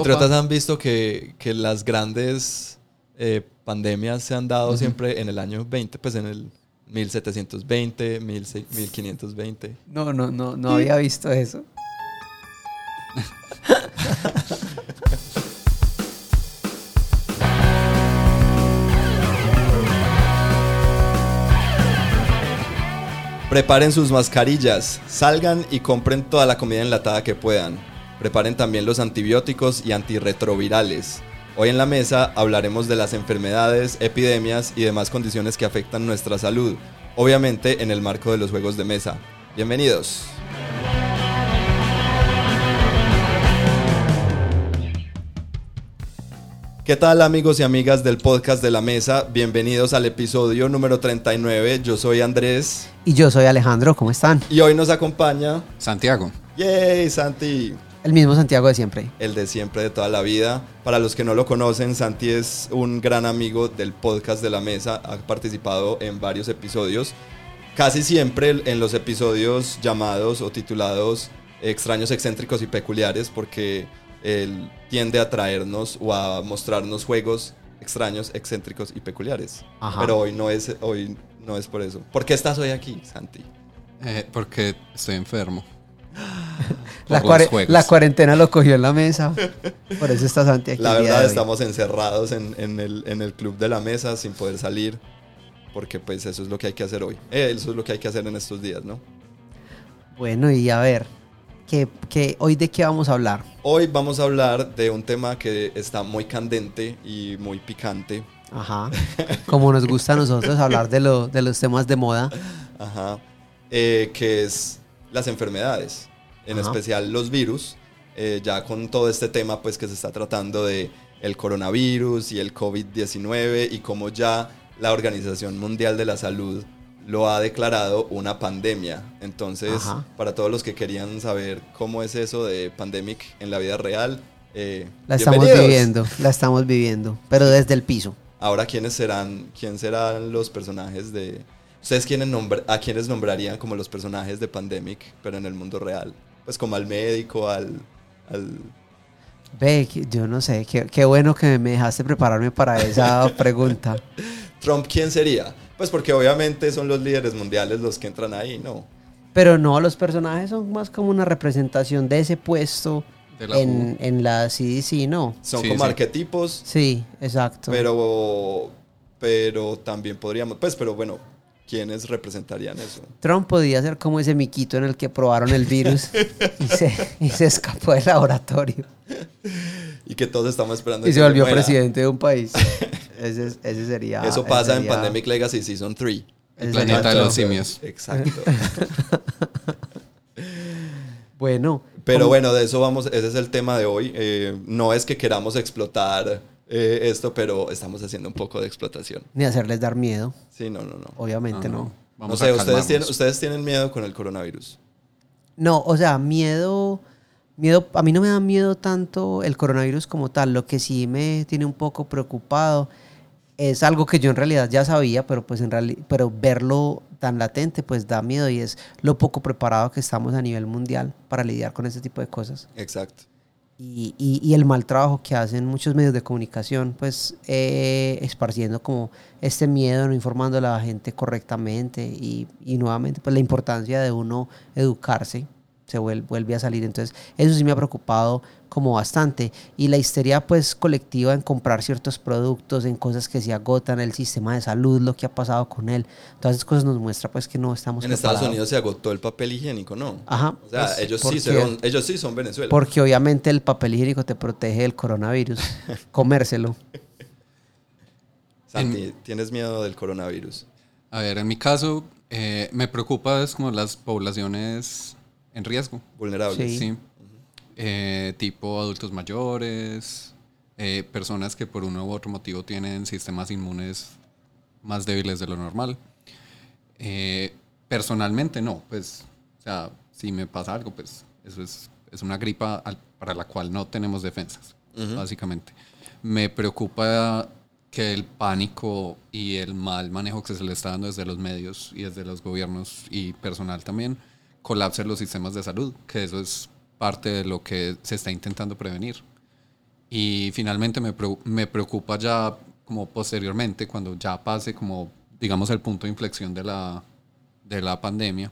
Patriotas han visto que, que las grandes eh, pandemias se han dado siempre en el año 20, pues en el 1720, 1520. No, no, no, no había visto eso. Preparen sus mascarillas, salgan y compren toda la comida enlatada que puedan. Preparen también los antibióticos y antirretrovirales. Hoy en la mesa hablaremos de las enfermedades, epidemias y demás condiciones que afectan nuestra salud, obviamente en el marco de los juegos de mesa. Bienvenidos. ¿Qué tal amigos y amigas del podcast de la mesa? Bienvenidos al episodio número 39. Yo soy Andrés. Y yo soy Alejandro, ¿cómo están? Y hoy nos acompaña Santiago. ¡Yay, Santi! El mismo Santiago de siempre. El de siempre, de toda la vida. Para los que no lo conocen, Santi es un gran amigo del podcast de la mesa. Ha participado en varios episodios. Casi siempre en los episodios llamados o titulados Extraños, excéntricos y peculiares, porque él tiende a traernos o a mostrarnos juegos extraños, excéntricos y peculiares. Ajá. Pero hoy no, es, hoy no es por eso. ¿Por qué estás hoy aquí, Santi? Eh, porque estoy enfermo. La, cuare- cuarentena lo cogió en la mesa. Por eso está Santi aquí. La verdad estamos encerrados en, en el, en el club de la mesa sin poder salir. Porque pues eso es lo que hay que hacer hoy. Eh, eso es lo que hay que hacer en estos días, ¿no? Bueno, y a ver, ¿qué, qué, ¿hoy de qué vamos a hablar? Hoy vamos a hablar de un tema que está muy candente y muy picante. Ajá. Como nos gusta a nosotros hablar de, lo, de los temas de moda. Ajá. Eh, que es las enfermedades. En Ajá. especial los virus. Eh, ya con todo este tema pues que se está tratando de el coronavirus y el COVID-19 y cómo ya la Organización Mundial de la Salud lo ha declarado una pandemia. Entonces, Ajá. para todos los que querían saber cómo es eso de pandemic en la vida real, eh, La estamos viviendo, la estamos viviendo, pero desde el piso. Ahora, ¿quiénes serán, quién serán los personajes de... ¿Ustedes quiénes nombr- a quiénes nombrarían como los personajes de Pandemic, pero en el mundo real? Pues como al médico, al... al Ve, yo no sé, qué, qué bueno que me dejaste prepararme para esa pregunta. Trump, ¿quién sería? Pues porque obviamente son los líderes mundiales los que entran ahí, ¿no? Pero no, los personajes son más como una representación de ese puesto De la en, en la CDC, ¿no? Son Sí, como sí. arquetipos, Sí, exacto. pero, pero también podríamos... Pues, pero bueno, ¿quiénes representarían eso? Trump podía ser como ese miquito en el que probaron el virus y, se, y se escapó del laboratorio Y que todos estamos esperando y que se volvió muera. presidente de un país. Ese, es- ese sería. Eso pasa en Pandemic Legacy Season 3. ese planeta sería de los simios. Exacto. Bueno. Pero bueno, de eso vamos, ese es el tema de hoy. Eh, no es que queramos explotar eh, esto, pero estamos haciendo un poco de explotación. Ni hacerles dar miedo, Sí, no, no, no. obviamente no. No Vamos sé, a ustedes tienen, ustedes tienen miedo con el coronavirus. No, o sea, miedo, miedo, a mí no me da miedo tanto el coronavirus como tal, lo que sí me tiene un poco preocupado es algo que yo en realidad ya sabía, pero pues en realidad, pero verlo tan latente pues da miedo y es lo poco preparado que estamos a nivel mundial para lidiar con este tipo de cosas. Exacto. Y, y- y el mal trabajo que hacen muchos medios de comunicación, pues eh, esparciendo como este miedo, no informando a la gente correctamente y, y nuevamente pues la importancia de uno educarse se vuel- vuelve, a salir. Entonces eso sí me ha preocupado como bastante. Y la histeria pues colectiva en comprar ciertos productos, en cosas que se agotan, el sistema de salud, lo que ha pasado con él, todas esas cosas nos muestra pues que no estamos En Estados preparados. Unidos se agotó el papel higiénico, ¿no? Ajá. O sea, pues, ellos, ¿por sí son, ellos sí son Venezuela. Porque obviamente el papel higiénico te protege del coronavirus. Comérselo. Santi, ¿tienes miedo del coronavirus? A ver, en mi caso, eh, me preocupa es como las poblaciones en riesgo. Vulnerables. Sí. Sí. Eh, tipo adultos mayores, eh, personas que por uno u otro motivo tienen sistemas inmunes más débiles de lo normal. Eh, personalmente no, pues, o sea, si me pasa algo, pues eso es, es una gripa al- para la cual no tenemos defensas, básicamente. Me preocupa que el pánico y el mal manejo que se le está dando desde los medios y desde los gobiernos y personal también colapse los sistemas de salud, que eso es parte de lo que se está intentando prevenir. Y finalmente me, me preocupa ya como posteriormente, cuando ya pase como, digamos, el punto de inflexión de la, de la pandemia.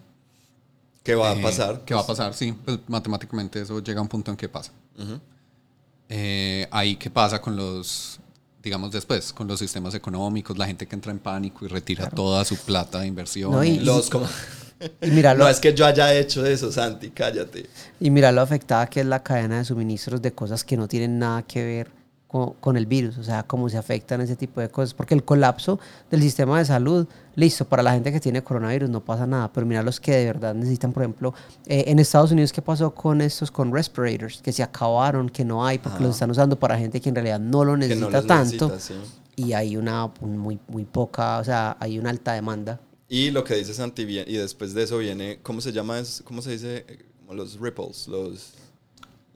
¿Qué va Eh, a pasar? ¿Qué va a pasar? Sí, pues matemáticamente eso llega a un punto en que pasa. Ujú. Eh, ahí qué pasa con los, digamos después, con los sistemas económicos, la gente que entra en pánico y retira toda su plata de inversión. No, y- Los como... Y mira, lo, No es que yo haya hecho eso, Santi, cállate. y mira lo afectada que es la cadena de suministros de cosas que no tienen nada que ver con, con el virus, o sea, cómo se afectan ese tipo de cosas, porque el colapso del sistema de salud, listo, para la gente que tiene coronavirus no pasa nada, pero mira los que de verdad necesitan, por ejemplo, eh, en Estados Unidos, ¿qué pasó con estos, con respirators? Que se acabaron, que no hay, porque los están usando para gente que en realidad no lo necesita no tanto, sí. y hay una un muy, muy poca, o sea, hay una alta demanda. Y lo que dice Santi, y después de eso viene, ¿cómo se llama? ¿Cómo se dice? Eh, los ripples, los,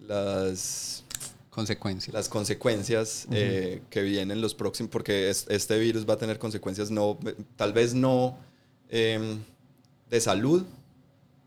las, Consecuencias. las consecuencias eh, que vienen los próximos, porque es- este virus va a tener consecuencias no, tal vez no em, de salud,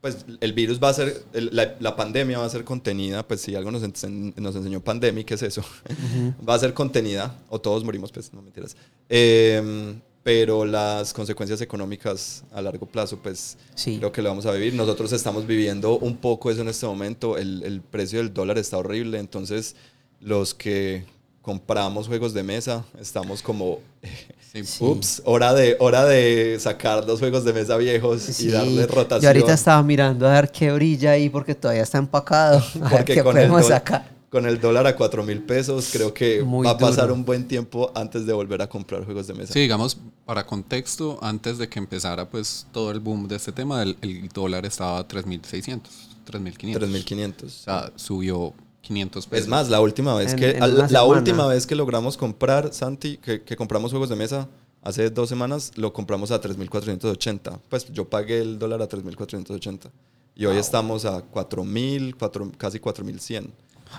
pues el virus va a ser, el- la, la pandemia va a ser contenida, pues si algo nos, nos enseñó pandemia, ¿qué es eso? va a ser contenida, o todos morimos, pues no mentiras. Em, pero las consecuencias económicas a largo plazo, pues Sí. creo que lo vamos a vivir. Nosotros estamos viviendo un poco eso en este momento. El, el precio del dólar está horrible, entonces los que compramos juegos de mesa estamos como, Sí. Ups, hora de, hora de sacar los juegos de mesa viejos Sí, y darle rotación. Yo ahorita estaba mirando a ver qué brilla ahí porque todavía está empacado. A ver qué podemos sacar. Con el dólar a 4 mil pesos, creo que Muy va a pasar duro. un buen tiempo antes de volver a comprar juegos de mesa. Sí, digamos, para contexto, antes de que empezara pues todo el boom de este tema, el, el dólar estaba a 3.600, 3.500. 3.500. O sea, subió 500 pesos. Es más, la última vez En- que en la última vez que logramos comprar Santi, que, que compramos juegos de mesa hace dos semanas, lo compramos a 3.480. Pues yo pagué el dólar a 3.480 y hoy estamos a 4.000, cuatro- casi 4.100.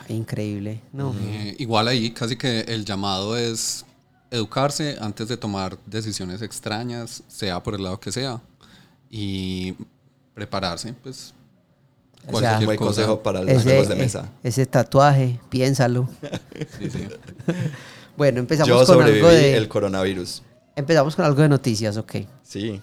Increíble. No. Eh, igual ahí casi que el llamado es educarse antes de tomar decisiones extrañas, sea por el lado que sea, y prepararse, pues. O sea, Buen cosa. consejo para los Ese, juegos de eh, mesa. ese tatuaje, piénsalo. Sí, sí. Bueno, empezamos Yo con algo de el coronavirus. empezamos con algo de noticias, ok. Sí.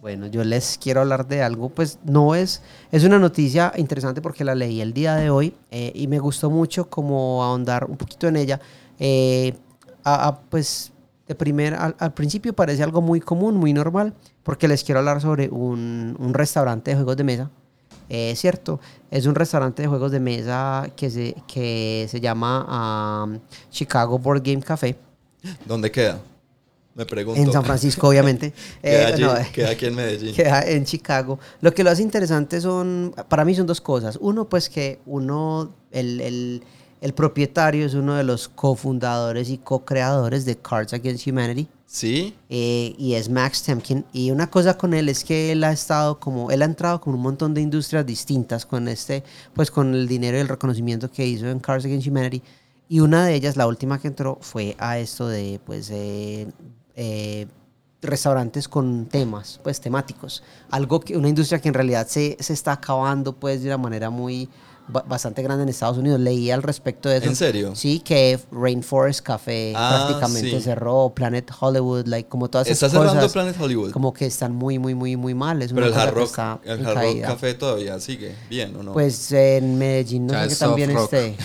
Bueno, yo les quiero hablar de algo, pues no es, es una noticia interesante porque la leí el día de hoy eh, y me gustó mucho como ahondar un poquito en ella. Eh, a- pues de primer, al, al principio parece algo muy común, muy normal, porque les quiero hablar sobre un, restaurante de juegos de mesa. Eh, cierto, es un restaurante de juegos de mesa que se, que se llama ah, Chicago Board Game Café, ¿Dónde queda? Me pregunto. en San Francisco, obviamente. Queda, Eh, allí, no, queda aquí en Medellín. queda en Chicago. Lo que lo hace interesante son, para mí son dos cosas. Uno, pues que uno, el, el- el propietario es uno de los cofundadores y co-creadores de Cards Against Humanity. Sí. eh, y es Max Temkin. Y una cosa con él es que él ha estado como, él ha entrado con un montón de industrias distintas con este, pues con el dinero y el reconocimiento que hizo en Cards Against Humanity. Y una de ellas, la última que entró, fue a esto de, pues, eh, eh, restaurantes con temas, pues, temáticos. Algo que, una industria que en realidad se, se está acabando, pues, de una manera muy, ba- bastante grande en Estados Unidos. Leí al respecto de eso. ¿En serio? Sí, que Rainforest Café Ah, prácticamente sí. cerró, Planet Hollywood, like, como todas Está esas cerrando cosas. Planet Hollywood. Como que están muy, muy, muy, muy mal. Es Pero una el Hard que Rock, está el Hard Rock. Café todavía sigue bien, ¿o no? Pues en Medellín no Ya sé bien soft rock. esté.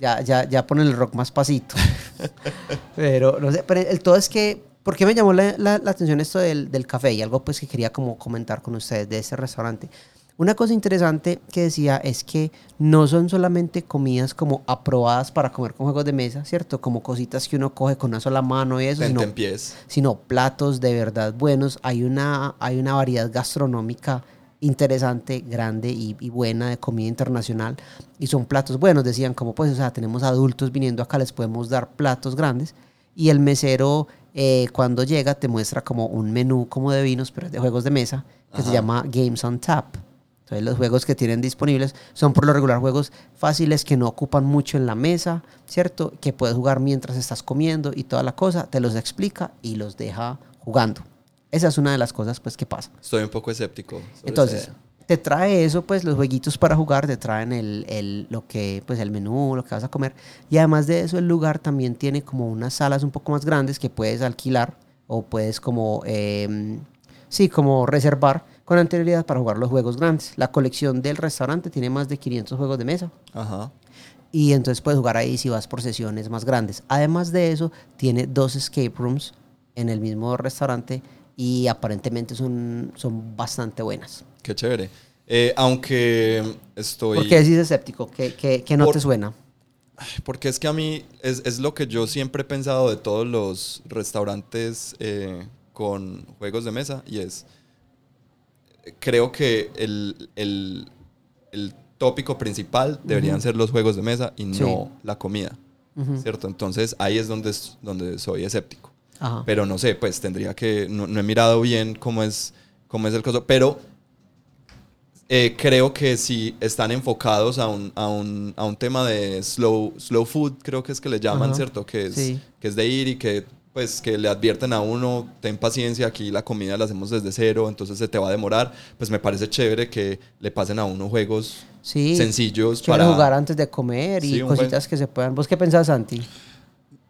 Ya, ya, ya ponen el rock más pasito. pero no sé, pero el todo es que, ¿por qué me llamó la, la- la atención esto del, del café? Y algo pues que quería como comentar con ustedes de ese restaurante. Una cosa interesante que decía es que no son solamente comidas como aprobadas para comer con juegos de mesa, ¿cierto? Como cositas que uno coge con una sola mano y eso, Tente sino pies. sino platos de verdad buenos. Hay una, hay una variedad gastronómica interesante, grande y, y buena de comida internacional. Y son platos buenos, decían, como pues, o sea, tenemos adultos viniendo acá, les podemos dar platos grandes. Y el mesero, eh, cuando llega, te muestra como un menú como de vinos, pero es de juegos de mesa, que se llama Games on Tap. Entonces los juegos que tienen disponibles son por lo regular juegos fáciles que no ocupan mucho en la mesa, ¿cierto? Que puedes jugar mientras estás comiendo y toda la cosa, te los explica y los deja jugando. Esa es una de las cosas pues que pasa. Estoy un poco escéptico. sobre Entonces. Te trae eso, pues los jueguitos para jugar, te traen el, el, lo que, pues el menú, lo que vas a comer. Y además de eso, el lugar también tiene como unas salas un poco más grandes que puedes alquilar o puedes como, em, sí, como reservar con anterioridad para jugar los juegos grandes. La colección del restaurante tiene más de 500 juegos de mesa. Ajá. Y entonces puedes jugar ahí si vas por sesiones más grandes. Además de eso, tiene dos escape rooms en el mismo restaurante y aparentemente son, son bastante buenas. Qué chévere. Eh, aunque estoy... ¿Por qué decís escéptico? ¿Qué, qué, qué no Por- te suena? Porque es que a mí es, es lo que yo siempre he pensado de todos los restaurantes eh, con juegos de mesa y es, creo que el, el- el tópico principal deberían ser los juegos de mesa y no Sí. la comida, Ujú. ¿cierto? Entonces ahí es donde, donde soy escéptico. Ajá. Pero no sé, pues tendría que, no, no he mirado bien cómo es, cómo es el caso, pero eh, creo que si están enfocados a un, a un, a un tema de slow, slow food, creo que es que le llaman, Ajá. ¿cierto? Que es, Sí. que es de ir y que pues que le advierten a uno, ten paciencia, aquí la comida la hacemos desde cero, entonces se te va a demorar, pues me parece chévere que le pasen a uno juegos Sí. sencillos para jugar antes de comer y Sí, un buen- cositas que se puedan. ¿Vos qué pensás, Santi?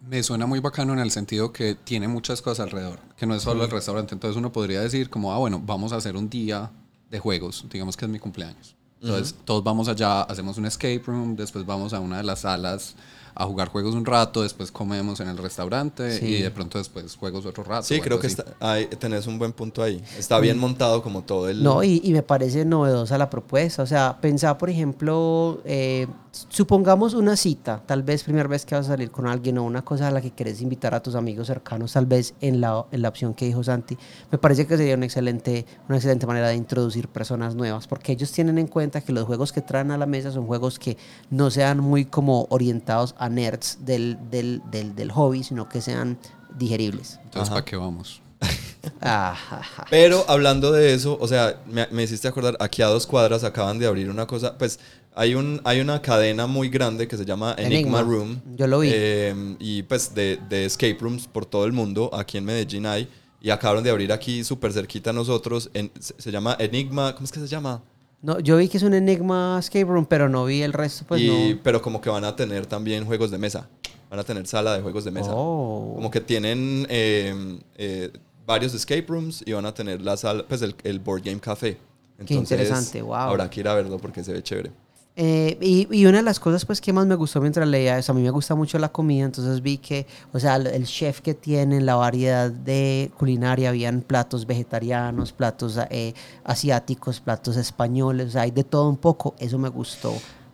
Me suena muy bacano en el sentido que tiene muchas cosas alrededor, que no es solo el restaurante. Entonces uno podría decir como, ah, bueno, vamos a hacer un día de juegos, digamos que es mi cumpleaños. Entonces todos vamos allá, hacemos un escape room, después vamos a una de las salas a jugar juegos un rato, después comemos en el restaurante Sí. y de pronto después juegos otro rato. Sí, creo que está, ahí tenés un buen punto ahí. Está bien montado como todo el... No, y, y me parece novedosa la propuesta. O sea, pensar, por ejemplo, eh, supongamos una cita, tal vez primera vez que vas a salir con alguien o una cosa a la que querés invitar a tus amigos cercanos, tal vez en la, en la opción que dijo Santi. Me parece que sería una excelente, una excelente manera de introducir personas nuevas, porque ellos tienen en cuenta que los juegos que traen a la mesa son juegos que no sean muy como orientados a nerds del, del, del, del hobby, sino que sean digeribles. Entonces. ¿para qué vamos? Pero hablando de eso, o sea, me, me hiciste acordar, aquí a dos cuadras acaban de abrir una cosa, pues hay, un, hay una cadena muy grande que se llama Enigma, Enigma. Room. Yo lo vi. Eh, y pues de, de escape rooms por todo el mundo, aquí en Medellín hay, y acabaron de abrir aquí súper cerquita a nosotros, en- se, se llama Enigma, ¿cómo es que se llama? No, yo vi que es un Enigma Escape Room, pero no vi el resto, pues Y- no. Pero como que van a tener también juegos de mesa, van a tener sala de juegos de mesa. Oh. Como que tienen eh, eh, varios escape rooms y van a tener la sala, pues el, el Board Game Café. Qué interesante, wow. Habrá que ir a verlo porque se ve chévere. Eh, y, una de las cosas pues que más me gustó mientras leía eso, a mí me gusta mucho la comida, entonces vi que, o sea, el, chef que tiene, la variedad de culinaria, habían platos vegetarianos, platos eh, asiáticos, platos españoles, o sea, hay de todo un poco, eso me gustó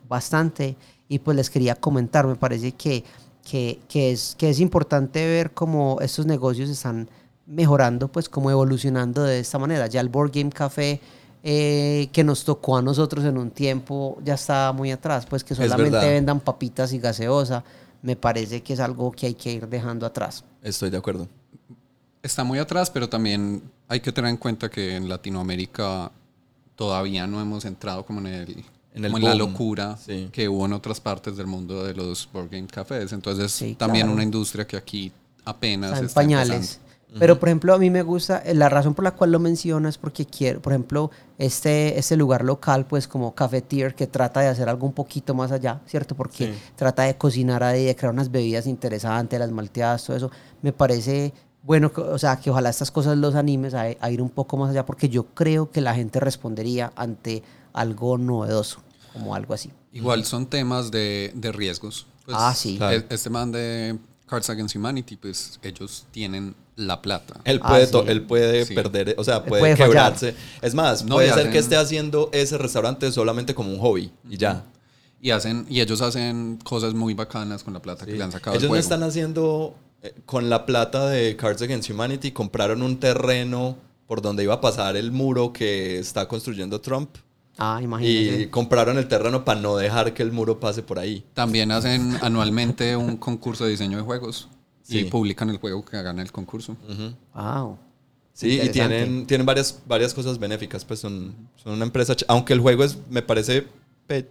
bastante. Y pues les quería comentar, me parece que, que, que es, que es importante ver cómo estos negocios están mejorando, pues como evolucionando de esta manera, ya el Board Game Café eh, que nos tocó a nosotros en un tiempo ya estaba muy atrás, pues que solamente vendan papitas y gaseosa, me parece que es algo que hay que ir dejando atrás. Estoy de acuerdo. Está muy atrás, pero también hay que tener en cuenta que en Latinoamérica todavía no hemos entrado como en el En el como en la locura sí. que hubo en otras partes del mundo de los board game cafés. Entonces, Sí, también claro. una industria que aquí apenas Está en está pañales. empezando. Pero, por ejemplo, a mí me gusta, eh, la razón por la cual lo menciono es porque quiero, por ejemplo, este, este lugar local, pues como Cafetier, que trata de hacer algo un poquito más allá, ¿cierto? Porque Sí. trata de cocinar ahí, de crear unas bebidas interesantes, las malteadas, todo eso. Me parece bueno, que- o sea, que ojalá estas cosas los animes a, a ir un poco más allá, porque yo creo que la gente respondería ante algo novedoso, como algo así. Igual son temas de, de riesgos. Pues, Ah, sí. Claro. Este man de Cards Against Humanity, pues ellos tienen la plata. Él Ah, puede, sí. to- él puede Sí. perder, o sea, puede, puede fallar. quebrarse. Es más, No, puede y ser hacen- que esté haciendo ese restaurante solamente como un hobby y ya. Y hacen y ellos hacen cosas muy bacanas con la plata que le han sacado Ellos no están haciendo eh, con la plata de Cards Against Humanity, compraron un terreno por donde iba a pasar el muro que está construyendo Trump Ah, y imagínense. compraron el terreno para no dejar que el muro pase por ahí. También hacen anualmente un concurso de diseño de juegos Sí. y publican el juego que gana el concurso. Wow. Sí, y tienen, tienen varias, varias cosas benéficas, pues son, son una empresa, aunque el juego es, me parece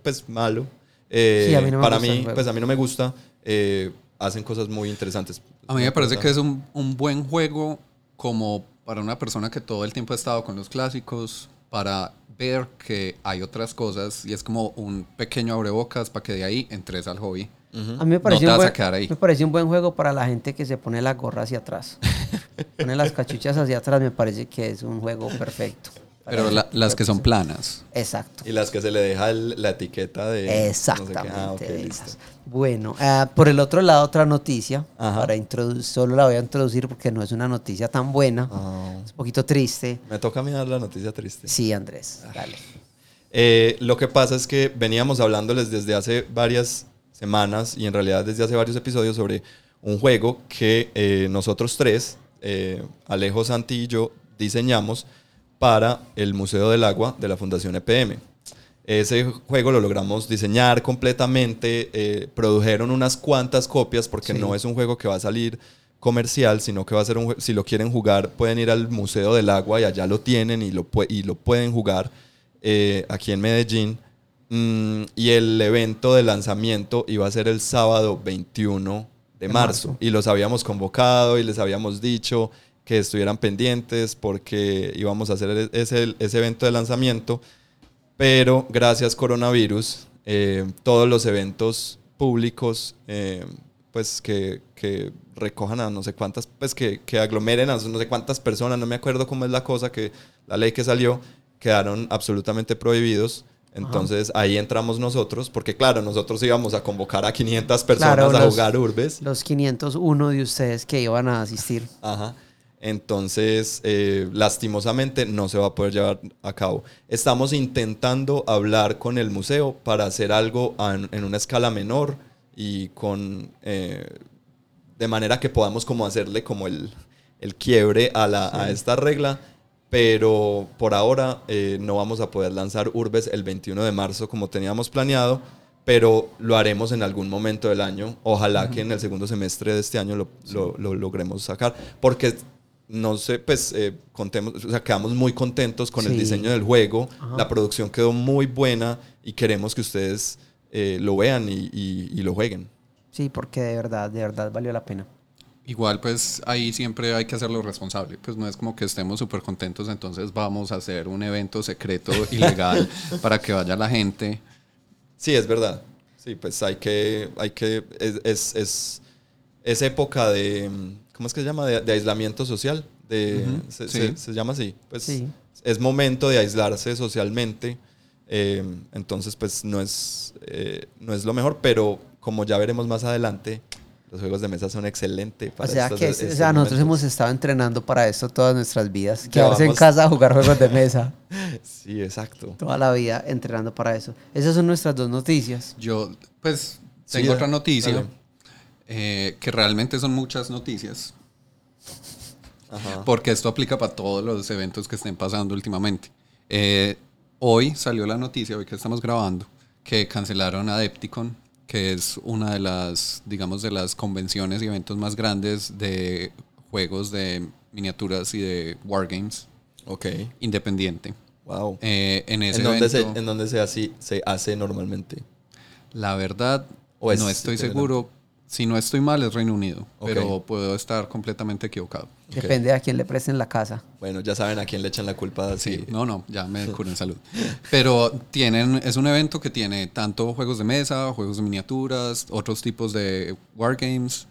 pues malo, eh, Sí, a mí no me para gusta mí, pues a mí no me gusta, eh, hacen cosas muy interesantes. A mí me parece que es un, un buen juego como para una persona que todo el tiempo ha estado con los clásicos para ver que hay otras cosas y es como un pequeño abrebocas para que de ahí entres al hobby. A mí me parece, No te un buen, me parece un buen juego para la gente que se pone la gorra hacia atrás. pone las cachuchas hacia atrás, me parece que es un juego perfecto. Pero la- las que son planas. Exacto. Y las que se le deja el- la etiqueta de... no sé. Exactamente. Ah, ok, de listo. esas. Bueno, ah, por el otro lado, otra noticia. Ajá. Para introducir, solo la voy a introducir porque no es una noticia tan buena. Ah. Es un poquito triste. Me toca a mí dar la noticia triste. Sí, Andrés, dale. Eh, lo que pasa es que veníamos hablándoles desde hace varias semanas y en realidad desde hace varios episodios sobre un juego que eh, nosotros tres, eh, Alejo, Santi y yo, diseñamos para el Museo del Agua de la Fundación EPM. Ese juego lo logramos diseñar completamente, eh, produjeron unas cuantas copias porque Sí. no es un juego que va a salir comercial, sino que va a ser un juego, si lo quieren jugar pueden ir al Museo del Agua y allá lo tienen y lo, pue- y lo pueden jugar eh, aquí en Medellín. Mm, y el evento de lanzamiento iba a ser el sábado 21 de De marzo. marzo. Y los habíamos convocado y les habíamos dicho que estuvieran pendientes porque íbamos a hacer e- ese, ese evento de lanzamiento. Pero gracias coronavirus, eh, todos los eventos públicos, eh, pues que, que recojan a no sé cuántas, pues que, que aglomeren a no sé cuántas personas, no me acuerdo cómo es la cosa, que la ley que salió, quedaron absolutamente prohibidos. Entonces ahí entramos nosotros, porque claro, nosotros íbamos a convocar a 500 personas Claro, a los- jugar Urbes. Los 501 de ustedes que iban a asistir. Ajá. Entonces, eh, lastimosamente no se va a poder llevar a cabo. Estamos intentando hablar con el museo para hacer algo en una escala menor y con eh, de manera que podamos como hacerle como el, el quiebre a, la, a esta regla. Pero por ahora eh, no vamos a poder lanzar Urbes el 21 de marzo como teníamos planeado, pero lo haremos en algún momento del año. Ojalá que en el segundo semestre de este año lo, lo- lo logremos sacar, porque no sé, pues eh, contemos, o sea, quedamos muy contentos con el Sí. diseño del juego, Ajá. la producción quedó muy buena y queremos que ustedes eh, lo vean y, y- y lo jueguen. Sí, porque de verdad, de verdad valió la pena. Igual, pues ahí siempre hay que hacerlo responsable. Pues no es como que estemos súper contentos, entonces vamos a hacer un evento secreto ilegal para que vaya la gente. Sí, es verdad. Sí, pues hay que, hay que, es, es, es, es época de, ¿cómo es que se llama? De, de aislamiento social. De, Ujú, se, sí. se- se llama así. Pues Sí. es momento de aislarse socialmente. eh, entonces, pues no es, eh, no es lo mejor, pero como ya veremos más adelante, los juegos de mesa son excelentes. O para sea, estos- que estos o sea, nosotros hemos estado entrenando para esto todas nuestras vidas. Ya Quedarse en casa a jugar juegos de mesa. Sí, exacto. Toda la vida entrenando para eso. Esas son nuestras dos noticias. Yo, pues, Sí, tengo da- otra noticia, eh, que realmente son muchas noticias, Ajá. porque esto aplica para todos los eventos que estén pasando últimamente. Eh, hoy salió la noticia, hoy que estamos grabando, que cancelaron Adepticon, que es una de las, digamos, de las convenciones y eventos más grandes de juegos de miniaturas y de wargames Ok. independiente. Wow. Eh, en ese ¿En dónde, se, evento, ¿En dónde se, así, se hace normalmente? la verdad, ¿O es no estoy seguro. Si no estoy mal, es Reino Unido, pero puedo estar completamente equivocado. Depende de a quién le presten la casa. Bueno, ya saben a quién le echan la culpa. Sí, Sí. no, no, ya me curo en salud. Pero tienen, es un evento que tiene tanto juegos de mesa, juegos de miniaturas, otros tipos de wargames.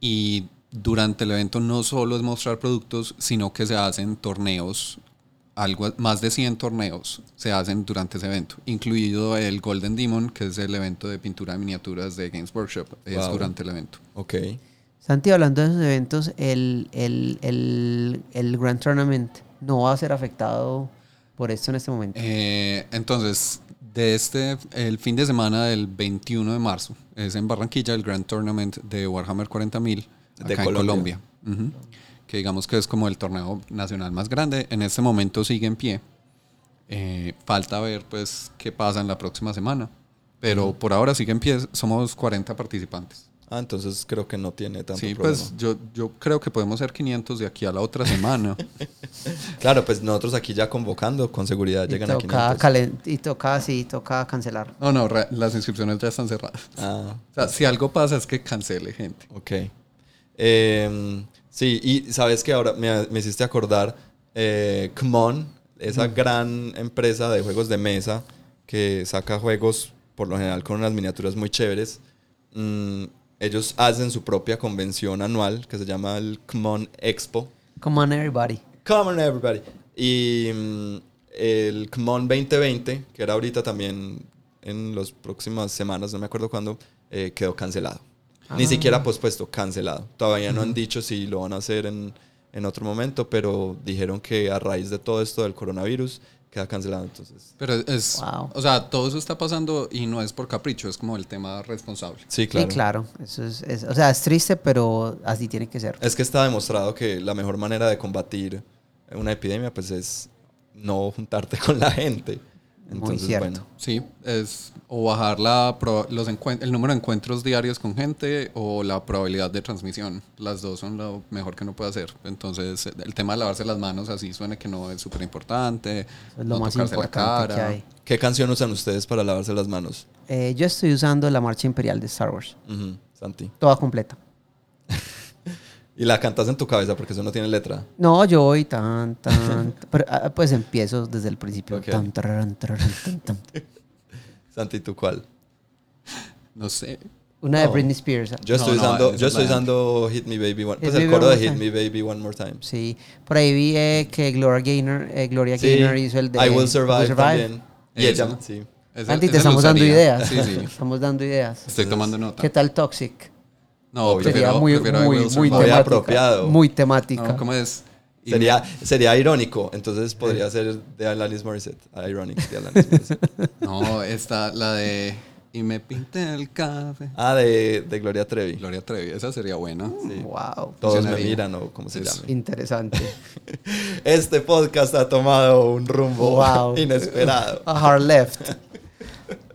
Y durante el evento no solo es mostrar productos, sino que se hacen torneos, algo, más de 100 torneos se hacen durante ese evento, incluido el Golden Demon, que es el evento de pintura de miniaturas de Games Workshop, es Wow. durante el evento. Ok. Santi, hablando de esos eventos, el, el, el, el Grand Tournament no va a ser afectado por esto en este momento. Eh, entonces, de este, el fin de semana del 21 de marzo, es en Barranquilla el Grand Tournament de Warhammer 40.000 De acá en Colombia. Colombia. Ujú. Que digamos que es como el torneo nacional más grande. En este momento sigue en pie. Eh, falta ver pues qué pasa en la próxima semana. Pero por ahora sigue en pie. Somos 40 participantes. Ah, entonces creo que no tiene tanto Sí, problema. pues yo, yo creo que podemos ser 500 de aquí a la otra semana. Claro, pues nosotros aquí ya convocando, con seguridad y, llegan a toca 500. calen- y toca, sí, toca cancelar. No, no, las inscripciones ya están cerradas. Ah, O sea, si algo pasa es que cancele gente. ok. Em, sí, y sabes que ahora me, me hiciste acordar, eh, Come On, esa Mm. gran empresa de juegos de mesa que saca juegos por lo general con unas miniaturas muy chéveres. mm, ellos hacen su propia convención anual que se llama el Kmon Expo. Come on, everybody. Come on everybody. Y mm, el Kmon 2020, que era ahorita también en las próximas semanas, no me acuerdo cuándo, eh, quedó cancelado. Ni Ah. siquiera pospuesto, cancelado. Todavía no han dicho si lo van a hacer en, en otro momento, pero dijeron que a raíz de todo esto del coronavirus queda cancelado. Entonces, Pero es, Wow. o sea, todo eso está pasando y no es por capricho, es como el tema responsable. sí, claro. Sí, claro. Eso es, es- o sea, es triste, pero así tiene que ser. Es que está demostrado que la mejor manera de combatir una epidemia pues es no juntarte con la gente. Entonces, cierto. bueno. Sí, es o bajar la pro- los el número de encuentros diarios con gente o la probabilidad de transmisión. Las dos son lo mejor que uno puede hacer. Entonces, el tema de lavarse las manos así suena que no es súper importante. Es lo no más tocarse la que cara. hay. ¿Qué canción usan ustedes para lavarse las manos? Eh, yo estoy usando la marcha imperial de Star Wars. Santi. Toda completa. Y la cantas en tu cabeza porque eso no tiene letra. No, yo voy tan, tan. pero, ah, pues empiezo desde el principio. Ok. Tan, tararán, tararán, tan, tan. Santi, ¿tú cuál? No sé. Una de No. Britney Spears. Yo estoy No, no, usando, esa yo es la estoy de usando Hit Me Baby One. Pues Hit el coro de Hit Me Baby One More Time. Sí. Por ahí vi eh, que Gloria Gaynor, eh, Gloria Sí, Gaynor hizo el de I Will Survive, también. Y Eso. ella, sí. Ese- Andy, te estamos dando usaría. ideas. Sí, sí. Estamos dando ideas. Estoy tomando nota. ¿Qué tal Toxic? No, Obvio. prefiero, Sería muy, prefiero I muy, Will muy Survive. Muy temática. apropiado. Muy temática. No, ¿Cómo es? Sería, sería irónico, entonces podría ser de Alanis Morissette. Ironic de Alanis Morissette. No, está la de Y me pinté el café. Ah, de, de Gloria Trevi. Gloria Trevi, esa sería buena. Sí. Wow. Todos me miran o como se Sí. llame. Interesante. Este podcast ha tomado un rumbo Wow. inesperado. A hard left.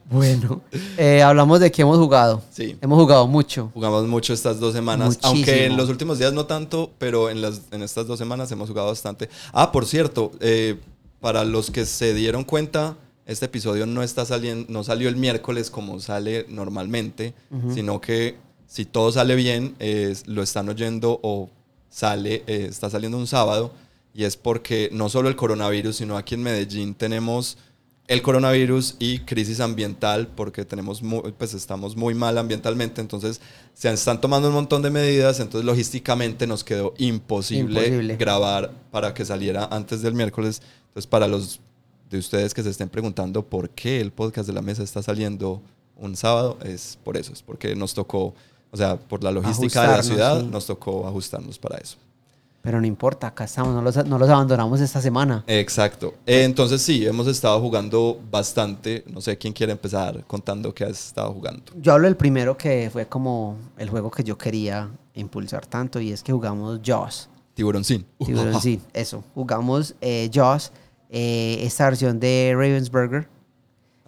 Bueno, eh, hablamos de que hemos jugado. Sí. Hemos jugado mucho. Jugamos mucho estas dos semanas, Muchísimo. aunque en los últimos días no tanto, pero en, las, en estas dos semanas hemos jugado bastante. Ah, por cierto, eh, para los que se dieron cuenta, este episodio no está saliendo, no salió el miércoles como sale normalmente, sino que si todo sale bien, eh, lo están oyendo o sale, eh, está saliendo un sábado, y es porque no solo el coronavirus, sino aquí en Medellín tenemos el coronavirus y crisis ambiental porque tenemos mu- pues estamos muy mal ambientalmente entonces se están tomando un montón de medidas entonces logísticamente nos quedó imposible, Imposible. grabar para que saliera antes del miércoles entonces para los de ustedes que se estén preguntando por qué el podcast de la mesa está saliendo un sábado es por eso es porque nos tocó o sea por la logística de la ciudad sí. nos tocó ajustarnos para eso Pero no importa, acá estamos, no los, no los abandonamos esta semana. Exacto. Eh, entonces sí, hemos estado jugando bastante. No sé quién quiere empezar contando qué has estado jugando. Yo hablo del primero que fue como el juego que yo quería impulsar tanto y es que jugamos Jaws. Tiburón Sin. Tiburón, sí, eso. Jugamos eh, Jaws, eh, esta versión de Ravensburger.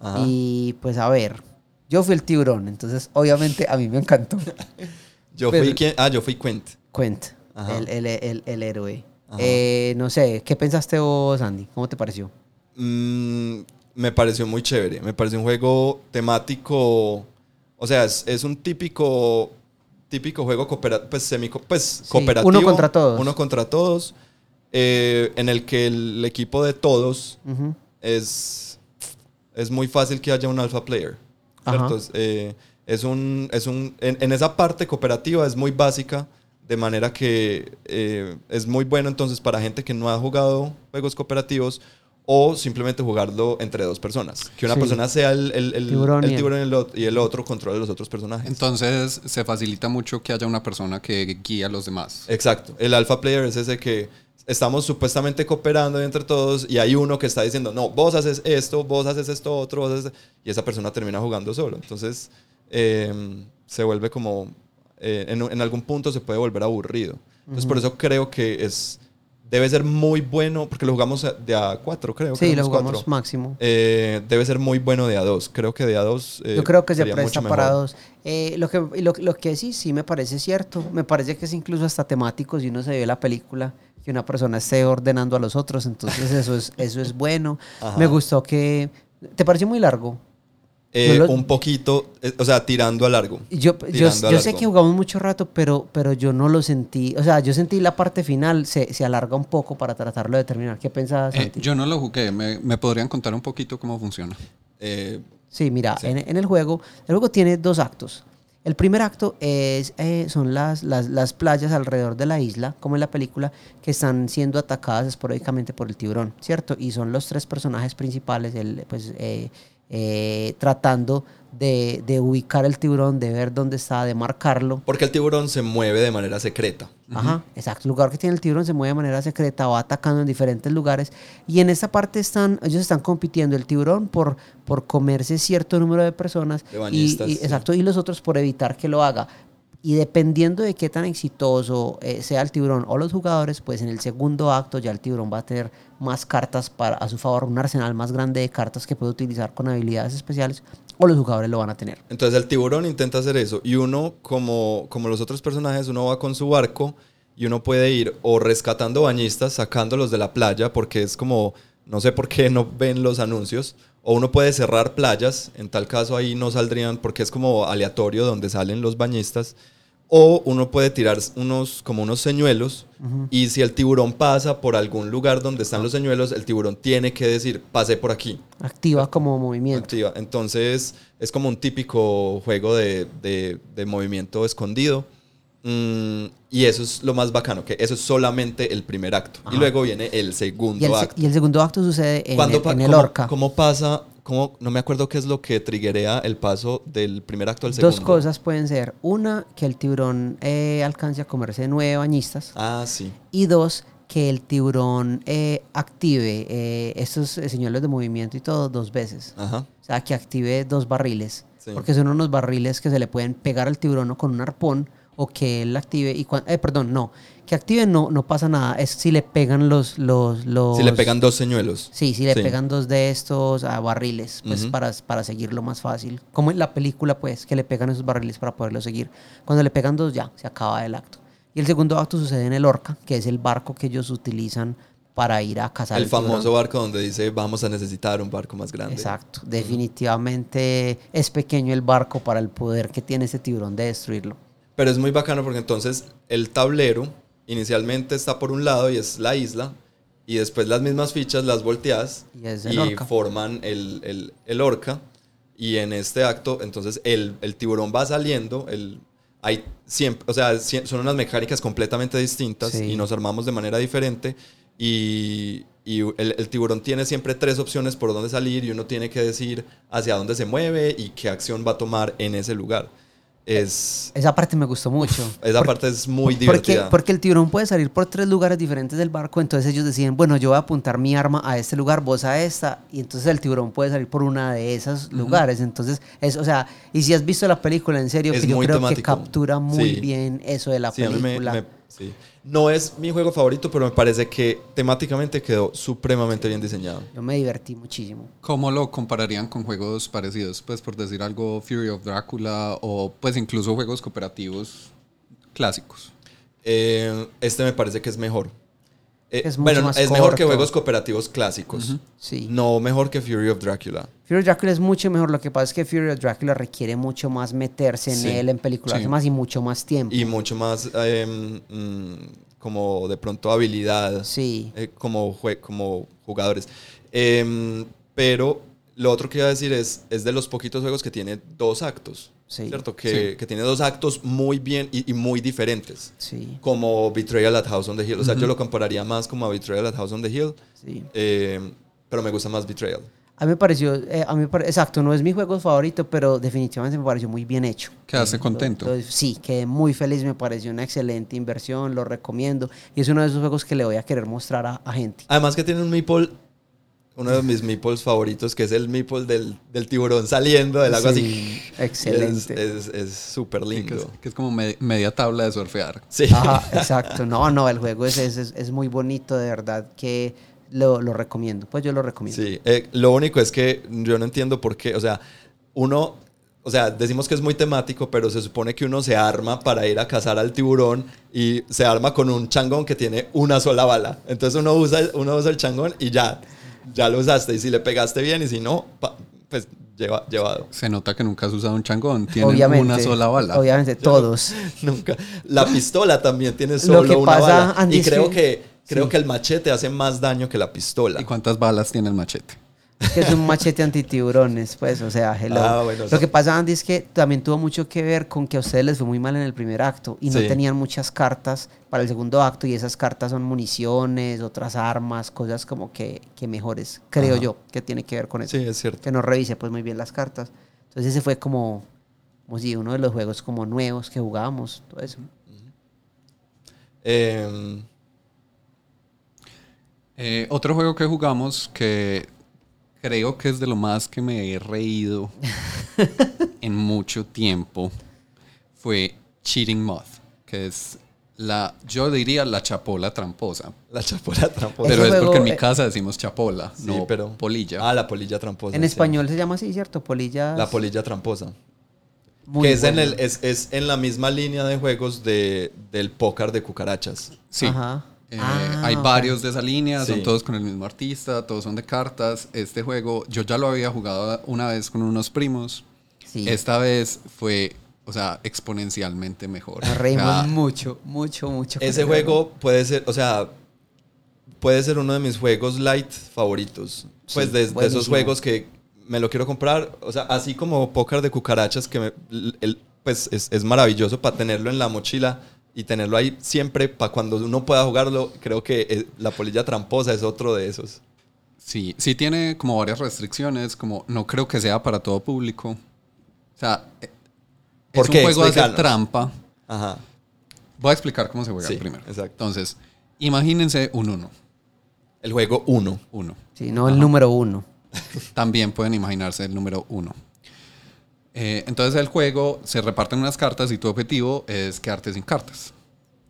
Ajá. Y pues a ver, yo fui el tiburón, entonces obviamente a mí me encantó. Yo Pero- fui quien, ah, yo fui Quent. Quent, Ajá. El, el, el, el héroe. Eh, no sé, ¿qué pensaste vos, Andy? ¿Cómo te pareció? Mm, me pareció muy chévere. Me pareció un juego temático. O sea, es, es un típico típico juego cooperativo, pues, semi, pues, Sí, cooperativo. uno contra todos. Uno contra todos. eh, en el que el equipo de todos es, es muy fácil que haya un alpha player. Ajá. ¿cierto? Es, eh, es un, es un, en, en esa parte cooperativa es muy básica, de manera que eh, es muy bueno entonces para gente que no ha jugado juegos cooperativos o simplemente jugarlo entre dos personas. Que una Sí. persona sea el, el, el- Tiburón el y el- tiburón y el, ot- y el otro controle los otros personajes. Entonces se facilita mucho que haya una persona que guíe a los demás. Exacto. El alpha player es ese que estamos supuestamente cooperando entre todos y hay uno que está diciendo, no, vos haces esto, vos haces esto otro, vos haces... y esa persona termina jugando solo. Entonces eh, se vuelve como, eh, en, en algún punto se puede volver aburrido. Entonces por eso creo que es, debe ser muy bueno, porque lo jugamos de a 4, creo. que Sí, lo éramos jugamos cuatro. máximo. Eh, debe ser muy bueno de a 2. Creo que de a 2... Yo creo que se presta para dos. Eh, lo, que, lo, lo que sí, sí me parece cierto. Me parece que es incluso hasta temático si uno se ve la película, que una persona esté ordenando a los otros. Entonces eso es, eso es bueno. Ajá. Me gustó que... ¿Te pareció muy largo? Eh, lo- Un poquito, eh, o sea, tirando a largo. Yo, yo, Tirando a yo sé que jugamos mucho rato, pero, pero yo no lo sentí. O sea, yo sentí la parte final, se, se alarga un poco para tratarlo de terminar. ¿Qué pensabas, Eh, Santi? yo no lo jugué. ¿Me, me podrían contar un poquito cómo funciona? Eh, Sí, mira, Sí. En, en el juego, el juego tiene dos actos. El primer acto es, eh, son las, las, las playas alrededor de la isla, como en la película, que están siendo atacadas esporádicamente por el tiburón, ¿cierto? Y son los tres personajes principales, el, pues, eh, tratando de, de ubicar el tiburón, de ver dónde está, de marcarlo. porque el tiburón se mueve de manera secreta. Ajá, exacto. El lugar que tiene el tiburón se mueve de manera secreta, va atacando en diferentes lugares. Y en esta parte están, ellos están compitiendo el tiburón por, por comerse cierto número de personas. De y- bañistas, y, sí. Exacto, y los otros por evitar que lo haga. Y dependiendo de qué tan exitoso eh, sea el tiburón o los jugadores, pues en el segundo acto ya el tiburón va a tener más cartas para, a su favor, un arsenal más grande de cartas que puede utilizar con habilidades especiales, o los jugadores lo van a tener. Entonces el tiburón intenta hacer eso y uno, como, como los otros personajes, uno va con su barco y uno puede ir o rescatando bañistas, sacándolos de la playa, porque es como, no sé por qué no ven los anuncios, o uno puede cerrar playas, en tal caso ahí no saldrían porque es como aleatorio donde salen los bañistas, o uno puede tirar unos, como unos señuelos y si el tiburón pasa por algún lugar donde están los señuelos, el tiburón tiene que decir, pasé por aquí. Activa como movimiento. Activa. Entonces es como un típico juego de, de- de movimiento escondido. Mm, y eso es lo más bacano, que eso es solamente el primer acto. Y Ajá. luego viene el segundo Y el, acto. y el segundo acto sucede en, ¿Cuándo el, en el Orca. ¿Cómo pasa? Cómo, no me acuerdo qué es lo que triguea el paso del primer acto al segundo. Dos cosas pueden ser. Una, que el tiburón eh, alcance a comerse nueve bañistas. Ah, sí. Y dos, que el tiburón eh, active eh, estos señales de movimiento y todo dos veces. Ajá. O sea, que active dos barriles. Sí. Porque son unos barriles que se le pueden pegar al tiburón o con un arpón o que él active y cuan- eh, perdón, no, que active no, no pasa nada, es si le pegan los los los Si le pegan dos señuelos. Sí, si le Sí. pegan dos de estos a barriles, pues para, para seguirlo más fácil. Como en la película, pues, que le pegan esos barriles para poderlo seguir. Cuando le pegan dos, ya, se acaba el acto. Y el segundo acto sucede en el Orca, que es el barco que ellos utilizan para ir a cazar El el tiburón. famoso barco donde dice vamos a necesitar un barco más grande. Exacto. Definitivamente es pequeño el barco para el poder que tiene ese tiburón de destruirlo. Pero es muy bacano porque entonces el tablero inicialmente está por un lado y es la isla, y después las mismas fichas las volteas Y el forman el, el- el orca. Y en este acto, entonces el, el tiburón va saliendo, el, hay siempre, o sea, son unas mecánicas completamente distintas Sí. y nos armamos de manera diferente. Y, y el, el tiburón tiene siempre tres opciones por dónde salir y uno tiene que decir hacia dónde se mueve y qué acción va a tomar en ese lugar. Es, Esa parte me gustó mucho. esa parte es muy Porque, divertida. porque el tiburón puede salir por tres lugares diferentes del barco, entonces ellos deciden, bueno, yo voy a apuntar mi arma a este lugar, vos a esta, y entonces el tiburón puede salir por una de esos lugares. Entonces, es, o sea, y si has visto la película, en serio, Es que yo muy creo que captura muy Sí. bien eso de la Sí, a mí me- película. me- sí. No es mi juego favorito, pero me parece que temáticamente quedó supremamente bien diseñado. Yo me divertí muchísimo. ¿Cómo lo compararían con juegos parecidos? Pues por decir algo, Fury of Drácula o pues incluso juegos cooperativos clásicos. Eh, este me parece que es mejor. Eh, Es mucho bueno, más es mejor que juegos cooperativos clásicos. Sí. No mejor que Fury of Dracula. Fury of Dracula es mucho mejor. Lo que pasa es que Fury of Dracula requiere mucho más meterse en Sí. él, en películas Sí. más y mucho más tiempo. Y mucho más eh, mm, como de pronto habilidad. Sí. eh, como, jue- como jugadores. Em, pero lo otro que iba a decir es, es de los poquitos juegos que tiene dos actos. Sí. ¿Cierto? Que, que tiene dos actos muy bien y, y muy diferentes. Sí. Como Betrayal at House on the Hill. O sea, yo lo compararía más como a Betrayal at House on the Hill. Sí. em, pero me gusta más Betrayal. A mí me pareció, eh, a mí exacto, no es mi juego favorito, pero definitivamente me pareció muy bien hecho. Quedaste contento. lo- sí, quedé muy feliz, me pareció una excelente inversión, lo recomiendo. Y es uno de esos juegos que le voy a querer mostrar a, a gente. Además que tiene un meeple, uno de mis meeples favoritos, que es el meeple del, del tiburón saliendo del agua así. Sí, excelente. Es- Es es súper Sí, que, lindo. es, que es como me- media tabla de surfear. Sí. Ajá, exacto. No, no, el juego es, es, es- es muy bonito, de verdad, que lo, lo recomiendo. Pues yo lo recomiendo. Sí, eh, lo único es que yo no entiendo por qué, o sea, uno, o sea, decimos que es muy temático, pero se supone que uno se arma para ir a cazar al tiburón y se arma con un changón que tiene una sola bala. Entonces uno usa, uno usa el changón y ya, ya lo usaste. Y si le pegaste bien y si no, pa- pues lleva- llevado. Se nota que nunca has usado un changón. Tienen obviamente. una sola bala. Obviamente, todos. Nunca. La pistola también tiene solo que una pasa, bala. Andy, y creo que- que, creo sí. que el machete hace más daño que la pistola. ¿Y cuántas balas tiene el machete? Que es un machete antitiburones, pues, o sea, hello. Ah, bueno, Lo que pasa, Andy, es que también tuvo mucho que ver con que a ustedes les fue muy mal en el primer acto y no Sí. tenían muchas cartas para el segundo acto y esas cartas son municiones, otras armas, cosas como que, que mejores, creo Ajá. yo, que tiene que ver con eso. Sí, es cierto. Que no revise pues muy bien las cartas. Entonces ese fue como, como si uno de los juegos como nuevos que jugábamos, todo eso. Em, Eh, otro juego que jugamos que creo que es de lo más que me he reído en mucho tiempo fue Cheating Moth, que es la, yo diría la chapola tramposa. la chapola tramposa. Pero Ese es porque en mi eh, casa decimos chapola, Sí, no pero- polilla. Ah, la polilla tramposa. En sí. español se llama así, ¿cierto? Polillas. La polilla tramposa. Muy que es en, el, es, es en la misma línea de juegos de, del póker de cucarachas. Sí. Ajá. Eh, Ah, hay varios de esa línea, Sí. son todos con el mismo artista, todos son de cartas. Este juego yo ya lo había jugado una vez con unos primos. Sí. Esta vez fue, o sea, exponencialmente mejor. Nos O reímos sea, mucho, mucho, mucho. Ese juego puede ser, o sea, puede ser uno de mis juegos light favoritos. Pues de, de esos juegos que me lo quiero comprar, o sea, así como póker de cucarachas, que me- el- pues es, es maravilloso para tenerlo en la mochila y tenerlo ahí siempre para cuando uno pueda jugarlo. Creo que eh, la polilla tramposa es otro de esos. Sí, sí tiene como varias restricciones, como no creo que sea para todo público. O sea, eh, ¿Por es qué? un juego de hacer trampa. Ajá. Voy a explicar cómo se juega Sí, primero. exacto. Entonces, imagínense un 1. El juego 1. Uno. Sí, no el número uno. También pueden imaginarse el número 1. Entonces el juego se reparten unas cartas y tu objetivo es quedarte sin cartas.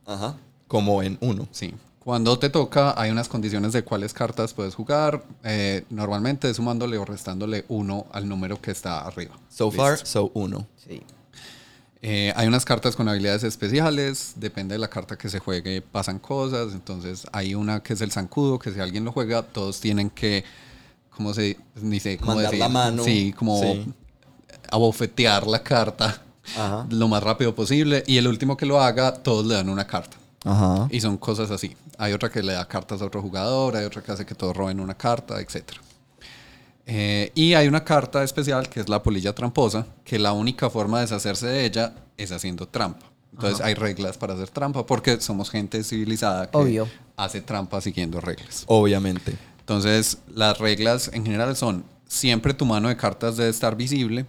Ajá. Como en 1. Sí. Cuando te toca, hay unas condiciones de cuáles cartas puedes jugar. eh, normalmente sumándole o restándole uno al número que está arriba. So Listo. far, so 1. Sí. Eh, hay unas cartas con habilidades especiales, depende de la carta que se juegue, pasan cosas. Entonces hay una que es el zancudo, que si alguien lo juega, todos tienen que, ¿cómo se ni sé cómo Mandar decir? la mano. Sí, como Sí. Abofetear la carta Ajá. lo más rápido posible. Y el último que lo haga, todos le dan una carta. Ajá. Y son cosas así. Hay otra que le da cartas a otro jugador, hay otra que hace que todos roben una carta, etc. Eh, y hay una carta especial que es la polilla tramposa, que la única forma de deshacerse de ella es haciendo trampa. Entonces hay reglas para hacer trampa porque somos gente civilizada que Obvio. hace trampa siguiendo reglas. Obviamente. Entonces las reglas en general son siempre tu mano de cartas debe estar visible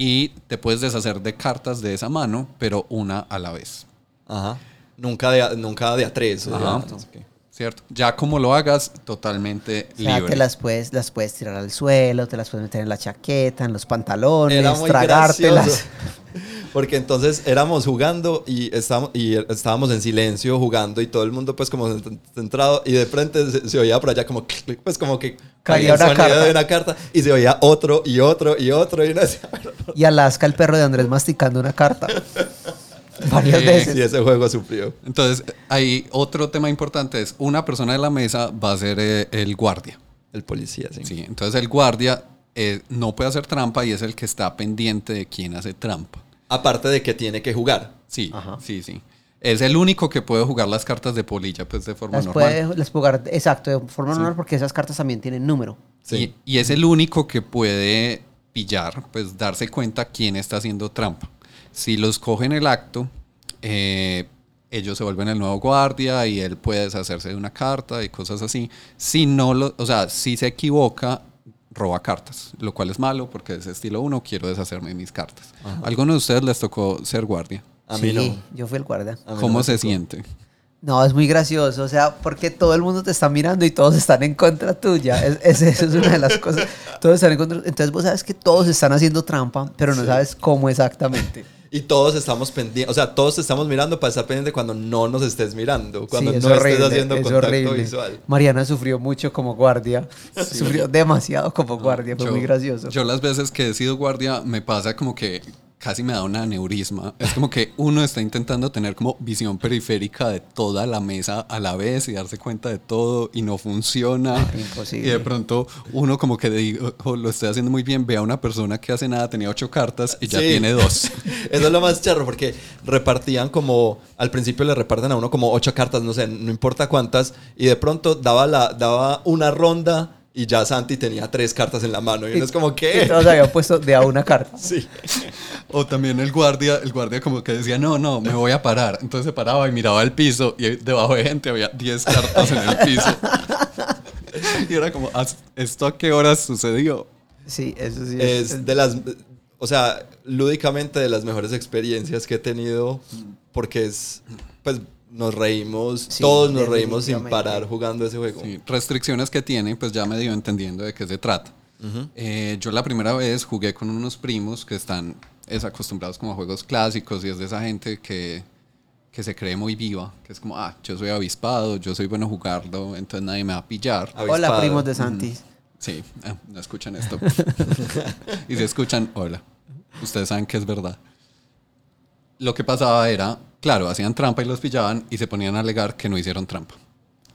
y te puedes deshacer de cartas de esa mano, pero una a la vez. Ajá. Nunca de a, nunca de a tres. o Ajá. ¿Cierto? Ya como lo hagas, totalmente O sea, libre. te las puedes, las puedes tirar al suelo, te las puedes meter en la chaqueta, en los pantalones, Era muy tragártelas. gracioso. Porque entonces éramos jugando y estábamos, y estábamos en silencio jugando y todo el mundo pues como centrado y de frente se, se oía por allá como pues como que Caía una carta. de una carta y se oía otro y otro y otro y decía, Y Alaska, el perro de Andrés, masticando una carta. Varias Eh, veces. y ese juego sufrió. Entonces, hay otro tema importante, es una persona de la mesa va a ser eh, el guardia. El policía, sí. Sí, entonces el guardia eh, no puede hacer trampa y es el que está pendiente de quién hace trampa. Aparte de que tiene que jugar. Sí, Ajá. sí, sí. Es el único que puede jugar las cartas de polilla, pues de forma Las normal. puede, las puede jugar, exacto, de forma normal porque esas cartas también tienen número. Sí. Y, y es el único que puede pillar, pues darse cuenta quién está haciendo trampa. Si los coge en el acto, eh, ellos se vuelven el nuevo guardia y él puede deshacerse de una carta y cosas así. Si no lo, o sea, si se equivoca, roba cartas, lo cual es malo porque es estilo 1, quiero deshacerme de mis cartas. ¿A alguno de ustedes les tocó ser guardia? A mí sí, no. yo fui el guardia. No ¿Cómo se tocó. siente? No, es muy gracioso, o sea, porque todo el mundo te está mirando y todos están en contra tuya. Es, es- eso es una de las cosas. Todos están en contra. Entonces vos sabes que todos están haciendo trampa, pero no Sí. sabes cómo exactamente. Y todos estamos pendientes, o sea, todos estamos mirando para estar pendiente cuando no nos estés mirando, cuando Sí, es no horrible, estés haciendo es contacto horrible. visual. Mariana sufrió mucho como guardia. Sufrió demasiado como guardia, fue Yo- muy gracioso. Yo las veces que he sido guardia me pasa como que casi me da un aneurisma. Es como que uno está intentando tener como visión periférica de toda la mesa a la vez y darse cuenta de todo y no funciona. Imposible. Y de pronto uno como que digo, "Oh, lo estoy haciendo muy bien, ve a una persona que hace nada, tenía ocho cartas y ya Sí. tiene dos. Eso es lo más charro, porque repartían como, al principio le reparten a uno como ocho cartas, no sé, no importa cuántas, y de pronto daba, la, daba una ronda y ya Santi tenía tres cartas en la mano, y uno es como, Que ¿qué? todos habían puesto de a una carta. Sí. O también el guardia, el guardia como que decía, no, no, me voy a parar. Entonces se paraba y miraba al piso y debajo de gente había 10 cartas en el piso. y era como, "¿Haz- ¿esto a qué horas sucedió? Sí, eso sí. Es, Es de las, o sea, lúdicamente de las mejores experiencias que he tenido, porque es, pues, nos reímos, Sí, todos nos reímos sin parar jugando ese juego. Sí, restricciones que tiene, pues ya medio entendiendo de qué se trata. Eh, yo la primera vez jugué con unos primos que están es, acostumbrados como a juegos clásicos y es de esa gente que, que se cree muy viva, que es como, ah, yo soy avispado, yo soy bueno jugando, entonces nadie me va a pillar. Avispado. Hola, primos de Santis. Sí, ah, no escuchan esto. y si escuchan, hola. Ustedes saben que es verdad. Lo que pasaba era, claro, hacían trampa y los pillaban y se ponían a alegar que no hicieron trampa.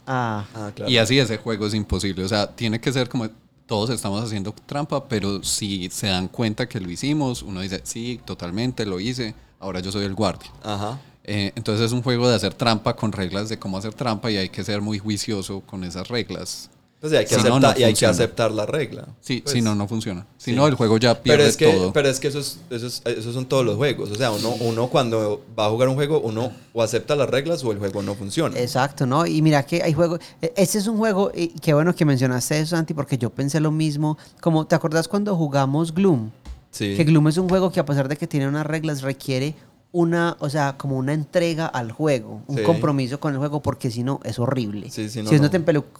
Ah, Ah, claro. Y así ese juego es imposible. O sea, tiene que ser como todos estamos haciendo trampa, pero si se dan cuenta que lo hicimos, uno dice, sí, totalmente lo hice, ahora yo soy el guardia. Ajá. Eh, entonces es un juego de hacer trampa con reglas de cómo hacer trampa y hay que ser muy juicioso con esas reglas. Pues y hay que, Si no, aceptar, no y hay que aceptar la regla. Sí, Pues, si no, no funciona. Si sí. no, el juego ya pierde Pero es que, todo. pero es que eso es, eso es- son todos los juegos. O sea, uno, uno cuando va a jugar un juego, uno o acepta las reglas o el juego no funciona. exacto, ¿no? Y mira que hay juegos. e- Este es un juego, y qué bueno que mencionaste eso, Santi, porque yo pensé lo mismo. Como, ¿te acordás cuando jugamos Gloom? Sí. Que Gloom es un juego que a pesar de que tiene unas reglas requiere una, o sea, como una entrega al juego, un Sí. compromiso con el juego, porque si no es horrible. Sí, no, si uno no. te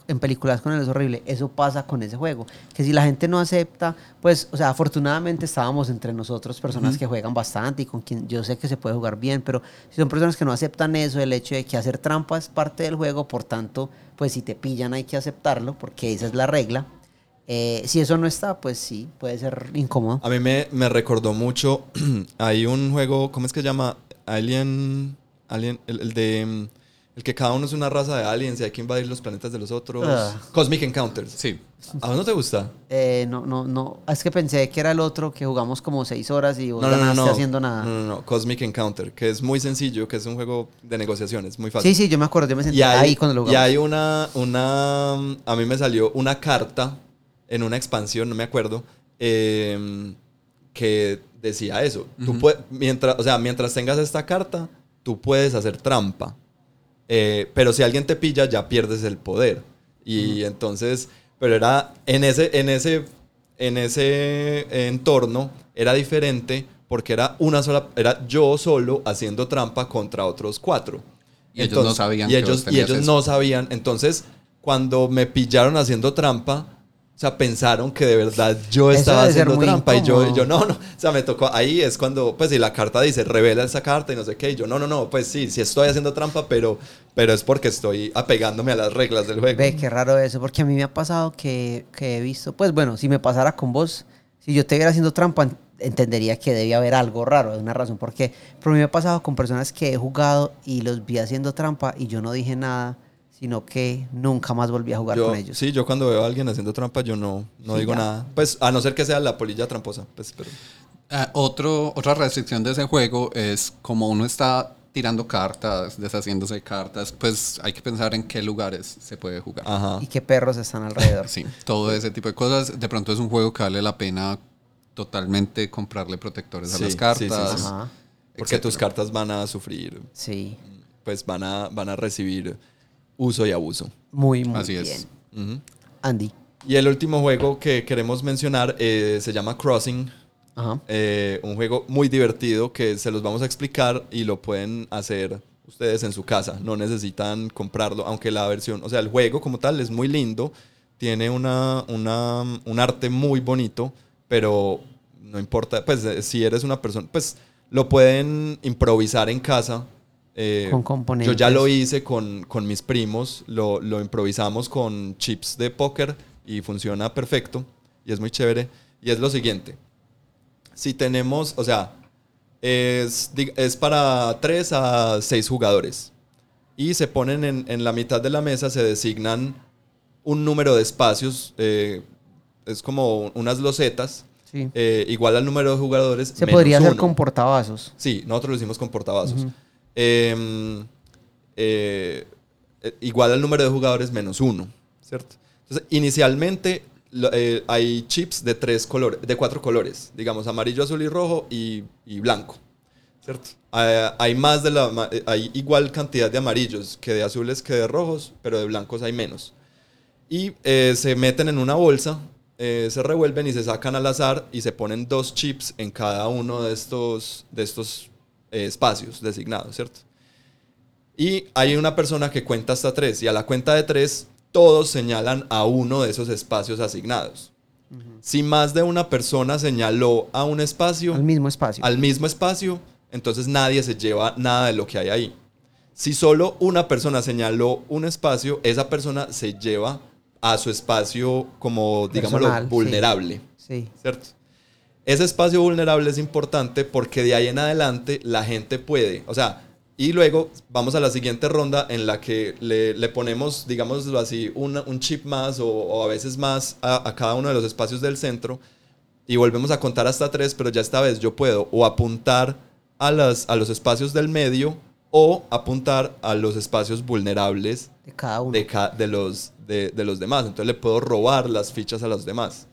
en películas con él es horrible, eso pasa con ese juego. Que si la gente no acepta, pues, o sea, afortunadamente estábamos entre nosotros personas que juegan bastante y con quien yo sé que se puede jugar bien, pero si son personas que no aceptan eso, el hecho de que hacer trampa es parte del juego, por tanto, pues si te pillan hay que aceptarlo, porque esa es la regla. Eh, si eso no está, pues sí, puede ser incómodo. A mí me, me recordó mucho. hay un juego, ¿cómo es que se llama? Alien. Alien. El, el de. mm, El que cada uno es una raza de aliens y hay que invadir los planetas de los otros. Ah. Cosmic Encounters. Sí. ¿A vos no te gusta? Eh, no, no, no. Es que pensé que era el otro que jugamos como seis horas y vos No, no, no, no. haciendo nada. No, no, no. Cosmic Encounter, que es muy sencillo, que es un juego de negociaciones, muy fácil. Sí, sí, yo me acuerdo, yo me senté Y hay, ahí cuando lo y jugamos. hay una, una, a mí me salió una carta en una expansión, no me acuerdo, eh, que decía eso. Tú puedes, mientras, o sea, mientras tengas esta carta, tú puedes hacer trampa. Eh, pero si alguien te pilla, ya pierdes el poder. Y entonces, pero era en ese, en ese, en ese entorno era diferente porque era una sola, era yo solo haciendo trampa contra otros cuatro. Y ellos no sabían y ellos, y ellos eso. no sabían. Entonces, cuando me pillaron haciendo trampa, o sea, pensaron que de verdad yo estaba haciendo trampa y yo, yo no, no. O sea, me tocó, ahí es cuando, pues si la carta dice, revela esa carta y no sé qué, y yo no, no, no, pues sí, sí estoy haciendo trampa, pero, pero es porque estoy apegándome a las reglas del juego. Ve, qué raro eso, porque a mí me ha pasado que, que he visto, pues bueno, si me pasara con vos, si yo te viera haciendo trampa, en- entendería que debía haber algo raro, una razón, porque pero a mí me ha pasado con personas que he jugado y los vi haciendo trampa y yo no dije nada, sino que nunca más volví a jugar Yo- con ellos. Sí, yo cuando veo a alguien haciendo trampa, yo no, no Sí, digo ya. nada. Pues a no ser que sea la polilla tramposa. Pues, pero... Ah, otro, otra restricción de ese juego es como uno está tirando cartas, deshaciéndose de cartas, pues hay que pensar en qué lugares se puede jugar. Ajá. Y qué perros están alrededor. Sí, todo ese tipo de cosas. De pronto es un juego que vale la pena totalmente comprarle protectores a Sí, las sí, cartas. sí, sí. Ajá, Porque tus cartas van a sufrir, sí, pues van a, van a recibir uso y abuso. muy, muy Así bien. es. Andy. Y el último juego que queremos mencionar eh, se llama Crossing. Ajá. Eh, un juego muy divertido que se los vamos a explicar y lo pueden hacer ustedes en su casa. No necesitan comprarlo, aunque la versión, o sea, el juego como tal es muy lindo, tiene una, una, un arte muy bonito, pero no importa, pues eh, si eres una persona, pues lo pueden improvisar en casa. Eh, Con componentes. Yo ya lo hice con, con mis primos, lo, lo improvisamos con chips de póker y funciona perfecto y es muy chévere. Y es lo siguiente, si tenemos, o sea, Es, es para 3 a 6 jugadores. Y se ponen en, en la mitad de la mesa, se designan un número de espacios, eh, es como unas losetas, Sí. eh, igual al número de jugadores. Se menos podría hacer uno. con portavasos. Sí, nosotros lo hicimos con portavasos. Eh, eh, eh, igual al número de jugadores menos uno, ¿cierto? Entonces, inicialmente eh, hay chips de tres colores, de cuatro colores, digamos amarillo, azul y rojo y, y blanco, ¿cierto? Eh, hay más de la, eh, hay igual cantidad de amarillos que de azules que de rojos, pero de blancos hay menos. Y eh, se meten en una bolsa, eh, se revuelven y se sacan al azar y se ponen dos chips en cada uno de estos, de estos eh, espacios designados, ¿cierto? Y hay una persona que cuenta hasta tres y a la cuenta de tres todos señalan a uno de esos espacios asignados. Si más de una persona señaló a un espacio, Al mismo espacio. al mismo espacio, entonces nadie se lleva nada de lo que hay ahí. Si solo una persona señaló un espacio, esa persona se lleva a su espacio como, digámoslo, sí. vulnerable, Sí. ¿cierto? Ese espacio vulnerable es importante porque de ahí en adelante la gente puede, o sea, y luego vamos a la siguiente ronda en la que le, le ponemos, digámoslo así, una- un chip más o, o a veces más a, a cada uno de los espacios del centro y volvemos a contar hasta tres, pero ya esta vez yo puedo o apuntar a, las, a los espacios del medio o apuntar a los espacios vulnerables De cada uno. de, ca- de, los, de, de los demás. Entonces le puedo robar las fichas a los demás.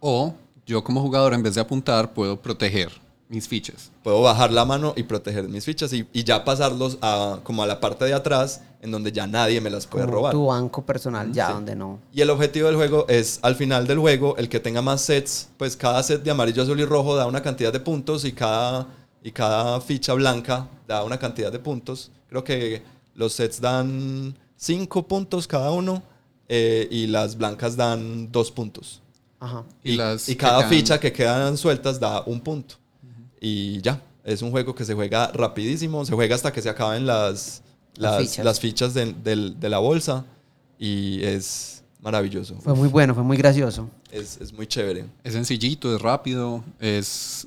O yo como jugador, en vez de apuntar, puedo proteger mis fichas. Puedo bajar la mano y proteger mis fichas y, y ya pasarlos a, como a la parte de atrás en donde ya nadie me las puede Como robar. Tu banco personal, ya Sí. donde no. Y el objetivo del juego es, al final del juego, el que tenga más sets, pues cada set de amarillo, azul y rojo da una cantidad de puntos y cada, y cada ficha blanca da una cantidad de puntos. Creo que los sets dan 5 puntos cada uno eh, y las blancas dan 2 puntos. Ajá. Y las y que cada quedan- ficha que quedan sueltas da un punto. Y ya, es un juego que se juega rapidísimo, se juega hasta que se acaben las, Las las, fichas. las fichas de, de la bolsa y es maravilloso. Fue muy bueno, fue muy gracioso. Es, es muy chévere. Es sencillito, es rápido, es...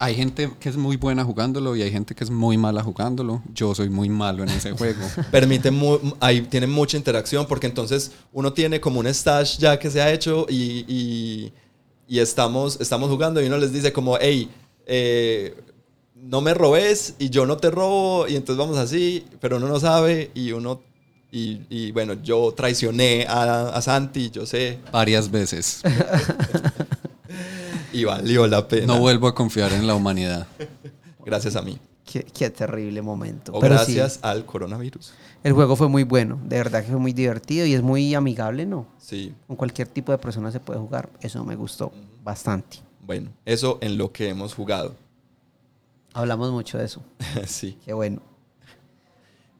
Hay gente que es muy buena jugándolo y hay gente que es muy mala jugándolo. Yo soy muy malo en ese juego. Permite, mu- ahí tiene mucha interacción porque entonces uno tiene como un stash ya que se ha hecho y, y, y estamos, estamos jugando y uno les dice como, hey, eh, no me robes y yo no te robo y entonces vamos así, pero uno no sabe y uno, y, y bueno, yo traicioné a, a Santi, yo sé, Varias veces. y valió la pena. No vuelvo a confiar en la humanidad. gracias a mí. Qué, qué terrible momento. O Pero sí, gracias al coronavirus. el juego fue muy bueno. De verdad que fue muy divertido y es muy amigable, ¿no? Sí, Con cualquier tipo de persona se puede jugar. Eso me gustó bastante. bueno, eso en lo que hemos jugado. Hablamos mucho de eso. sí. Qué bueno.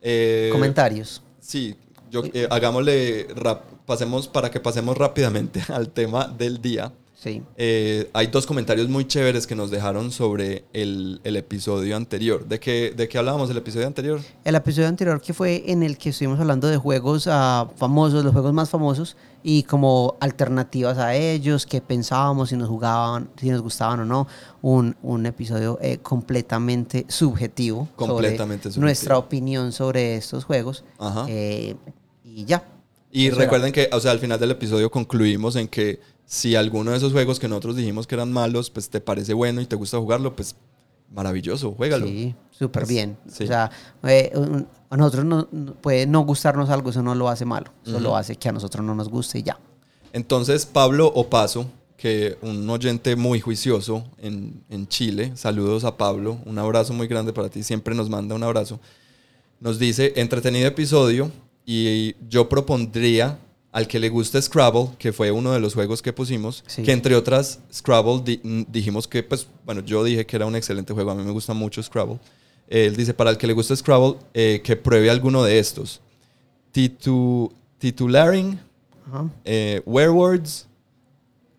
Eh, Comentarios. Sí, yo, eh, hagámosle, rap- pasemos para que pasemos rápidamente al tema del día. Sí. Eh, hay dos comentarios muy chéveres que nos dejaron sobre el, el episodio anterior. ¿De qué, ¿De qué hablábamos el episodio anterior? El episodio anterior que fue en el que estuvimos hablando de juegos ah, famosos, los juegos más famosos y como alternativas a ellos, qué pensábamos, si nos jugaban, si nos gustaban o no. Un, un episodio eh, completamente subjetivo. sobre Completamente subjetivo. Nuestra opinión sobre estos juegos. Ajá. Eh, y ya. Y recuerden que, o sea, al final del episodio concluimos en que si alguno de esos juegos que nosotros dijimos que eran malos, pues te parece bueno y te gusta jugarlo, pues maravilloso, juégalo. Sí, súper Pues, bien. sí. O sea, eh, a nosotros no, no- puede no gustarnos algo, eso no lo hace malo. Eso lo hace que a nosotros no nos guste y ya. Entonces, Pablo Opaso, que un oyente muy juicioso en, en Chile, saludos a Pablo, un abrazo muy grande para ti, siempre nos manda un abrazo, nos dice, entretenido episodio y yo propondría al que le guste Scrabble, que fue uno de los juegos que pusimos, Sí. que entre otras, Scrabble di- mm, dijimos que, pues, bueno, yo dije que era un excelente juego, a mí me gusta mucho Scrabble. Él dice, para el que le guste Scrabble, eh, que pruebe alguno de estos. Titu, titularing, eh, Werewords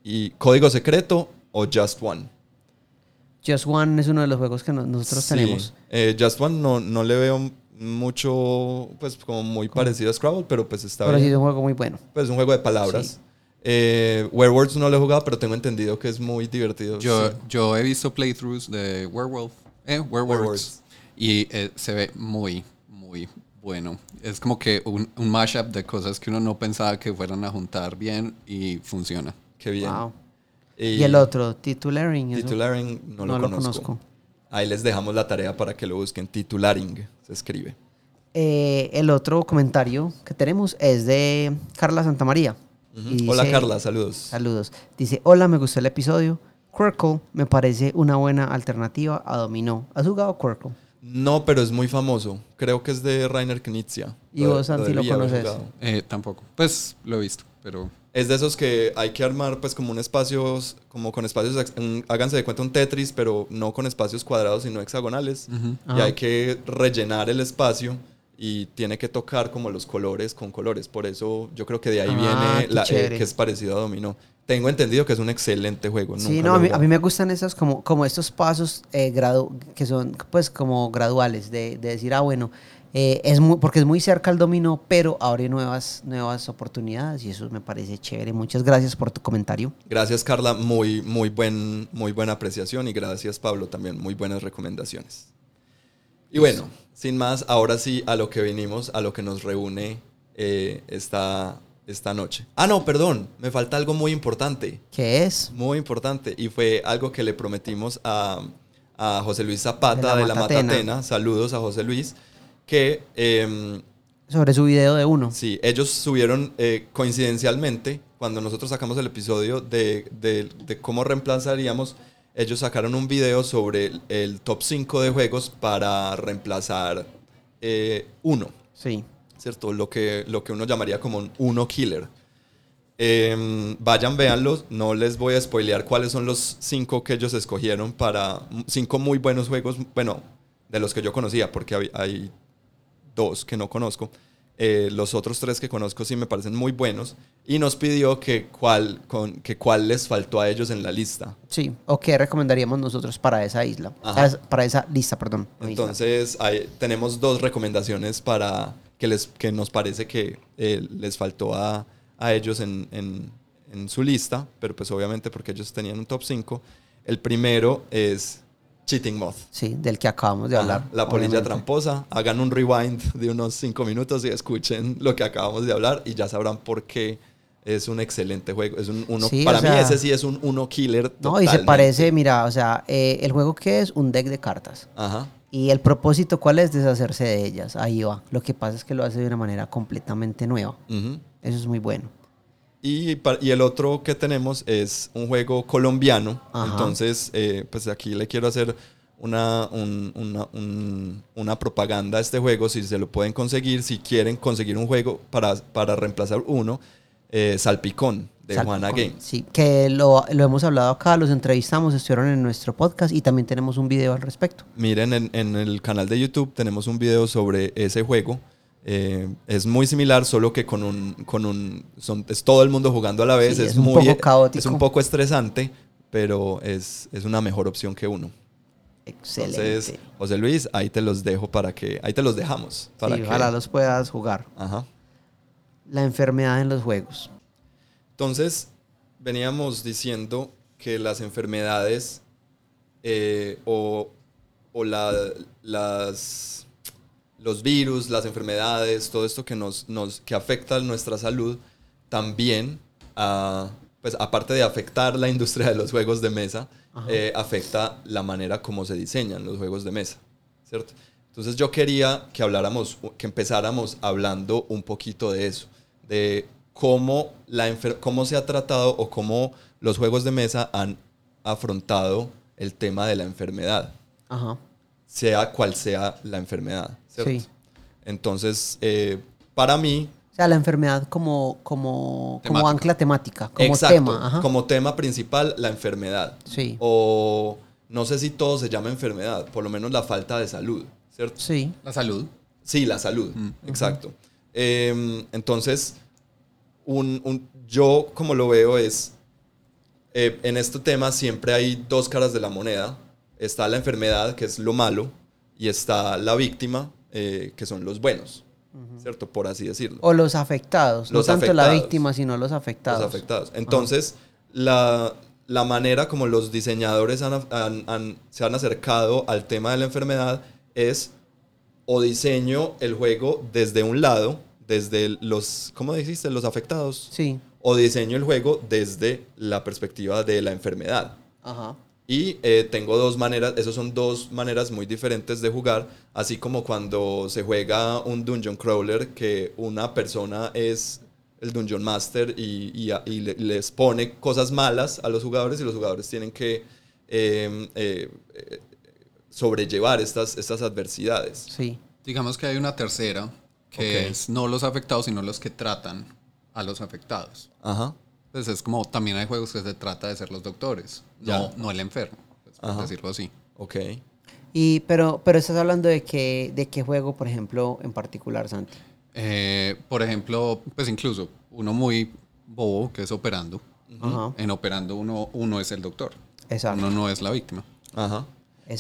y Código Secreto o Just One. Just One es uno de los juegos que no- nosotros Sí, tenemos. eh, Just One no, no le veo mucho, pues como muy parecido a Scrabble, pero pues está Pero sí bien. es un juego muy bueno. Pues es un juego de palabras. Eh, Werewords no lo he jugado, pero tengo entendido que es muy divertido. Yo, sí. yo he visto playthroughs de Werewolf Eh, Works. Works. Y eh, se ve muy, muy bueno. Es como que un, un mashup de cosas que uno no pensaba que fueran a juntar bien y funciona. Qué bien. Wow. Y, el otro, Titularing. Titularing no, lo, No lo conozco. conozco. Ahí les dejamos la tarea para que lo busquen. Titularing se escribe. Eh, el otro comentario que tenemos es de Carla Santamaría. Y Hola Carla, saludos. Saludos. Dice, hola, me gustó el episodio. Quirkle me parece una buena alternativa a Dominó. ¿Has jugado Quirkle? No, pero es muy famoso. Creo que es de Rainer Knizia. ¿Y vos, Santi, lo haber conoces? Eh, tampoco. Pues lo he visto, pero Es de esos que hay que armar pues como un espacio, como con espacios, un- háganse de cuenta un Tetris, pero no con espacios cuadrados, sino hexagonales. Y Ajá. hay que rellenar el espacio y tiene que tocar como los colores con colores. Por eso yo creo que de ahí Ah, viene la, eh, que es parecido a Dominó. Tengo entendido que es un excelente juego. Sí, nunca no, a mí me gustan esos como, como estos pasos eh, gradu- que son pues como graduales, de, de decir, ah, bueno, eh, es muy, porque es muy cerca al dominó, pero abre nuevas, nuevas oportunidades y eso me parece chévere. Muchas gracias por tu comentario. Gracias Carla, muy, muy, buen, muy buena apreciación y gracias Pablo también, muy buenas recomendaciones. Y bueno, sin más, ahora sí a lo que venimos, a lo que nos reúne eh, esta, esta noche. Ah, no, perdón, me falta algo muy importante, ¿Qué es? muy importante y fue algo que le prometimos a, a José Luis Zapata De de la la, Matatena. Matatena. Saludos a José Luis, que... em, Sobre su video de uno. Sí, ellos subieron eh, coincidencialmente, cuando nosotros sacamos el episodio de, de- de cómo reemplazaríamos, ellos sacaron un video sobre el, top 5 de juegos para reemplazar eh, uno, Sí. ¿cierto? Lo que, lo que uno llamaría como un uno killer. Em, vayan, véanlos, no les voy a spoilear cuáles son los cinco que ellos escogieron para cinco muy buenos juegos, bueno, de los que yo conocía, porque hay, hay dos que no conozco. Eh, los otros tres que conozco sí me parecen muy buenos. Y nos pidió que cuál, con, que cuál les faltó a ellos en la lista. Sí. ¿O qué recomendaríamos nosotros para esa isla? Ajá. Para esa lista, perdón. Entonces, hay- tenemos dos recomendaciones para que, les, que nos parece que eh, les faltó a, a ellos en, en- en su lista, pero pues obviamente porque ellos tenían un top 5. El primero es Cheating Moth. Sí, del que acabamos de Ajá, hablar. la polilla obviamente. tramposa. Hagan un rewind de unos 5 minutos y escuchen lo que acabamos de hablar y ya sabrán por qué es un excelente juego. Es un uno, Sí, para mí sea- ese sí es un uno killer. No, y se totalmente. parece, mira, o sea, eh, el juego que es un deck de cartas. Ajá. Y el propósito, ¿cuál es? Deshacerse de ellas. Ahí va. Lo que pasa es que lo hace de una manera completamente nueva. ujú. Eso es muy bueno. Y, y el otro que tenemos es un juego colombiano. Ajá. Entonces, eh, pues aquí le quiero hacer una, un- una, un- una propaganda a este juego, si se lo pueden conseguir, si quieren conseguir un juego para, para reemplazar uno, eh, Salpicón, de Salpicón. Juana Game. Sí, que lo, lo hemos hablado acá, los entrevistamos, estuvieron en nuestro podcast y también tenemos un video al respecto. Miren, en, en el canal de YouTube tenemos un video sobre ese juego. Eh, es muy similar, solo que con un, con un son, es todo el mundo jugando a la vez. Sí, es, muy, poco caótico. Es un poco estresante, pero es, es una mejor opción que uno. Excelente. Entonces, José Luis, ahí te los dejo para que, ahí te los dejamos. Para sí, que, ojalá los puedas jugar. Ajá. La enfermedad en los juegos. Entonces, veníamos diciendo que las enfermedades eh, o, o la- las, los virus, las enfermedades, todo esto que, nos, nos, que afecta nuestra salud, también, pues aparte de afectar la industria de los juegos de mesa, eh, afecta la manera como se diseñan los juegos de mesa, ¿cierto? Entonces yo quería que habláramos, que empezáramos hablando un poquito de eso, de cómo, la enfer- cómo se ha tratado o cómo los juegos de mesa han afrontado el tema de la enfermedad, Ajá. sea cual sea la enfermedad, ¿cierto? Sí. Entonces, eh, para mí, O sea, la enfermedad como, como, como ancla temática, como exacto, tema. Ajá. como tema principal, la enfermedad. Sí. O no sé si todo se llama enfermedad, por lo menos la falta de salud, ¿cierto? Sí. la salud. Sí, la salud, Mm. exacto. Em, entonces, un, un- yo como lo veo es, eh, en este tema siempre hay dos caras de la moneda. Está la enfermedad, que es lo malo, y está la víctima, eh, que son los buenos, ¿cierto? Por así decirlo. O los afectados. Los no tanto la afectados. víctima, sino los afectados. Los afectados. Entonces, la, la manera como los diseñadores han- han- han- se han acercado al tema de la enfermedad es o diseño el juego desde un lado, desde los, ¿cómo dijiste? Los afectados. Sí. O diseño el juego desde la perspectiva de la enfermedad. Ajá. Y eh, tengo dos maneras, esos son dos maneras muy diferentes de jugar, así como cuando se juega un Dungeon Crawler, que una persona es el Dungeon Master y, y les pone cosas malas a los jugadores y los jugadores tienen que eh, eh, eh, sobrellevar estas, estas adversidades. Sí. Digamos que hay una tercera, que es no los afectados, sino los que tratan a los afectados. Ajá. Pues es como también hay juegos que se trata de ser los doctores, no, Ya. no el enfermo, pues, por decirlo así. Ok. Y, pero, pero estás hablando de qué, de qué juego, por ejemplo, en particular, Santi. Eh, por ejemplo, pues incluso uno muy bobo que es operando. Ajá. En operando uno, uno es el doctor. Exacto. Uno no es la víctima. Ajá.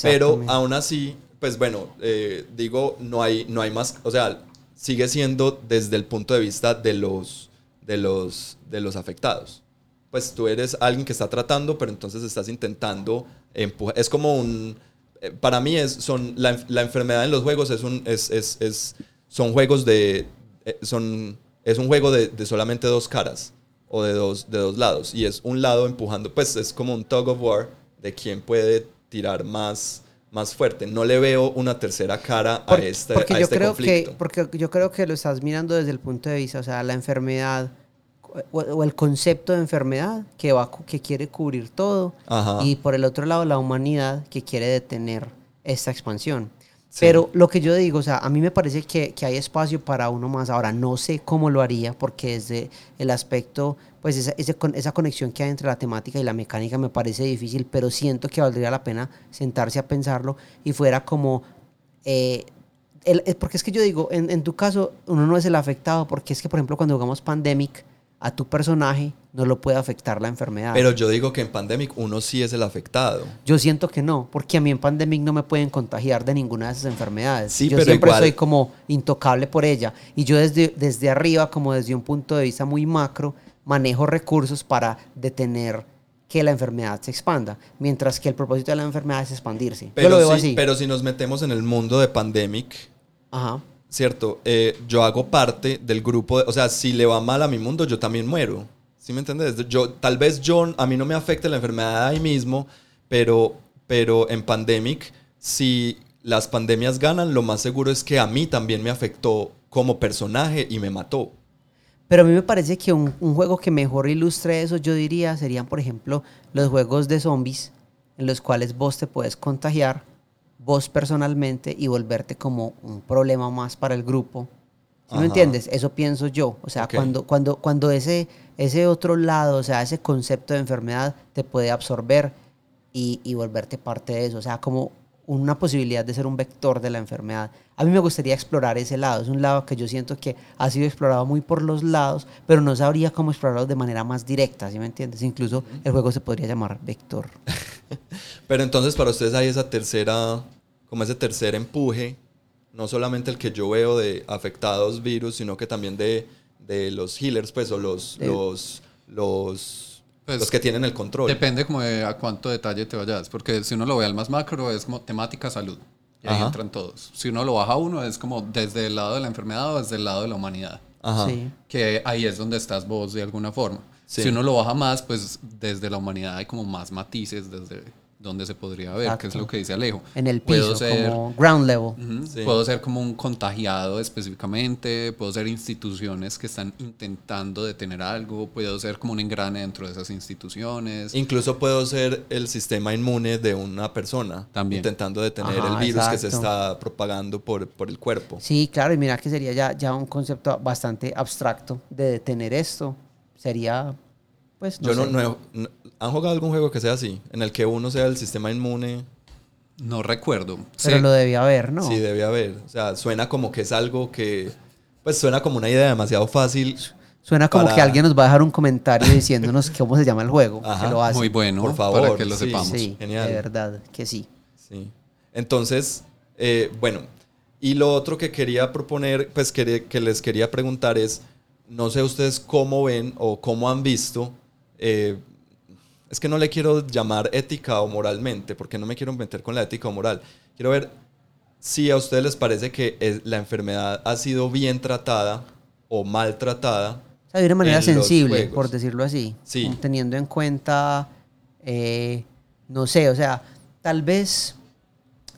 Pero aún así, pues bueno, eh, digo, no hay, no hay más, o sea, sigue siendo desde el punto de vista de los, de los, de los afectados. Pues tú eres alguien que está tratando, pero entonces estás intentando empujar. Es como un, eh, para mí es, son, la, la enfermedad en los juegos es un, es, es, es- son juegos de, eh, son, es un juego de, de solamente dos caras o de dos, de dos lados. Y es un lado empujando, pues es como un tug of war de quién puede tirar más, más fuerte. No le veo una tercera cara a este, porque a yo este creo conflicto. que porque yo creo que lo estás mirando desde el punto de vista o sea la enfermedad o, o el concepto de enfermedad que va que quiere cubrir todo Ajá. y por el otro lado la humanidad que quiere detener esta expansión Sí. pero lo que yo digo o sea a mí me parece que, que hay espacio para uno más ahora no sé cómo lo haría porque desde el aspecto pues esa, con- esa conexión que hay entre la temática y la mecánica me parece difícil pero siento que valdría la pena sentarse a pensarlo y fuera como eh, el- porque es que yo digo, en, en tu caso, uno no es el afectado, porque es que, por ejemplo, cuando jugamos Pandemic, a tu personaje no lo puede afectar la enfermedad. Pero yo digo que en Pandemic uno sí es el afectado. yo siento que no, porque a mí en Pandemic no me pueden contagiar de ninguna de esas enfermedades. Sí, yo pero siempre igual- soy como intocable por ella. Y yo desde, desde arriba, como desde un punto de vista muy macro, manejo recursos para detener que la enfermedad se expanda, mientras que el propósito de la enfermedad es expandirse. Pero, yo lo veo sí- así. pero si nos metemos en el mundo de Pandemic, Ajá. ¿Cierto? Eh, yo hago parte del grupo, o sea, si le va mal a mi mundo, yo también muero. ¿Sí me entiendes? Yo, tal vez yo, a mí no me afecte la enfermedad ahí mismo, pero, pero en Pandemic, si las pandemias ganan, lo más seguro es que a mí también me afectó como personaje y me mató. Pero a mí me parece que un, un juego que mejor ilustre eso, yo diría, serían, por ejemplo, los juegos de zombies, en los cuales vos te puedes contagiar, vos personalmente, y volverte como un problema más para el grupo. ¿Sí me entiendes? Eso pienso yo. O sea, cuando, cuando, cuando ese, ese otro lado, o sea, ese concepto de enfermedad te puede absorber y, y volverte parte de eso. O sea, como una posibilidad de ser un vector de la enfermedad. A mí me gustaría explorar ese lado. Es un lado que yo siento que ha sido explorado muy por los lados, pero no sabría cómo explorarlo de manera más directa, ¿sí me entiendes? Incluso el juego se podría llamar vector. Pero entonces para ustedes hay esa tercera, como ese tercer empuje, no solamente el que yo veo de afectados virus, sino que también de, de los healers, pues, o los, De- los, los, Pues, los que tienen el control. Depende como de a cuánto detalle te vayas, porque si uno lo ve al más macro es como temática salud. Y ahí Ajá. entran todos. Si uno lo baja a uno es como desde el lado de la enfermedad o desde el lado de la humanidad. Ajá. Sí. Que ahí es donde estás vos de alguna forma. Sí. Si uno lo baja más, pues desde la humanidad hay como más matices desde donde se podría ver, que es Exacto. lo que dice Alejo. En el Puedo piso, ser- como ground level. Sí. Puedo ser como un contagiado específicamente, puedo ser instituciones que están intentando detener algo, puedo ser como un engrane dentro de esas instituciones. Incluso puedo ser el sistema inmune de una persona, También. intentando detener Ajá, el virus que se exacto. está propagando por, por el cuerpo. Sí, claro, y mira que sería ya, ya un concepto bastante abstracto de detener esto. Sería, pues, no yo no, sé. no he- no- ¿Han jugado algún juego que sea así? En el que uno sea el sistema inmune. No recuerdo. Pero Sí, lo debía haber, ¿no? Sí, debe haber. O sea, suena como que es algo que. Pues suena como una idea demasiado fácil. Suena como para- que alguien nos va a dejar un comentario diciéndonos cómo se llama el juego. Ajá, que lo hace. muy bueno, Por favor, para que lo sí. sepamos. Sí, Genial. de verdad que sí. Sí. Entonces, eh, bueno. Y lo otro que quería proponer, pues que, que les quería preguntar es: no sé ustedes cómo ven o cómo han visto eh, es que no le quiero llamar ética o moralmente, porque no me quiero meter con la ética o moral. Quiero ver si a ustedes les parece que es- la enfermedad ha sido bien tratada o maltratada. O sea, de una manera sensible, por decirlo así. Sí. Teniendo en cuenta, eh, no sé, o sea, tal vez...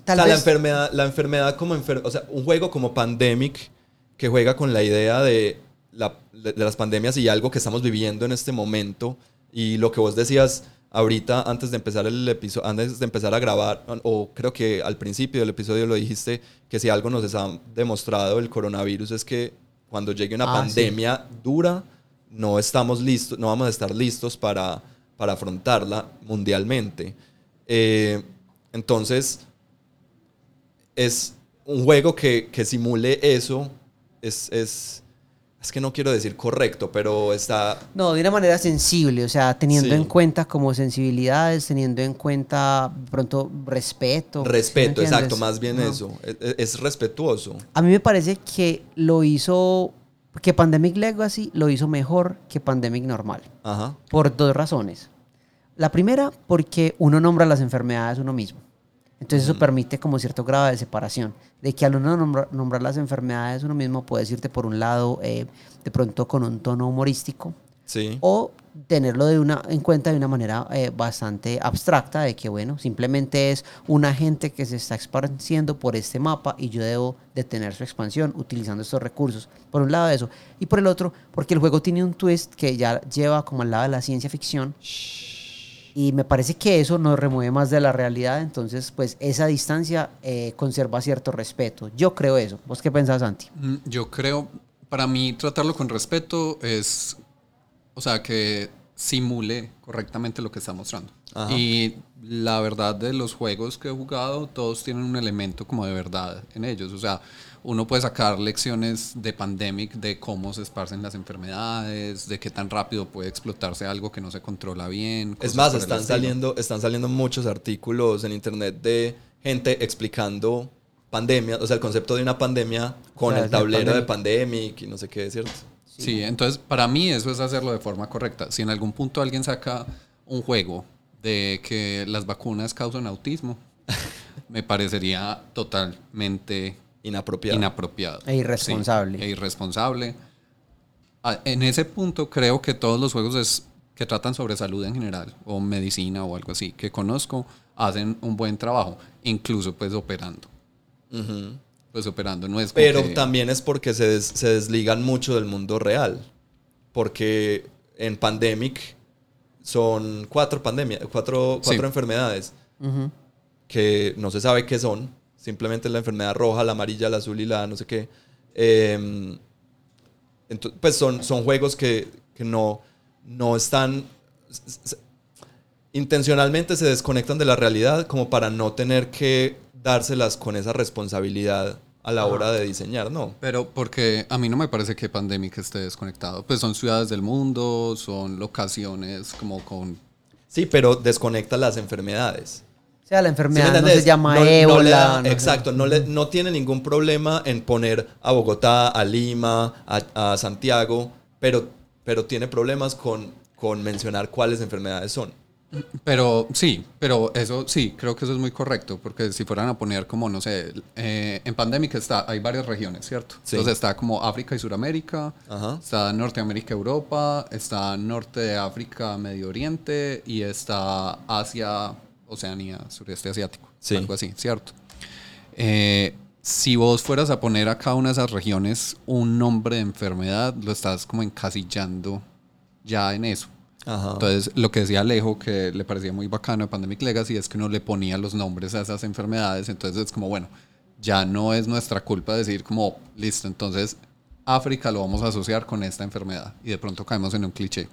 Tal o sea, la vez enfermedad, la enfermedad como enfer- o sea, un juego como Pandemic que juega con la idea de, la- de las pandemias y algo que estamos viviendo en este momento y lo que vos decías ahorita antes de empezar el episodio, antes de empezar a grabar, o creo que al principio del episodio lo dijiste, que si algo nos ha demostrado el coronavirus es que cuando llegue una Ah, sí. pandemia dura, no estamos listos, no vamos a estar listos para, para afrontarla mundialmente. Eh, entonces, es un juego que, que simule eso. Es, es, es que no quiero decir correcto, pero está... No, de una manera sensible, o sea, teniendo Sí. en cuenta como sensibilidades, teniendo en cuenta pronto respeto. ¿sí me Respeto, exacto, más bien eso. Es, es respetuoso. A mí me parece que lo hizo, que Pandemic Legacy lo hizo mejor que Pandemic normal, Ajá. por dos razones. La primera, porque uno nombra las enfermedades uno mismo. Entonces eso permite como cierto grado de separación, de que al uno nombra- nombrar las enfermedades uno mismo puedes irte por un lado eh, de pronto con un tono humorístico, Sí. o tenerlo de una, en cuenta de una manera eh, bastante abstracta de que, bueno, simplemente es un agente que se está expandiendo por este mapa y yo debo detener su expansión utilizando estos recursos. Por un lado eso. Y por el otro, porque el juego tiene un twist que ya lleva como al lado de la ciencia ficción. Y me parece que eso nos remueve más de la realidad, entonces pues esa distancia eh, conserva cierto respeto. Yo creo eso. ¿Vos qué pensás, Santi? Mm, Yo creo, para mí tratarlo con respeto es, o sea, que simule correctamente lo que está mostrando. Ajá. Y la verdad de los juegos que he jugado, todos tienen un elemento como de verdad en ellos. O sea, uno puede sacar lecciones de Pandemic de cómo se esparcen las enfermedades, de qué tan rápido puede explotarse algo que no se controla bien. Es más, están saliendo, están saliendo muchos artículos en internet de gente explicando pandemias, o sea, el concepto de una pandemia con O sea, el tablero de pandemic. pandemic y no sé qué, ¿cierto? Sí, entonces para mí eso es hacerlo de forma correcta. Si en algún punto alguien saca un juego de que las vacunas causan autismo, me parecería totalmente Inapropiado. inapropiado. E irresponsable. Sí, e irresponsable. Ah, En ese punto creo que todos los juegos es- que tratan sobre salud en general, o medicina o algo así, que conozco, hacen un buen trabajo, incluso pues operando. Pues operando no es como Pero que- también es porque se, des- se desligan mucho del mundo real. Porque en Pandemic son cuatro pandemias, cuatro, Sí. cuatro enfermedades que no se sabe qué son. Simplemente la enfermedad roja, la amarilla, la azul y la no sé qué. Eh, ento- pues son, son juegos que, que no, no están... intencionalmente se desconectan de la realidad como para no tener que dárselas con esa responsabilidad a la hora de diseñar, ¿no? Pero porque a mí no me parece que Pandemic esté desconectado. Pues son ciudades del mundo, son locaciones como con... Sí, pero desconecta las enfermedades. Sea, la ¿Sí me enfermedad no se llama No- no le ébola. da- no sé. exacto, no, le- no tiene ningún problema en poner a Bogotá, a Lima, a, a Santiago, pero, pero tiene problemas con, con mencionar cuáles enfermedades son. Pero sí, pero eso sí, creo que eso es muy correcto, porque si fueran a poner como, no sé, eh, en Pandemic está, hay varias regiones, ¿cierto? Sí. Entonces está como África y Suramérica, Ajá. está Norteamérica, Europa, está Norte de África, Medio Oriente y está Asia, Oceanía, Sureste Asiático, Sí. algo así, ¿cierto? Eh, si vos fueras a poner a cada una de esas regiones un nombre de enfermedad, lo estás como encasillando ya en eso. Ajá. Entonces, lo que decía Alejo, que le parecía muy bacano de Pandemic Legacy, es que uno le ponía los nombres a esas enfermedades. Entonces, es como, bueno, ya no es nuestra culpa decir, como, listo, entonces África lo vamos a asociar con esta enfermedad. Y de pronto caemos en un cliché.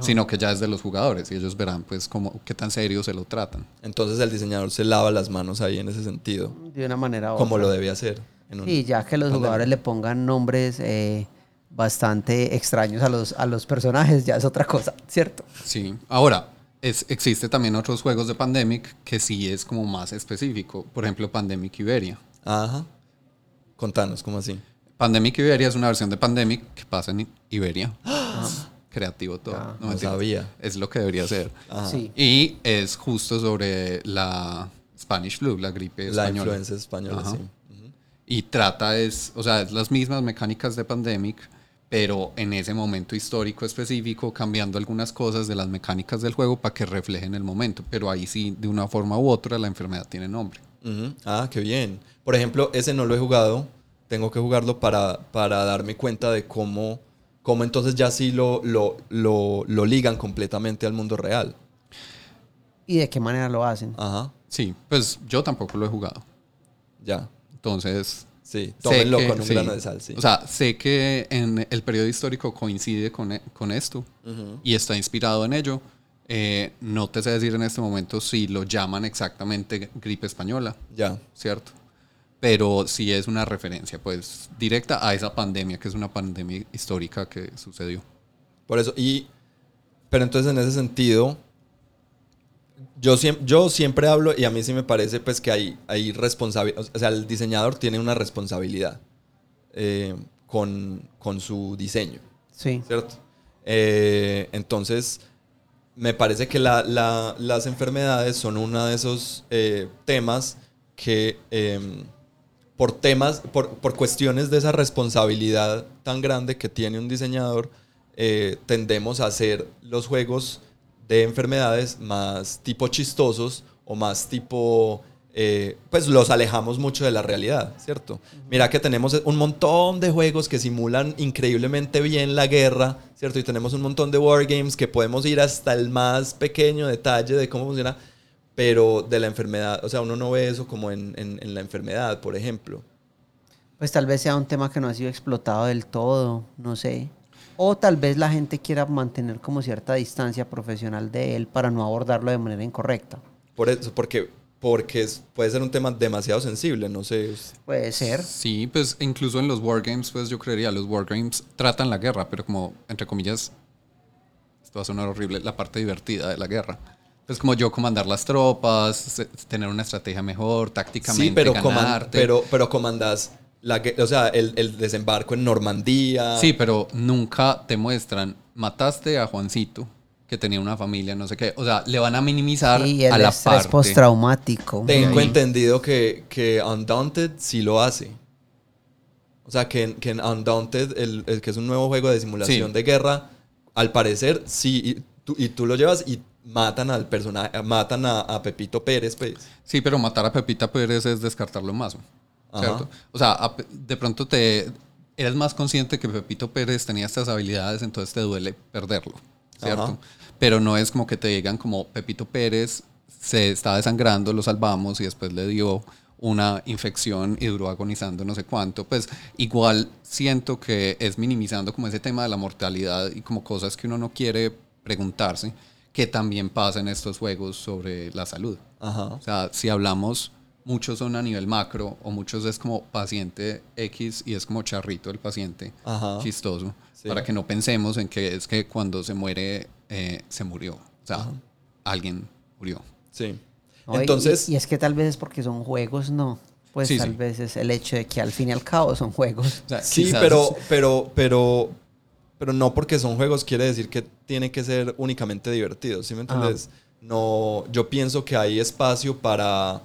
Sino que ya es de los jugadores y ellos verán, pues, como, qué tan serio se lo tratan. Entonces el diseñador se lava las manos ahí en ese sentido, De una manera u como otra. lo debe hacer. en Sí, ya que los pandemia. jugadores le pongan nombres eh, bastante extraños a los, a los personajes, ya es otra cosa, ¿cierto? Sí. Ahora, es, existe también otros juegos de Pandemic que sí es como más específico. Por ejemplo, Pandemic Iberia. Ajá. Contanos, ¿cómo así? Pandemic Iberia es una versión de Pandemic que pasa en Iberia. creativo todo. Ah. No mentira. sabía. Es lo que debería ser. Ajá. Sí. Y es justo sobre la Spanish flu, la gripe La española. influencia española, Ajá. sí. Y trata es, o sea, es las mismas mecánicas de Pandemic, pero en ese momento histórico específico, cambiando algunas cosas de las mecánicas del juego para que reflejen el momento. Pero ahí sí, de una forma u otra, la enfermedad tiene nombre. Ujú. Ah, qué bien. Por ejemplo, ese no lo he jugado. Tengo que jugarlo para, para darme cuenta de cómo, cómo entonces ya sí lo, lo, lo, lo ligan completamente al mundo real. ¿Y de qué manera lo hacen? Ajá, Sí, pues yo tampoco lo he jugado. ya. Entonces, Sí, tómenlo que- con un sí. grano de sal, sí. O sea, sé que en el periodo histórico coincide con, e- con esto y está inspirado en ello. Eh, no te sé decir en este momento si lo llaman exactamente gripe española, Ya. ¿cierto? Pero sí es una referencia, pues, directa a esa pandemia, que es una pandemia histórica que sucedió. Por eso, y, pero entonces en ese sentido, yo, siem- yo siempre hablo y a mí sí me parece pues que hay, hay responsabilidad, o sea, el diseñador tiene una responsabilidad eh, con, con su diseño, Sí. ¿cierto? Eh, entonces, me parece que la- la- las enfermedades son uno de esos eh, temas que em, por temas, por, por cuestiones de esa responsabilidad tan grande que tiene un diseñador, eh, tendemos a hacer los juegos de enfermedades más tipo chistosos o más tipo, eh, pues los alejamos mucho de la realidad, ¿cierto? Mira que tenemos un montón de juegos que simulan increíblemente bien la guerra, ¿cierto? Y tenemos un montón de wargames que podemos ir hasta el más pequeño detalle de cómo funciona, pero de la enfermedad, o sea, uno no ve eso como en, en- en la enfermedad, por ejemplo. Pues tal vez sea un tema que no ha sido explotado del todo, no sé. O tal vez la gente quiera mantener como cierta distancia profesional de él para no abordarlo de manera incorrecta. Por eso, porque, porque puede ser un tema demasiado sensible, no sé. Puede ser. Sí, pues incluso en los wargames, pues yo creería, los wargames tratan la guerra, pero como, entre comillas, esto va a sonar horrible, la parte divertida de la guerra. Pues como yo comandar las tropas, tener una estrategia mejor, tácticamente Sí, pero, coman- ganarte. pero, pero comandas, la, o sea, el, el desembarco en Normandía. Sí, pero nunca te muestran, mataste a Juancito, que tenía una familia, no sé qué. O sea, le van a minimizar el a la estrés parte. postraumático. Tengo Sí. entendido que, que Undaunted sí lo hace. O sea, que, en- que en Undaunted, el, el que es un nuevo juego de simulación Sí. de guerra, al parecer sí, y tú, y tú lo llevas y matan al personaje, matan a, a Pepito Pérez, pues. Sí, pero matar a Pepita Pérez es descartarlo más, Ajá. ¿cierto? O sea, a de pronto te eres más consciente que Pepito Pérez tenía estas habilidades, entonces te duele perderlo, ¿cierto? Ajá. Pero no es como que te digan como Pepito Pérez se estaba desangrando, lo salvamos y después le dio una infección y duró agonizando no sé cuánto, pues igual siento que es minimizando como ese tema de la mortalidad y como cosas que uno no quiere preguntarse, que también pasa en estos juegos sobre la salud. Ajá. O sea, si hablamos, muchos son a nivel macro o muchos es como paciente X y es como charrito el paciente Ajá. chistoso. Sí. Para que no pensemos en que es que cuando se muere, eh, se murió. O sea, alguien murió. Sí. Entonces, Y, y es que tal vez es porque son juegos, no. Pues Sí, tal sí. vez es el hecho de que al fin y al cabo son juegos. O sea, sí, quizás- pero, pero, pero, pero no porque son juegos quiere decir que tiene que ser únicamente divertidos, ¿sí me entiendes? No, yo pienso que hay espacio para,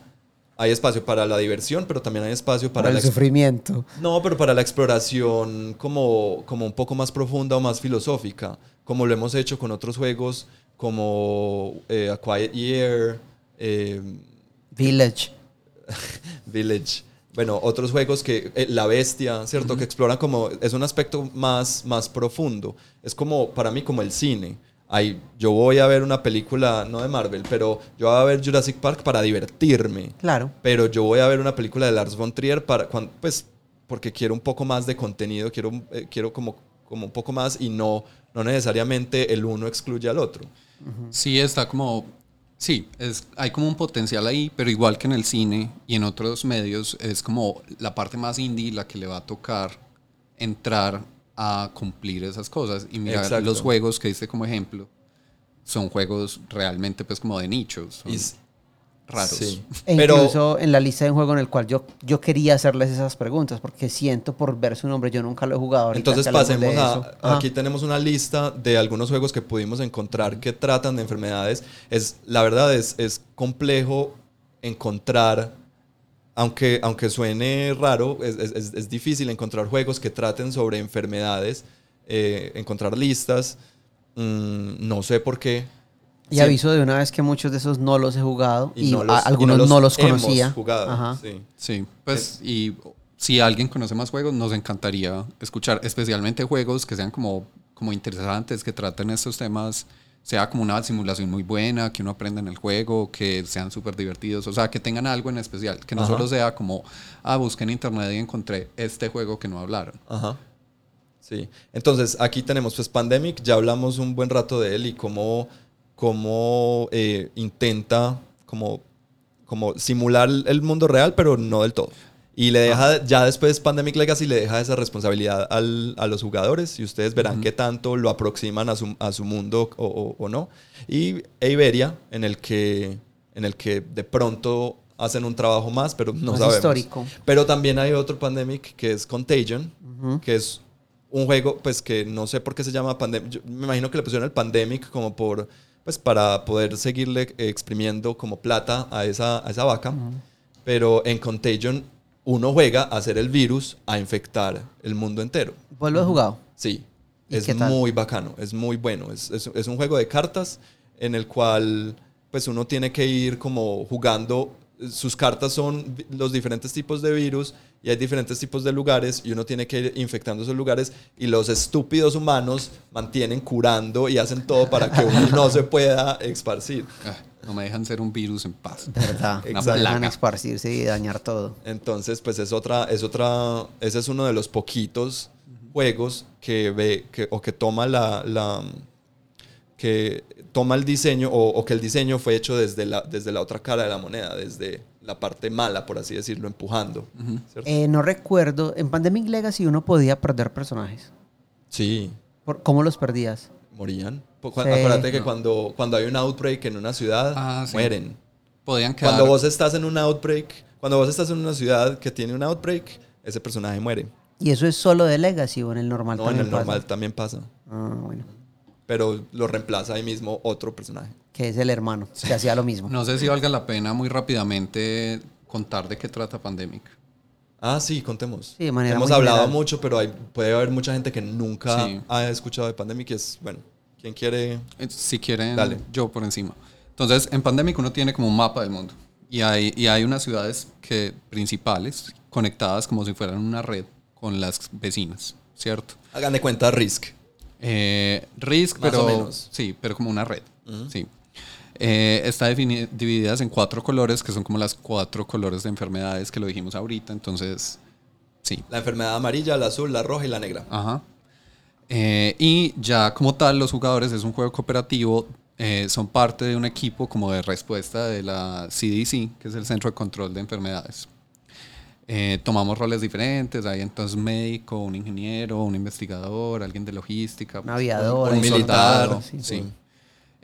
hay espacio para la diversión, pero también hay espacio para, el sufrimiento. no, pero para la exploración como, como un poco más profunda o más filosófica, como lo hemos hecho con otros juegos como eh, A Quiet Year, eh, Village. Village. Bueno, otros juegos que eh, La Bestia, ¿cierto? Que exploran como es un aspecto más más profundo. Es como para mí como el cine. Ahí yo voy a ver una película no de Marvel, pero yo voy a ver Jurassic Park para divertirme. Claro. Pero yo voy a ver una película de Lars von Trier para cuan- pues porque quiero un poco más de contenido, quiero eh, quiero como como un poco más y no no necesariamente el uno excluye al otro. Sí, está como. Sí, es, hay como un potencial ahí, pero igual que en el cine y en otros medios, es como la parte más indie la que le va a tocar entrar a cumplir esas cosas. Y mira, Exacto. los juegos que hice como ejemplo son juegos realmente, pues, como de nichos. son- raros. Sí. E Pero incluso en la lista de un juego en el cual yo, yo quería hacerles esas preguntas, porque siento por ver su nombre, yo nunca lo he jugado. entonces pasemos a... Ajá. Aquí tenemos una lista de algunos juegos que pudimos encontrar que tratan de enfermedades. Es, la verdad es, es complejo encontrar, aunque, aunque suene raro, es, es- es- es difícil encontrar juegos que traten sobre enfermedades, eh, encontrar listas. Mm, no sé por qué. Y Sí. aviso de una vez que muchos de esos no los he jugado y, no a- los- y algunos no los, hemos conocía. jugado, Ajá. sí. Sí, pues y si alguien conoce más juegos, nos encantaría escuchar, especialmente juegos que sean como, como interesantes, que traten estos temas, sea como una simulación muy buena, que uno aprenda en el juego, que sean súper divertidos, o sea, que tengan algo en especial, que no Ajá. solo sea como, ah, busqué en internet y encontré este juego que no hablaron. Ajá. Sí. Entonces, aquí tenemos pues Pandemic, ya hablamos un buen rato de él y cómo, cómo eh, intenta como, como simular el mundo real, pero no del todo. Y le deja, ya después Pandemic Legacy le deja esa responsabilidad al- a los jugadores y ustedes verán qué tanto lo aproximan a su, a su mundo o, o- o no. Y Iberia, en el que, en el que de pronto hacen un trabajo más, pero no Más sabemos. histórico. Pero también hay otro Pandemic que es Contagion, que es un juego pues que no sé por qué se llama Pandemic. Yo me imagino que le pusieron el Pandemic como por pues para poder seguirle eh, exprimiendo como plata a esa, a esa vaca. Pero en Contagion uno juega a hacer el virus a infectar el mundo entero. ¿Vos lo has jugado? Sí, ¿Y es muy bacano, es muy bueno. Es, es- es un juego de cartas en el cual pues uno tiene que ir como jugando. Sus cartas son los diferentes tipos de virus y hay diferentes tipos de lugares y uno tiene que ir infectando esos lugares y los estúpidos humanos mantienen curando y hacen todo para que uno no se pueda esparcir. Ah, no me dejan ser un virus en paz. ¿Verdad? Exacto. Dejan Plaga. esparcirse y dañar todo. Entonces, pues es otra, es otra, ese es uno de los poquitos juegos que ve, que, o que toma la, la- que toma el diseño, o, o que el diseño fue hecho desde la, desde la otra cara de la moneda, desde la parte mala, por así decirlo, empujando. Eh, no recuerdo, en Pandemic Legacy uno podía perder personajes. Sí, Por- ¿Cómo los perdías? morían. Cu- Sí. Acuérdate que cuando, cuando hay un outbreak en una ciudad, Ah, sí. mueren. Podían quedar... Cuando vos estás en un outbreak, cuando vos estás en una ciudad que tiene un outbreak, ese personaje muere. ¿Y eso es solo de Legacy o en el normal No, en también el pasa? normal también pasa. Ah, bueno. pero lo reemplaza ahí mismo otro personaje. Que es el hermano, que hacía lo mismo. No sé si valga la pena muy rápidamente contar de qué trata Pandemic. Ah, sí, contemos. Sí, de manera Hemos muy hablado general. mucho, pero hay, puede haber mucha gente que nunca Sí. ha escuchado de Pandemic y es, bueno, ¿quién quiere? Eh, Si quieren, Dale. yo por encima. Entonces, en Pandemic uno tiene como un mapa del mundo. Y hay, y hay unas ciudades que, principales conectadas como si fueran una red con las vecinas, ¿cierto? Hagan de cuenta Risk. Eh, Risk, Más pero... o menos. Sí, pero como una red. Sí. Eh, está divididas en cuatro colores, que son como las cuatro colores de enfermedades que lo dijimos ahorita. Entonces, sí. La enfermedad amarilla, la azul, la roja y la negra. Ajá. Eh, y ya como tal, los jugadores es un juego cooperativo, eh, son parte de un equipo como de respuesta de la CDC, que es el Centro de Control de Enfermedades. Eh, tomamos roles diferentes, hay entonces un médico, un ingeniero, un investigador, alguien de logística, Un aviador, un un militar, soldado, sí. sí.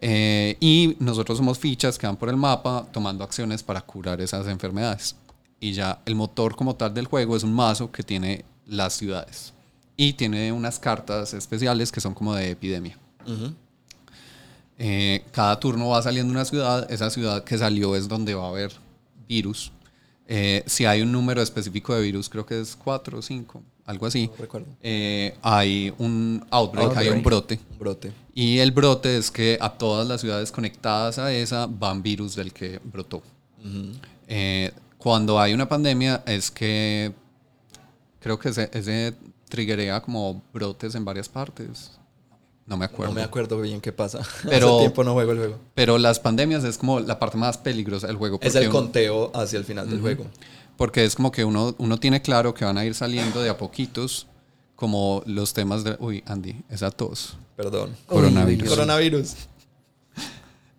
Eh, y nosotros somos fichas que van por el mapa tomando acciones para curar esas enfermedades. Y ya el motor como tal del juego es un mazo que tiene las ciudades. Y tiene unas cartas especiales que son como de epidemia. Ujú. Eh, cada turno va saliendo una ciudad. Esa ciudad que salió es donde va a haber virus. Eh, si hay un número específico de virus, creo que es 4 o 5, algo así. No recuerdo. eh, hay un outbreak, hay un brote. Un brote. Y el brote es que a todas las ciudades conectadas a esa van virus del que brotó. Eh, cuando hay una pandemia es que creo que triggerea como brotes en varias partes. No me acuerdo. No me acuerdo bien qué pasa. Pero- Hace tiempo no juego el juego. Pero las pandemias es como la parte más peligrosa del juego. Es el uno- conteo hacia el final del juego. Porque es como que uno, uno tiene claro que van a ir saliendo de a poquitos como los temas de... Uy, Andy, esa tos. Perdón. Coronavirus. Coronavirus.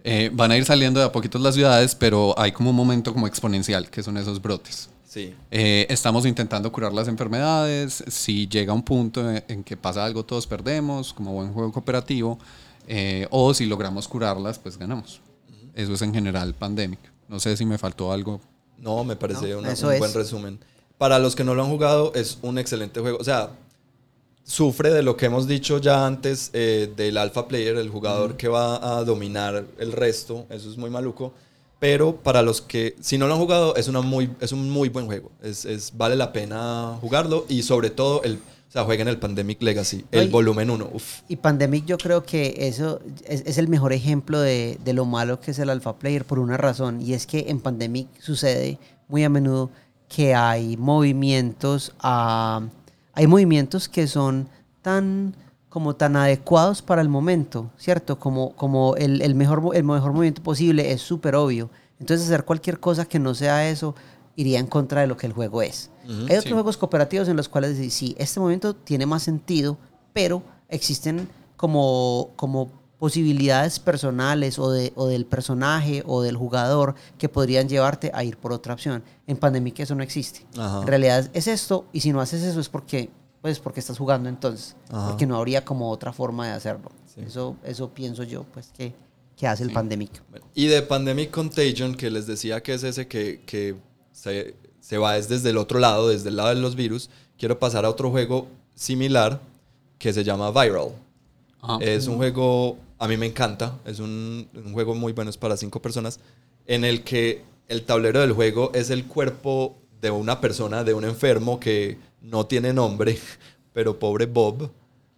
Eh, van a ir saliendo de a poquitos las ciudades, pero hay como un momento como exponencial, que son esos brotes. Sí. Eh, estamos intentando curar las enfermedades. Si llega un punto en, en que pasa algo, todos perdemos, como buen juego cooperativo. eh, o si logramos curarlas, pues ganamos. Eso es en general Pandemic. No No sé si me faltó algo. No, me parece No, una- un es. buen resumen. Para los que no lo han jugado, es un excelente juego. O sea, sufre de lo que hemos dicho ya antes eh, del alpha player, el jugador que va a dominar el resto. Eso es muy maluco. Pero para los que, si no lo han jugado, es, una muy, es un muy buen juego. Es, es- vale la pena jugarlo y sobre todo, el, o sea, jueguen el Pandemic Legacy, el Ay. volumen 1. Uf. Y Pandemic yo creo que eso es, es el mejor ejemplo de, de lo malo que es el alpha player por una razón y es que en Pandemic sucede muy a menudo que hay movimientos ah, hay movimientos que son tan como tan adecuados para el momento, ¿cierto? Como, como el, el mejor, el mejor movimiento posible es súper obvio. Entonces hacer cualquier cosa que no sea eso iría en contra de lo que el juego es. Hay otros sí. juegos cooperativos en los cuales decís, sí, este momento tiene más sentido, pero existen como, como posibilidades personales o, de, o del personaje o del jugador que podrían llevarte a ir por otra opción. En Pandemic eso no existe. Ajá. En realidad es esto y si no haces eso es porque pues porque estás jugando entonces, Ajá. porque no habría como otra forma de hacerlo. Sí. Eso eso pienso yo pues que, que hace el Sí. Pandemic. Bueno, Y de Pandemic Contagion, que les decía que es ese que, que se, se va es desde el otro lado, desde el lado de los virus, quiero pasar a otro juego similar que se llama Viral. Ajá. Es un juego, a mí me encanta, es un, un juego muy bueno, es para cinco personas, en el que el tablero del juego es el cuerpo de una persona, de un enfermo que no tiene nombre, pero pobre Bob.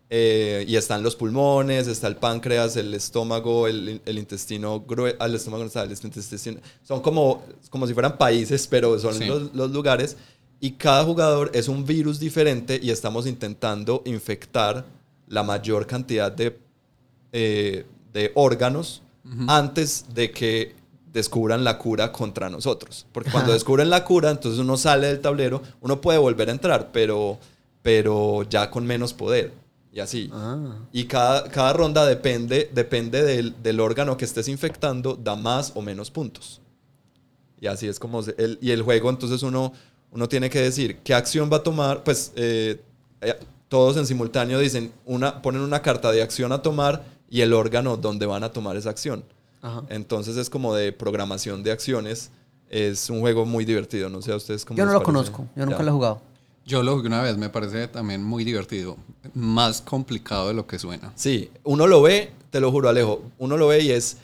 Eh, y están los pulmones, está el páncreas, el estómago, el, el intestino grueso, el estómago no está, el intestino. Son como, como si fueran países, pero son Sí. los, los lugares. Y cada jugador es un virus diferente y estamos intentando infectar la mayor cantidad de, eh, de órganos antes de que descubran la cura contra nosotros. Porque cuando descubren la cura, entonces uno sale del tablero, uno puede volver a entrar, pero, pero ya con menos poder. Y así. Ah. Y cada, cada ronda depende, depende del, del órgano que estés infectando, da más o menos puntos. Y así es como... se- el, y el juego, entonces uno, uno tiene que decir qué acción va a tomar. Pues eh, eh, todos en simultáneo dicen, una, ponen una carta de acción a tomar y el órgano donde van a tomar esa acción. Ajá. Entonces es como de programación de acciones. Es un juego muy divertido. No sé a ustedes cómo Yo no lo parece. conozco, yo nunca Ya. lo he jugado. Yo lo jugué una vez, me parece también muy divertido. Más complicado de lo que suena. Sí, uno lo ve, te lo juro, Alejo, uno lo ve y es.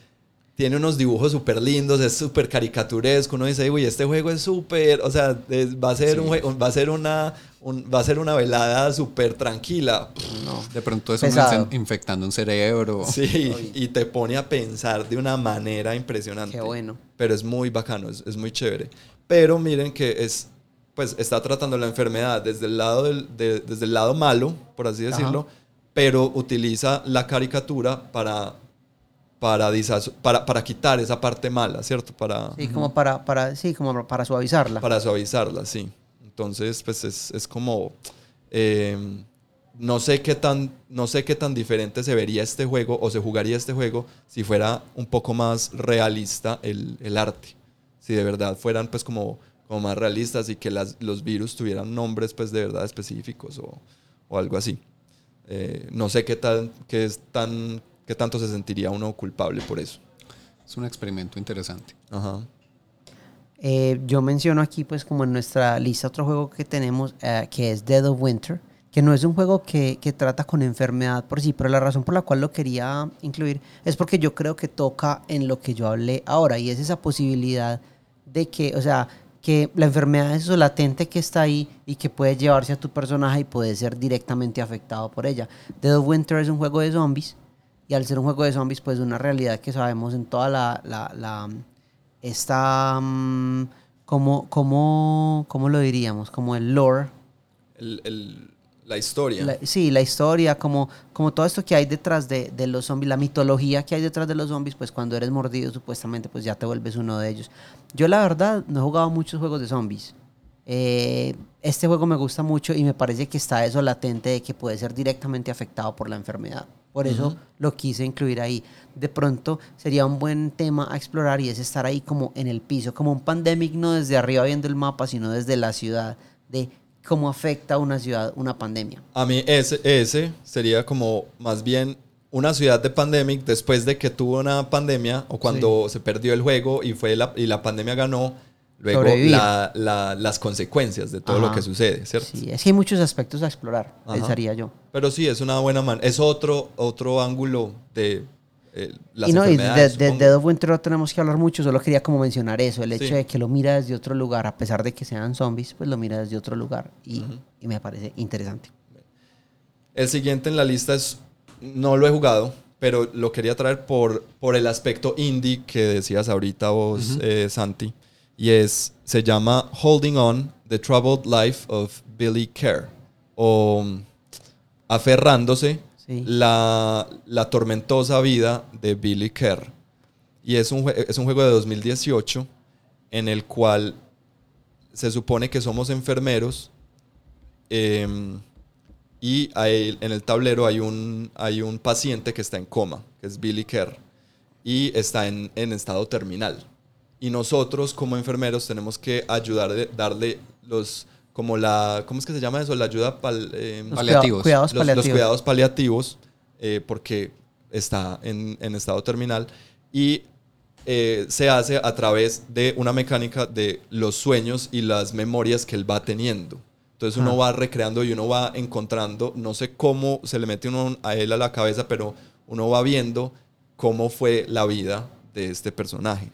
Tiene unos dibujos súper lindos, es súper caricaturesco. Uno dice, uy, este juego es súper. O sea, es- va a ser, Sí. un juego, va a ser una. un- va a ser una velada súper tranquila. No. De pronto es infe- infectando un cerebro. Sí, y te pone a pensar de una manera impresionante. Qué bueno. Pero es muy bacano, es, es muy chévere. Pero miren que es, pues está tratando la enfermedad desde el lado, del, de- desde el lado malo, por así Ajá. decirlo, pero utiliza la caricatura para, para, para, para quitar esa parte mala, ¿cierto? Para, Sí, como para, para, sí, como para suavizarla. para suavizarla, sí. Entonces, pues es, es como... eh, no sé, qué tan, no sé qué tan diferente se vería este juego o se jugaría este juego si fuera un poco más realista el, el arte. Si de verdad fueran pues como, como más realistas y que las, los virus tuvieran nombres pues de verdad específicos o, o algo así. Eh, no sé qué, tan, qué, es tan, qué tanto se sentiría uno culpable por eso. Es un experimento interesante. Ajá. Eh, yo menciono aquí, pues, como en nuestra lista, otro juego que tenemos, eh, que es Dead of Winter, que no es un juego que, que trata con enfermedad por sí, pero la razón por la cual lo quería incluir es porque yo creo que toca en lo que yo hablé ahora, y es esa posibilidad de que, o sea, que la enfermedad es eso latente que está ahí y que puede llevarse a tu personaje y puede ser directamente afectado por ella. Dead of Winter es un juego de zombies, y al ser un juego de zombies, pues una realidad que sabemos en toda la, la, esta, mm, como, como, ¿cómo lo diríamos? Como el lore. El- la historia. La- sí, la historia, como, como todo esto que hay detrás de, de los zombies, la mitología que hay detrás de los zombies, pues cuando eres mordido supuestamente pues ya te vuelves uno de ellos. Yo la verdad no he jugado muchos juegos de zombies. Eh, este juego me gusta mucho y me parece que está eso latente de que puede ser directamente afectado por la enfermedad. Por eso lo quise incluir ahí. De pronto sería un buen tema a explorar y es estar ahí como en el piso, como un pandemic, no desde arriba viendo el mapa, sino desde la ciudad, de cómo afecta a una ciudad una pandemia. A mí ese, ese sería como más bien una ciudad de pandemic después de que tuvo una pandemia o cuando se perdió el juego y, fue la, y la pandemia ganó, luego la- la- las consecuencias de todo lo Ajá. que sucede, ¿cierto? Sí, es que hay muchos aspectos a explorar, Ajá. pensaría yo. Pero sí, es una buena man. Es otro, otro ángulo de eh, las y no, y de, de, de Winter no tenemos que hablar mucho, solo quería como mencionar eso, el hecho Sí. de que lo mira desde otro lugar, a pesar de que sean zombies, pues lo mira desde otro lugar y, y me parece interesante. El siguiente en la lista es, no lo he jugado, pero lo quería traer por, por el aspecto indie que decías ahorita vos, eh, Santi. Y es, se llama Holding On, The Troubled Life of Billy Kerr. O mm, Aferrándose, La, la tormentosa vida de Billy Kerr. Y es un, es un juego de 2018 en el cual se supone que somos enfermeros em, y en el tablero hay un, hay un paciente que está en coma, que es Billy Kerr, y está en, en estado terminal. Y nosotros como enfermeros tenemos que ayudarle, darle los, como la, ¿cómo es que se llama eso? La ayuda pal, em, Los Paliativos. Cuidados los, los cuidados paliativos, eh, porque está en, en estado terminal. Y eh, se hace a través de una mecánica de los sueños y las memorias que él va teniendo. Entonces uno Ah. va recreando y uno va encontrando, no sé cómo se le mete uno a él a la cabeza, pero uno va viendo cómo fue la vida de este personaje.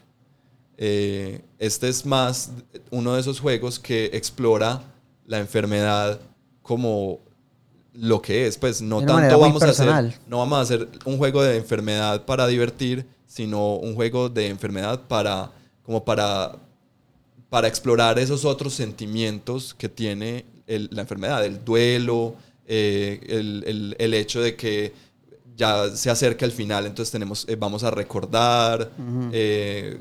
Eh, este es más uno de esos juegos que explora la enfermedad como lo que es. Pues no tanto vamos a hacer, no vamos a hacer un juego de enfermedad para divertir, sino un juego de enfermedad para como para para explorar esos otros sentimientos que tiene el- la enfermedad, el duelo, eh, el, el- el hecho de que ya se acerca el final, entonces tenemos, eh, vamos a recordar, eh,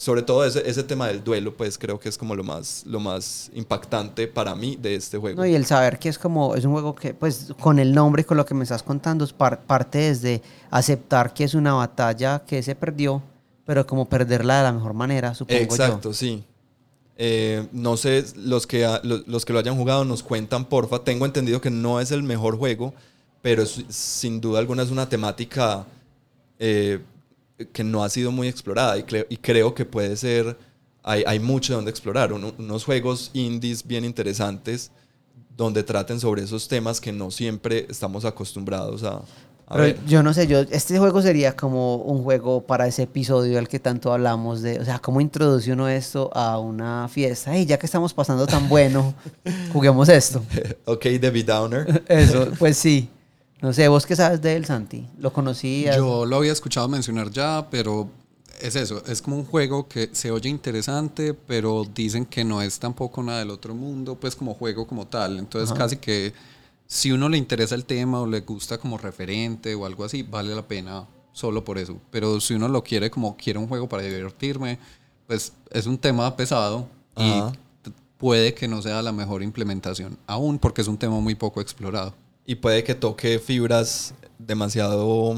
sobre todo ese, ese tema del duelo, pues creo que es como lo más, lo más impactante para mí de este juego. No, y el saber que es como, es un juego que, pues, con el nombre y con lo que me estás contando, es par- parte desde aceptar que es una batalla que se perdió, pero como perderla de la mejor manera, supongo Exacto, sí. Eh, no sé, los que, ha- lo- los que lo hayan jugado nos cuentan, porfa. Tengo entendido que no es el mejor juego, pero es- sin duda alguna es una temática eh, que no ha sido muy explorada y, cre- y creo que puede ser, hay, hay mucho donde explorar, Uno- unos juegos indies bien interesantes donde traten sobre esos temas que no siempre estamos acostumbrados a, a Pero ver. yo no sé, yo este juego sería como un juego para ese episodio del que tanto hablamos de, o sea, cómo introduce uno esto a una fiesta. Hey, ya que estamos pasando tan bueno, juguemos esto. ok, Debbie Downer. Eso, pues sí. No sé, ¿vos qué sabes de él, Santi? ¿Lo conocías? Yo lo había escuchado mencionar ya, pero es eso, es como un juego que se oye interesante, pero dicen que no es tampoco nada del otro mundo, pues como juego como tal. Entonces casi que si uno le interesa el tema o le gusta como referente o algo así, vale la pena solo por eso. Pero si uno lo quiere como quiere un juego para divertirme, pues es un tema pesado y Ajá. puede que no sea la mejor implementación aún porque es un tema muy poco explorado. Y puede que toque fibras demasiado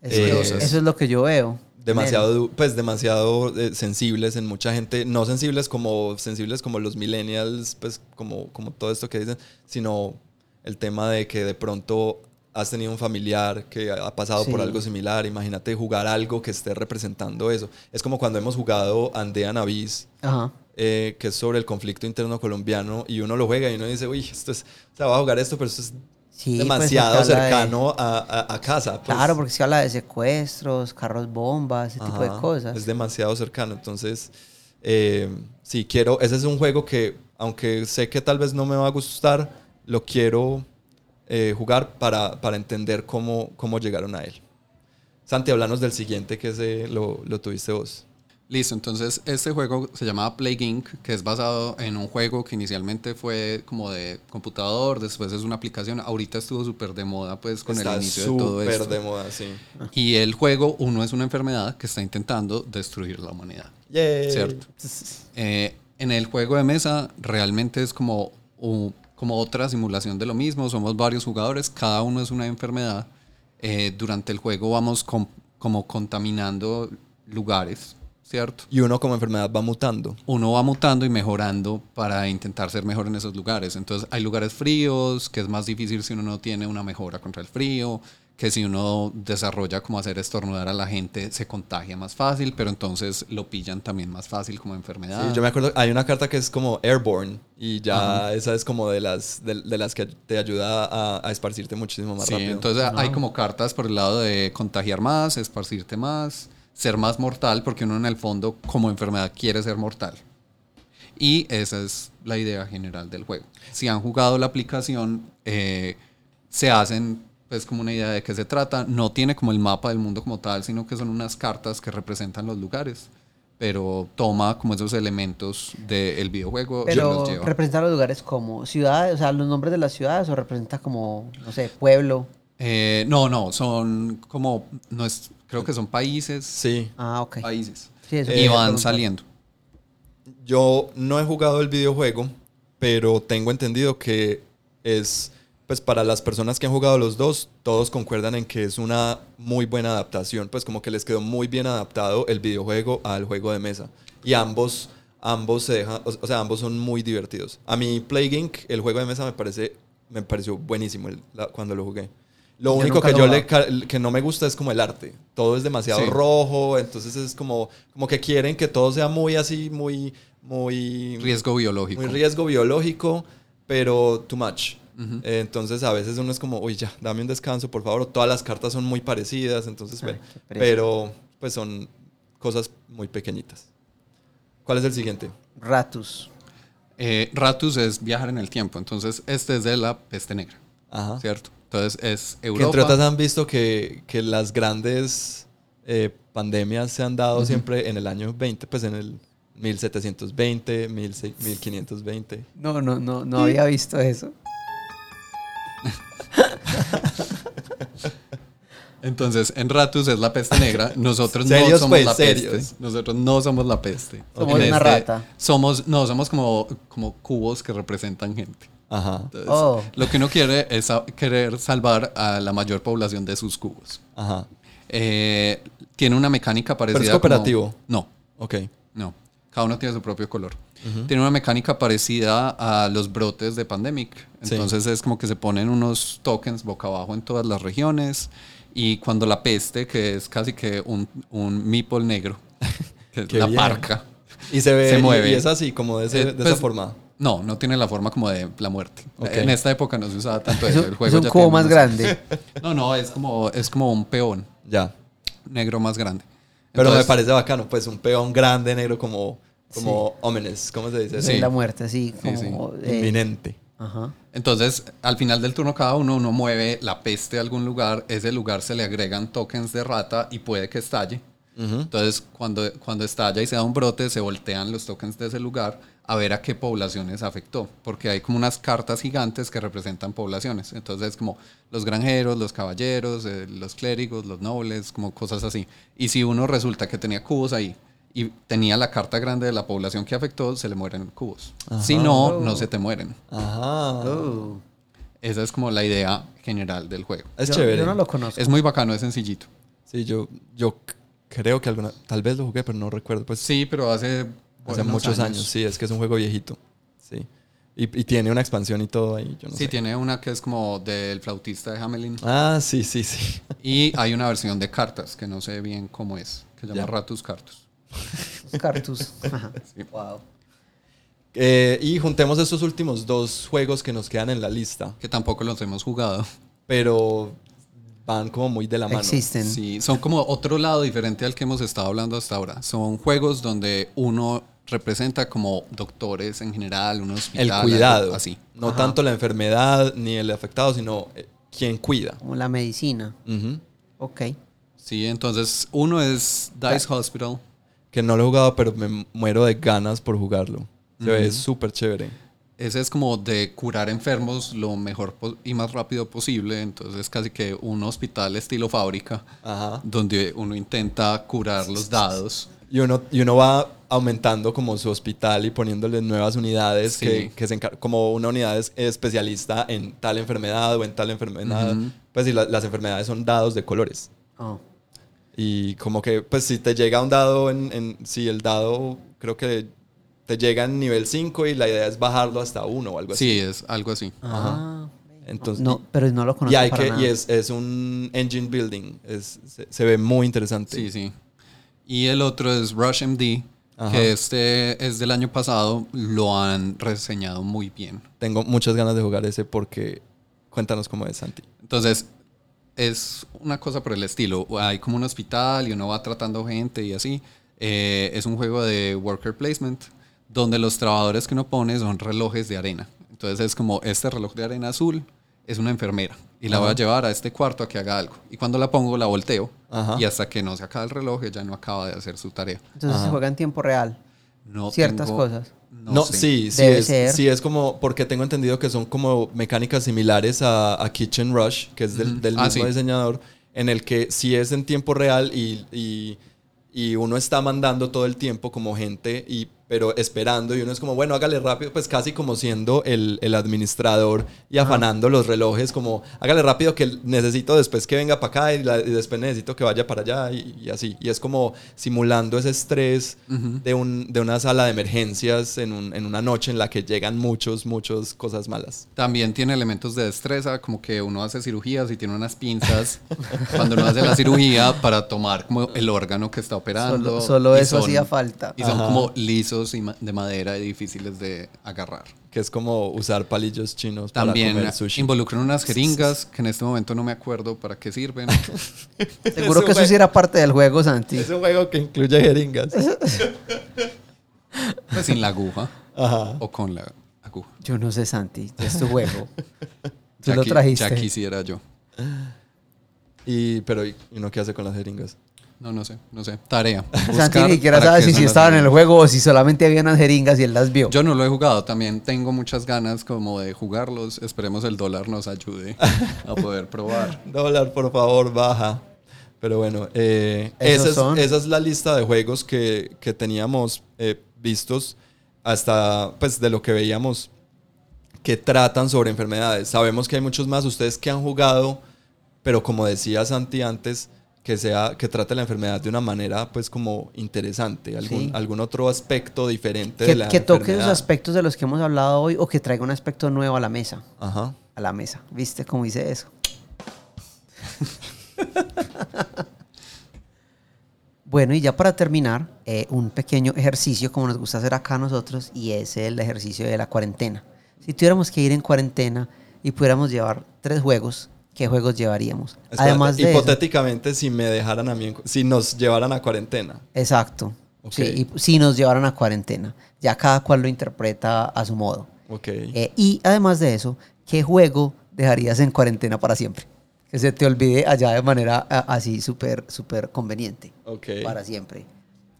eh, eso es lo que yo veo. demasiado pues demasiado eh, sensibles en mucha gente. No sensibles como sensibles como los millennials pues como como todo esto que dicen sino el tema de que de pronto has tenido un familiar que ha pasado por algo similar. Imagínate jugar algo que esté representando eso. Es como cuando hemos jugado Andean Abyss Ajá. eh, que es sobre el conflicto interno colombiano y uno lo juega y uno dice uy esto es o sea va a jugar esto pero esto es Sí, pues, demasiado porque habla de- cercano a, a- a casa. pues. Claro, porque se habla de secuestros, carros bombas, ese tipo de Ajá, cosas. Es demasiado cercano. Entonces, eh, sí, quiero. Ese es un juego que, aunque sé que tal vez no me va a gustar, lo quiero eh, jugar para, para entender cómo, cómo llegaron a él. Santi, hablanos del siguiente que ese lo, lo tuviste vos. Listo, entonces este juego se llamaba Plague Inc., que es basado en un juego que inicialmente fue como de computador, después es una aplicación, ahorita estuvo súper de moda pues con Está el inicio de todo súper esto. de moda, sí. Y el juego, uno es una enfermedad que está intentando destruir la humanidad, Yay. ¿cierto? Eh, en el juego de mesa realmente es como, como otra simulación de lo mismo, somos varios jugadores, cada uno es una enfermedad. Eh, durante el juego vamos com- como contaminando lugares ¿cierto? Y uno como enfermedad va mutando. Uno va mutando y mejorando para intentar ser mejor en esos lugares. Entonces hay lugares fríos, que es más difícil si uno no tiene una mejora contra el frío, que si uno desarrolla como hacer estornudar a la gente se contagia más fácil, pero entonces lo pillan también más fácil como enfermedad. Sí, yo me acuerdo, hay una carta que es como airborne y ya esa es como de las, de, de las que te ayuda a, a esparcirte muchísimo más Sí, rápido. entonces hay como cartas por el lado de contagiar más, esparcirte más, ser más mortal, porque uno en el fondo como enfermedad quiere ser mortal. Y esa es la idea general del juego. Si han jugado la aplicación, eh, se hacen pues como una idea de qué se trata. No tiene como el mapa del mundo como tal, sino que son unas cartas que representan los lugares. Pero toma como esos elementos del videojuego y Pero los lleva. representa los lugares como ciudades, o sea, los nombres de las ciudades, o representa como, no sé, pueblo. Eh, no, no, son como, no es, creo que son países. Sí, Ah, ok. Países. Sí, eso y van saliendo. yo no he jugado el videojuego, pero tengo entendido que es, pues para las personas que han jugado los dos, todos concuerdan en que es una muy buena adaptación, pues como que les quedó muy bien adaptado el videojuego al juego de mesa. Y ambos, ambos se dejan, o, o sea, ambos son muy divertidos. A mí Plague Inc., el juego de mesa me parece, me pareció buenísimo el- la- cuando lo jugué. Lo único que lo yo le, que no me gusta es como el arte. Todo es demasiado Sí. rojo, entonces es como, como que quieren que todo sea muy así, muy, muy Riesgo biológico. muy riesgo biológico, pero too much. Eh, entonces a veces uno es como, uy, ya, dame un descanso, por favor. Todas las cartas son muy parecidas, entonces, Ay, pereza. pero pues son cosas muy pequeñitas. ¿Cuál es el siguiente? Ratus. Eh, Ratus es viajar en el tiempo. Entonces, este es de la peste negra. Ajá. ¿Cierto? Entonces, es Que entre Europa. otras han visto que, que las grandes eh, pandemias se han dado siempre en el año 20, pues en el 1720, 16- 1520. No, no, no, no había visto eso. Entonces, en Ratus es la peste negra. Nosotros no somos pues, la serios. peste. Nosotros no somos la peste. Somos En este una rata. Somos, no, somos como, como cubos que representan gente. Ajá, Entonces, Oh. Lo que uno quiere es querer salvar a la mayor población de sus cubos. ajá. Eh, tiene una mecánica parecida. es como- cooperativo. No, Ok. no. Cada uno tiene su propio color. Tiene una mecánica parecida a los brotes de Pandemic. Sí. Entonces es como que se ponen unos tokens boca abajo en todas las regiones. Y cuando la peste, que es casi que un, un meeple negro, que es Qué la bien. parca. Y se ve Se mueve. Y, es así, como de, ese- Eh, de pues, esa forma. No, no tiene la forma como de la muerte. En esta época no se usaba tanto Es eso. El juego es un ya cubo más unos- grande. No, no, es como, es como un peón Ya. negro más grande. Pero Entonces, me parece bacano, pues un peón grande, negro, como, como ominous, ¿cómo se dice? Sí. Sí. la muerte, así Sí, como... eh, Inminente. ajá. Entonces, al final del turno, cada uno, uno mueve la peste a algún lugar. Ese lugar se le agregan tokens de rata y puede que estalle. Ujú. Entonces, cuando, cuando estalla y se da un brote, se voltean los tokens de ese lugar a ver a qué poblaciones afectó. Porque hay como unas cartas gigantes que representan poblaciones. Entonces, como los granjeros, los caballeros, eh, los clérigos, los nobles, como cosas así. Y si uno resulta que tenía cubos ahí y tenía la carta grande de la población que afectó, se le mueren cubos. Si no, no se te mueren. Ajá. Oh. Esa es como la idea general del juego. Es yo, chévere. Yo no lo conozco. Es muy bacano, es sencillito. Sí, yo, yo creo que alguna, tal vez lo jugué, pero no recuerdo. Pues Sí, pero hace, hace muchos años. Sí, es que es un juego viejito. Sí. Y, y tiene una expansión y todo ahí. Yo no Sí, sé. tiene una que es como del flautista de Hamelin. Ah, sí, sí, sí. Y hay una versión de cartas que no sé bien cómo es, que se llama Ya. Ratus Cartus. Cartus. Sí. Wow. Eh, y juntemos estos últimos dos juegos que nos quedan en la lista, Que tampoco los hemos jugado. pero van como muy de la mano. Existen. Sí, son como otro lado diferente al que hemos estado hablando hasta ahora. Son juegos donde uno representa como doctores en general, un El hospital. cuidado. algo Así. No Ajá. tanto la enfermedad ni el afectado, sino eh, quien cuida. Como la medicina. Ujú. Ok. Sí, entonces uno es Dice Hospital. Que no lo he jugado, pero me muero de ganas por jugarlo. Se ve súper chévere. Ese es como de curar enfermos lo mejor y más rápido posible. Entonces, casi que un hospital estilo fábrica, Ajá. donde uno intenta curar los dados. Y uno, y uno va aumentando como su hospital y poniéndole nuevas unidades Sí. que, que se como una unidad es- especialista en tal enfermedad o en tal enfermedad. Pues y la- las enfermedades son dados de colores. Oh. Y como que, pues si te llega un dado, en, en si el dado creo que te llega en nivel 5 y la idea es bajarlo hasta 1 o algo así. Sí, es algo así. Ah, Entonces, no, pero no lo y, conozco hay para que, nada. y es, es un engine building. Es, se, se ve muy interesante. Sí, sí. Y el otro es Rush MD, Ajá. que este es del año pasado, lo han reseñado muy bien. Tengo muchas ganas de jugar ese porque cuéntanos cómo es, Santi. Entonces, es una cosa por el estilo. Hay como un hospital y uno va tratando gente y así. Eh, es un juego de worker placement donde los trabajadores que uno pone son relojes de arena. Entonces es como este reloj de arena azul es una enfermera y la voy a llevar a este cuarto a que haga algo. Y cuando la pongo la volteo Ajá. y hasta que no se acaba el reloj ella no acaba de hacer su tarea. Entonces se Ajá. juega en tiempo real. No Ciertas tengo- cosas. No, No, sé. sí, sí Debe es, ser. sí es como, porque tengo entendido que son como mecánicas similares a, a Kitchen Rush, que es del, Ujú. del Ah, mismo sí. diseñador, en el que sí es en tiempo real y, y, y uno está mandando todo el tiempo como gente, y, pero esperando, y uno es como, bueno, hágale rápido, pues casi como siendo el, el administrador y afanando los relojes, como, hágale rápido que necesito después que venga para acá y, la- y después necesito que vaya para allá y, y así. Y es como simulando ese estrés Ujú. de, un, de una sala de emergencias en, un- en una noche en la que llegan muchos, muchos cosas malas. También tiene elementos de destreza, como que uno hace cirugías y tiene unas pinzas cuando uno hace la cirugía para tomar como el órgano que está operando. Solo, solo eso son- hacía falta. Y son Ajá. como lisos y ma- de madera y difíciles de agarrar. Que es como usar palillos chinos También para comer sushi. involucran unas jeringas que en este momento no me acuerdo para qué sirven. Seguro Es que eso sí era parte del juego, Santi. Es un juego que incluye jeringas. Pues sin la aguja Ajá. o con la aguja. Yo no sé, Santi. Es tu juego. Tú Ya lo trajiste. Ya quisiera yo. Y, pero, ¿y uno qué hace con las jeringas? No, no sé, no sé. Tarea. Santi ni siquiera sabe si, si estaban en el juego o si solamente había unas jeringas y él las vio. Yo no lo he jugado, también tengo muchas ganas como de jugarlos. Esperemos el dólar nos ayude a poder probar. Dólar, por favor, baja. Pero bueno, eh, esa, es, esa es la lista de juegos que, que teníamos eh, vistos hasta, pues, de lo que veíamos que tratan sobre enfermedades. Sabemos que hay muchos más, ustedes que han jugado, pero como decía Santi antes, que sea que trate la enfermedad de una manera pues como interesante, algún, Sí. algún otro aspecto diferente de que, la que toque esos enfermedad. aspectos de los que hemos hablado hoy o que traiga un aspecto nuevo a la mesa. Ajá. A la mesa. ¿Viste cómo hice eso? bueno, y ya para terminar, eh, un pequeño ejercicio como nos gusta hacer acá a nosotros y es el ejercicio de la cuarentena. Si tuviéramos que ir en cuarentena y pudiéramos llevar tres juegos, ¿qué juegos llevaríamos? Espérate, Además de eso, hipotéticamente si me dejaran a mí, en si nos llevaran a cuarentena. Exacto. Ok. Sí, y si nos llevaran a cuarentena. Ya cada cual lo interpreta a su modo. Ok. Eh, y además de eso, ¿qué juego dejarías en cuarentena para siempre? Que se te olvide allá de manera a- así súper, súper conveniente. ok. Para siempre.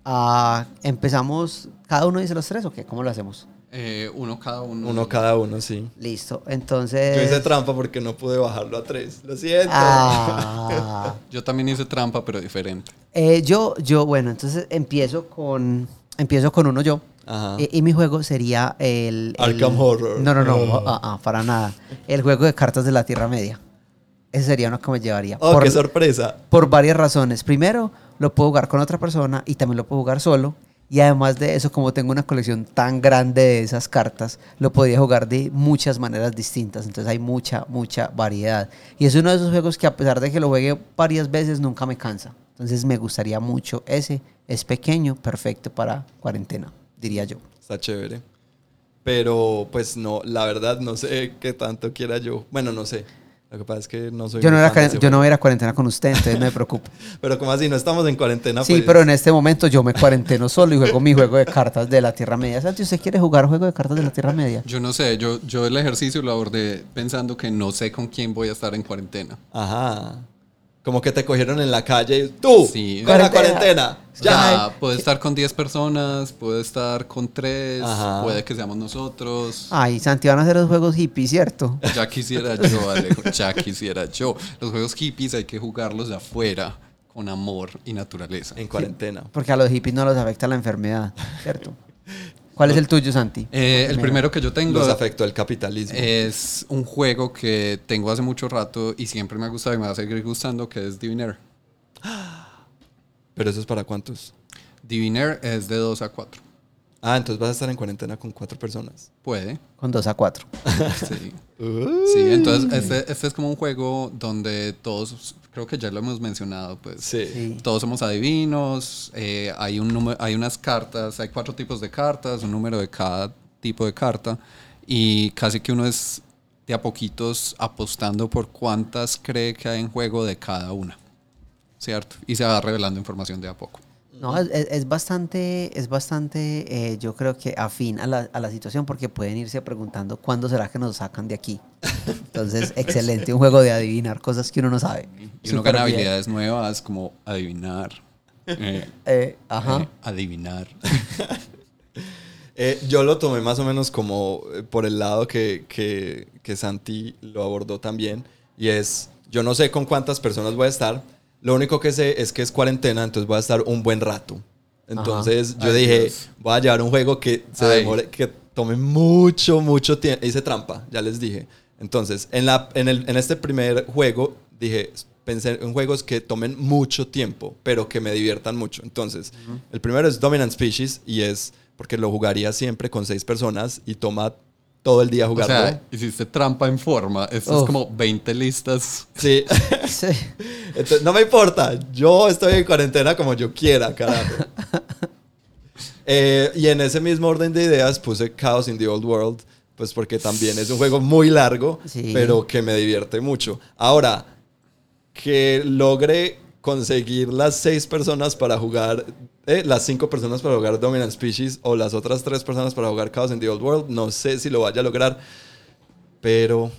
Ah, Empezamos, ¿cada uno dice los tres o qué? ¿Cómo lo hacemos? Eh, uno cada uno. Uno cada uno, sí. Listo. Entonces... Yo hice trampa porque no pude bajarlo a tres. Lo siento. Ah. Yo también hice trampa, pero diferente. Eh, yo, yo, bueno, entonces empiezo con, empiezo con uno yo. Ajá. Eh, y mi juego sería el... el- Arkham Horror. No, no, no, Oh. ah, para nada. El juego de cartas de la Tierra Media. Ese sería uno que me llevaría. Oh, por, qué sorpresa. por varias razones. Primero, lo puedo jugar con otra persona y también lo puedo jugar solo. Y además de eso, como tengo una colección tan grande de esas cartas, lo podría jugar de muchas maneras distintas. Entonces hay mucha, mucha variedad. Y es uno de esos juegos que a pesar de que lo juegue varias veces, nunca me cansa. Entonces me gustaría mucho ese. Es pequeño, perfecto para cuarentena, diría yo. Está chévere. Pero, pues no, la verdad no sé qué tanto quiera yo. Bueno, no sé. Lo que pasa es que no soy Yo no, era, yo no juego. voy a ir a cuarentena con usted, entonces no me preocupo. Pero como así, no estamos en cuarentena. Sí, pues, pero en este momento yo me cuarenteno solo y juego mi juego de cartas de la Tierra Media. Santi, ¿usted quiere jugar juego de cartas de la Tierra Media? Yo no sé, yo, yo el ejercicio lo abordé pensando que no sé con quién voy a estar en cuarentena. Ajá. Como que te cogieron en la calle y tú, Sí. con la Cuarentena. Ya, puede estar con 10 personas, puede estar con 3, Ajá. puede que seamos nosotros. Ay, Santi, van a hacer los juegos hippies, ¿cierto? Ya quisiera yo, Alejo, ya quisiera yo. Los juegos hippies hay que jugarlos de afuera, con amor y naturaleza. En cuarentena. Porque a los hippies no los afecta la enfermedad, ¿cierto? ¿Cuál es el tuyo, Santi? Eh, el primero que yo tengo Los afectó el capitalismo. es un juego que tengo hace mucho rato y siempre me ha gustado y me va a seguir gustando, que es Diviner. Pero eso es para cuántos. Diviner es de 2 a 4. Ah, entonces vas a estar en cuarentena con cuatro personas. Puede. Con 2 a 4. Sí. Sí, entonces este, este es como un juego donde todos, creo que ya lo hemos mencionado, pues Sí. Sí. todos somos adivinos, eh, hay, un número, hay unas cartas, hay cuatro tipos de cartas, un número de cada tipo de carta y casi que uno es de a poquitos apostando por cuántas cree que hay en juego de cada una, ¿cierto? Y se va revelando información de a poco. No, es, es- bastante, es bastante, eh, yo creo que afín a la, a la situación porque pueden irse preguntando cuándo será que nos sacan de aquí. Entonces, excelente, un juego de adivinar cosas que uno no sabe. Y uno gana habilidades nuevas como adivinar, eh, Eh, ajá. adivinar. Yo lo tomé más o menos como por el lado que, que, que Santi lo abordó también. Y es, yo no sé con cuántas personas voy a estar. Lo único que sé es que es cuarentena, entonces voy a estar un buen rato. Entonces yo Ay, dije, Dios. voy a llevar un juego que se Ay. demore, que tome mucho, mucho tiempo. Hice trampa, ya les dije. Entonces, en, la, en, el, en este primer juego, dije, pensé en juegos que tomen mucho tiempo, pero que me diviertan mucho. Entonces, el primero es Dominant Species y es porque lo jugaría siempre con seis personas y toma todo el día O jugarlo. sea, hiciste trampa en forma. Esto Uf. es como 20 listas. sí. Sí. Entonces, no me importa. Yo estoy en cuarentena como yo quiera, carajo. Eh, y en ese mismo orden de ideas puse Chaos in the Old World, pues porque también es un juego muy largo, Sí. pero que me divierte mucho. Ahora, que logre conseguir las seis personas para jugar, eh, las cinco personas para jugar Dominant Species o las otras tres personas para jugar Chaos in the Old World, no sé si lo vaya a lograr, pero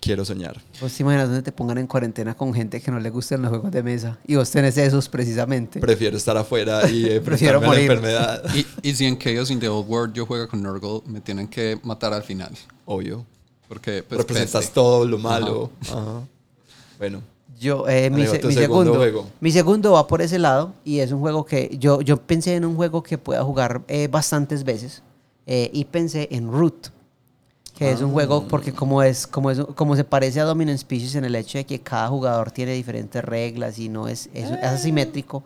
quiero soñar. Vos te imaginas donde te pongan en cuarentena con gente que no le gustan los juegos de mesa y vos tenés esos precisamente. Prefiero estar afuera y eh, Prefiero a la morir. enfermedad. Y, y si en Chaos in the Old World yo juego con Nurgle, me tienen que matar al final. Obvio. Porque pues, Representas peste. todo lo malo. Ajá. Bueno, Yo, eh, mi, se- mi segundo segundo, mi segundo va por ese lado y es un juego que yo, yo pensé en un juego que pueda jugar eh, bastantes veces eh, y pensé en Root, que es un Ah. juego porque como es, como es como se parece a Dominant Species en el hecho de que cada jugador tiene diferentes reglas y no es, es, es asimétrico.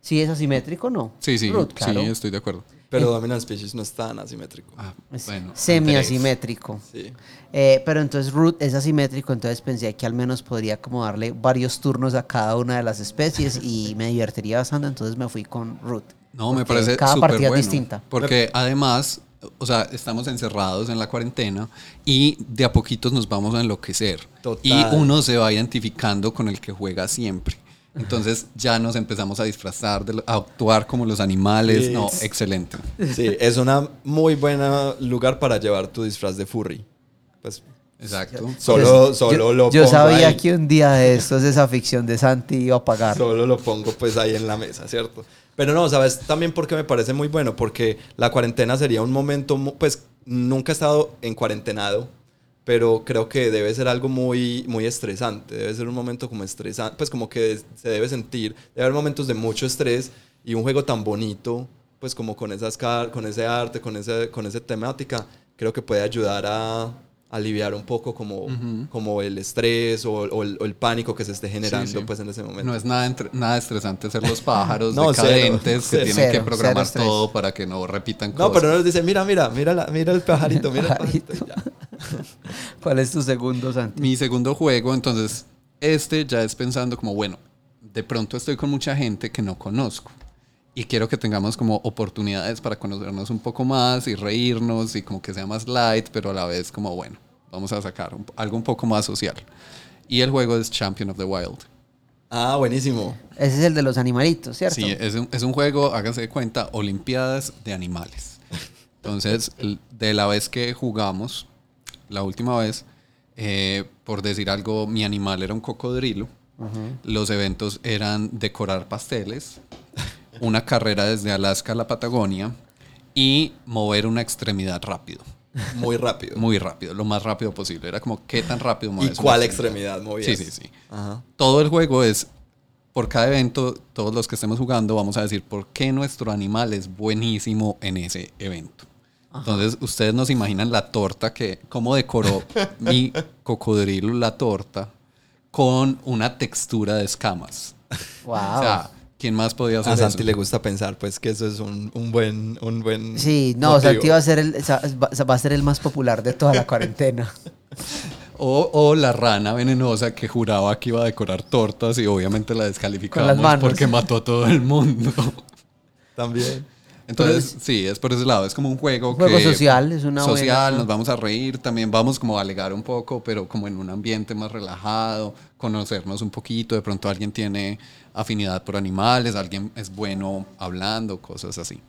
Sí es asimétrico, ¿no? Sí, sí, Root, claro. sí, estoy de acuerdo. Pero Dominant Species no es tan asimétrico. Ah, Es bueno. semi-asimétrico. Sí. Eh, pero entonces root es asimétrico, entonces pensé que al menos podría como darle varios turnos a cada una de las especies y me divertiría bastante, entonces me fui con root. No, me parece Cada súper partida bueno. es distinta. Porque además, o sea, estamos encerrados en la cuarentena y de a poquitos nos vamos a enloquecer. Total. Y uno se va identificando con el que juega siempre. Entonces ya nos empezamos a disfrazar, de lo- a actuar como los animales. Sí. No, excelente. Sí, es una muy buena lugar para llevar tu disfraz de furry. Pues Exacto. solo, Yo- solo yo, lo yo pongo sabía ahí. que un día de estos esa ficción de Santi iba a pagar. Solo lo pongo pues ahí en la mesa, ¿cierto? Pero no, ¿sabes? También porque me parece muy bueno, porque la cuarentena sería un momento, pues nunca he estado en cuarentenado, pero creo que debe ser algo muy, muy estresante, debe ser un momento como estresante, pues como que se debe sentir, debe haber momentos de mucho estrés y un juego tan bonito, pues como con, esas car- con ese arte, con, ese, con esa temática, creo que puede ayudar a aliviar un poco como, como el estrés o, o el, o el pánico que se esté generando sí. pues en ese momento. No es nada, entre- nada estresante ser los pájaros No, cero, decadentes que cero. tienen que programar todo para que no repitan No, cosas. pero no nos dice, mira, mira, mira, la- mira el pajarito, mira el pajarito. ya. ¿Cuál es tu segundo, Santi? Mi segundo juego, entonces, este ya es pensando como, bueno, de pronto estoy con mucha gente que no conozco y quiero que tengamos como oportunidades para conocernos un poco más y reírnos y como que sea más light, pero a la vez como, bueno, vamos a sacar un- algo un poco más social. Y el juego es Champion of the Wild. Ah, buenísimo. Ese es el de los animalitos, ¿cierto? Sí, es un, es un juego, háganse de cuenta, Olimpiadas de animales. Entonces, de la vez que jugamos, la última vez, eh, por decir algo, mi animal era un cocodrilo. Los eventos eran decorar pasteles, una carrera desde Alaska a la Patagonia y mover una extremidad rápido. Muy rápido. Muy rápido, lo más rápido posible. Era como, ¿qué tan rápido ¿Y mueves? una cuál extremidad movías? Sí, sí, sí Ajá. todo el juego es, por cada evento, todos los que estemos jugando vamos a decir por qué nuestro animal es buenísimo en ese evento. Entonces, ustedes nos imaginan la torta que, cómo decoró mi cocodrilo la torta con una textura de escamas. Wow. O sea, ¿Quién más podía hacer A eso? Santi le gusta pensar, pues, que eso es un, un buen, un buen. Sí, no, motivo. Santi va a ser el, va va a ser el más popular de toda la cuarentena. O, o la rana venenosa que juraba que iba a decorar tortas y obviamente la descalificamos porque mató a todo el mundo. También. Entonces, sí, es por ese lado. Es como un juego Un juego que- social, es una Social, buena- nos vamos a reír, también vamos como a alegar un poco, pero como en un ambiente más relajado, conocernos un poquito. De pronto alguien tiene afinidad por animales, alguien es bueno hablando, cosas así.